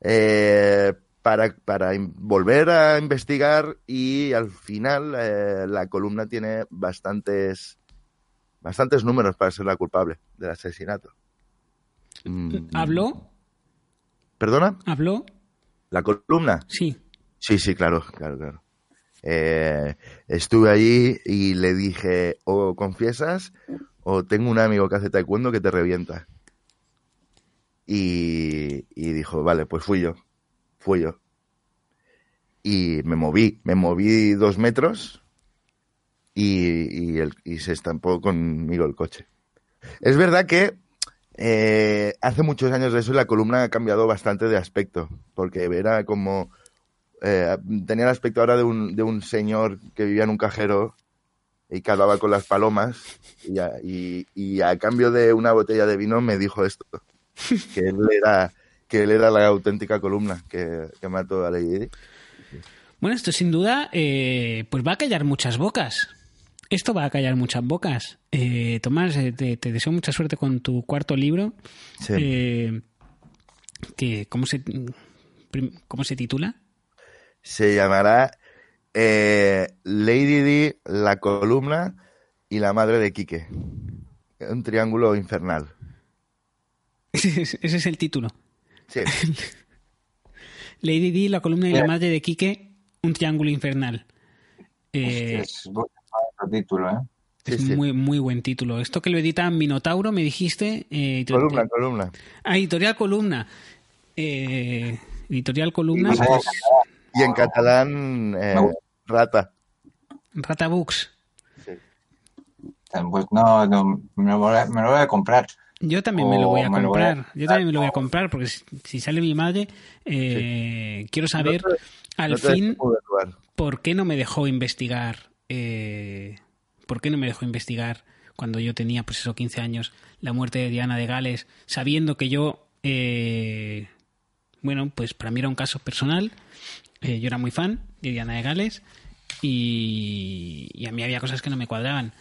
Eh, para, para volver a investigar y al final eh, la columna tiene bastantes bastantes números para ser la culpable del asesinato. Mm, ¿Habló? ¿Perdona? ¿Habló? ¿La columna? Sí. Sí, sí, claro, claro, claro. Eh, estuve allí y le dije, o confiesas o tengo un amigo que hace taekwondo que te revienta. Y, dijo, vale, pues fui yo, fui yo. Y me moví, me moví dos metros y, se estampó conmigo el coche. Es verdad que eh, hace muchos años de eso la columna ha cambiado bastante de aspecto, porque era como... eh, tenía el aspecto ahora de un, de un señor que vivía en un cajero y que hablaba con las palomas y a, y- y a cambio de una botella de vino me dijo esto, que él era, que él era la auténtica columna que, que mató a Lady. Bueno, esto sin duda eh, pues va a callar muchas bocas. Esto va a callar muchas bocas. Eh, Tomás, te, te deseo mucha suerte con tu cuarto libro. Sí. Que, ¿cómo, se, ¿Cómo se titula? Se llamará eh, Lady Di, la columna y la madre de Quique. Un triángulo infernal. Ese es, el título. Sí, Lady Di, la columna y la madre de Quique, un triángulo infernal. Eh, es buen título, ¿eh? es sí. muy, muy buen título. Esto que lo edita Minotauro, me dijiste. eh, Columna, te- columna. Ah, editorial Columna. Eh, editorial Columna, pues, Y en catalán, eh, rata. Rata Books. Pues no, no, me, lo voy a, me lo voy a comprar. Yo también me lo voy a voy comprar. Yo también me lo voy a comprar porque si, si sale mi madre, eh, quiero saber No te- al No fin por qué no me dejó investigar. eh, ¿Por qué no me dejó investigar cuando yo tenía, pues eso, 15 años, la muerte de Diana de Gales, sabiendo que yo, eh, bueno, pues para mí era un caso personal. Eh, yo era muy fan de Diana de Gales y, a mí había cosas que no me cuadraban.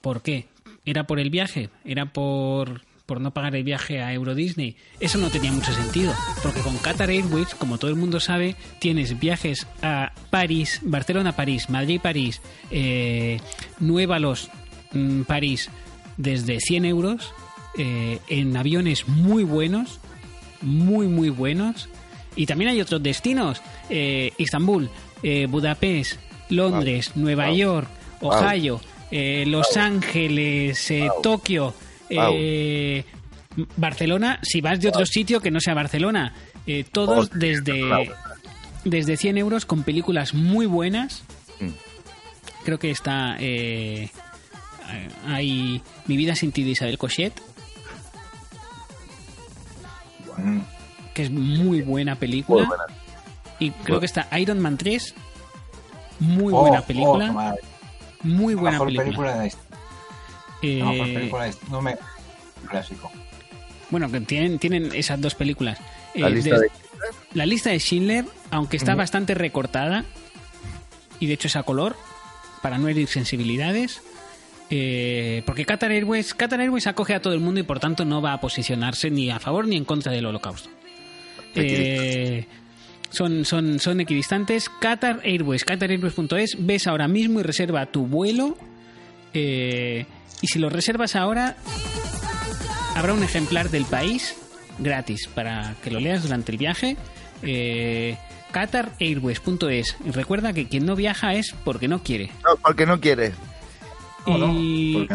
¿Por qué? ¿Era por el viaje? ¿Era por, por no pagar el viaje a Euro Disney? Eso no tenía mucho sentido, porque con Qatar Airways, como todo el mundo sabe, tienes viajes a París, Barcelona-París, Madrid-París, eh, Nuevalos, mm, París, desde 100 euros, eh, en aviones muy buenos, muy, muy buenos. Y también hay otros destinos, eh, Istambul, eh, Budapest, Londres, Nueva Wow. York, Wow. Ohio, eh, Los Ángeles, eh. Tokio, Barcelona, si vas de otro sitio que no sea Barcelona, todos Oh, desde, desde 100 euros con películas muy buenas. Mm. Creo que está... hay Mi vida sin ti de Isabel Cochet, Mm, que es muy buena película. Muy buena. Y creo que está Iron Man 3, muy oh, buena oh, película. muy buena mejor película. película de historia. Eh, mejor película de. No me... Clásico. Bueno, que tienen, tienen esas dos películas. La Eh, lista de... la lista de Schindler, aunque está bastante recortada, y de hecho es a color, para no herir sensibilidades, eh, porque Qatar Airways, Qatar Airways acoge a todo el mundo y por tanto no va a posicionarse ni a favor ni en contra del holocausto. Eh, son, son, son equidistantes. Qatar Airways, qatarairways.es, ves ahora mismo y reserva tu vuelo. eh, y si lo reservas ahora, habrá un ejemplar del país gratis para que lo leas durante el viaje. Eh, qatarairways.es. Recuerda que quien no viaja es porque no quiere. No, porque no quiere. No, Y-.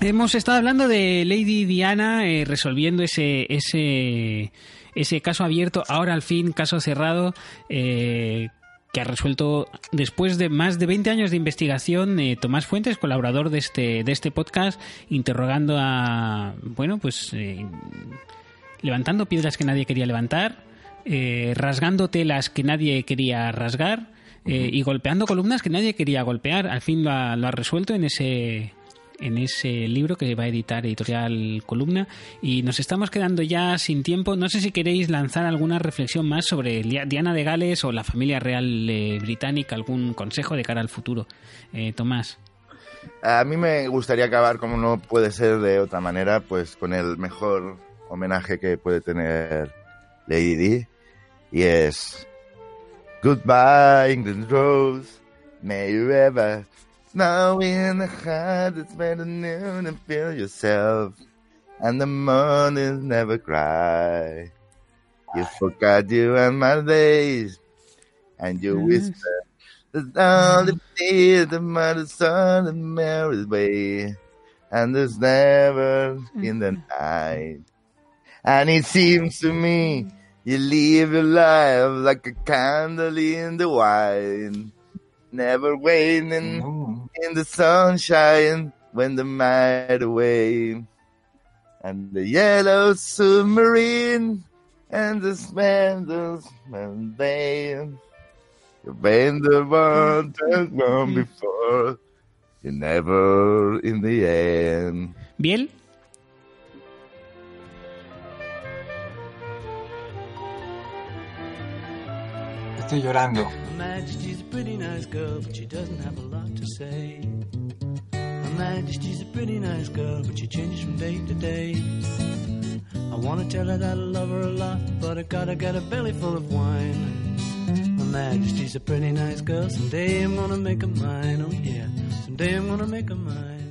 Hemos estado hablando de Lady Diana eh, resolviendo ese, ese, ese caso abierto, ahora al fin caso cerrado, eh, que ha resuelto después de más de 20 años de investigación eh, Tomás Fuentes, colaborador de este, de este podcast, interrogando a, bueno, pues eh, levantando piedras que nadie quería levantar eh, rasgando telas que nadie quería rasgar eh, y golpeando columnas que nadie quería golpear. Al fin lo ha, lo ha resuelto en ese en ese libro que va a editar Editorial Columna y nos estamos quedando ya sin tiempo. No sé si queréis lanzar alguna reflexión más sobre Diana de Gales o la familia real eh, británica, algún consejo de cara al futuro. Eh, Tomás. A mí me gustaría acabar, como no puede ser de otra manera, pues con el mejor homenaje que puede tener Lady Di y es Goodbye England Rose, may you ever Now in the heart it's better noon and feel yourself. And the mornings never cry. You forgot you and my days. And you whisper, there's only tears, the mother son the Mary's way. And there's never in the mm-hmm. night. And it seems to me you live your life like a candle in the wine never waiting oh. Mm-hmm. in the sunshine when the night away. And the yellow submarine and the spandrels and they You've been the one that gone mm-hmm. before. You never in the end. Biel. To say. My Majesty's a pretty nice girl, but she changes from day. To day. I wanna tell her that I love her a lot, but I gotta get a belly full of wine. Her Majesty's a pretty nice girl, someday I'm gonna make her mine, oh yeah, someday I'm gonna make her mine.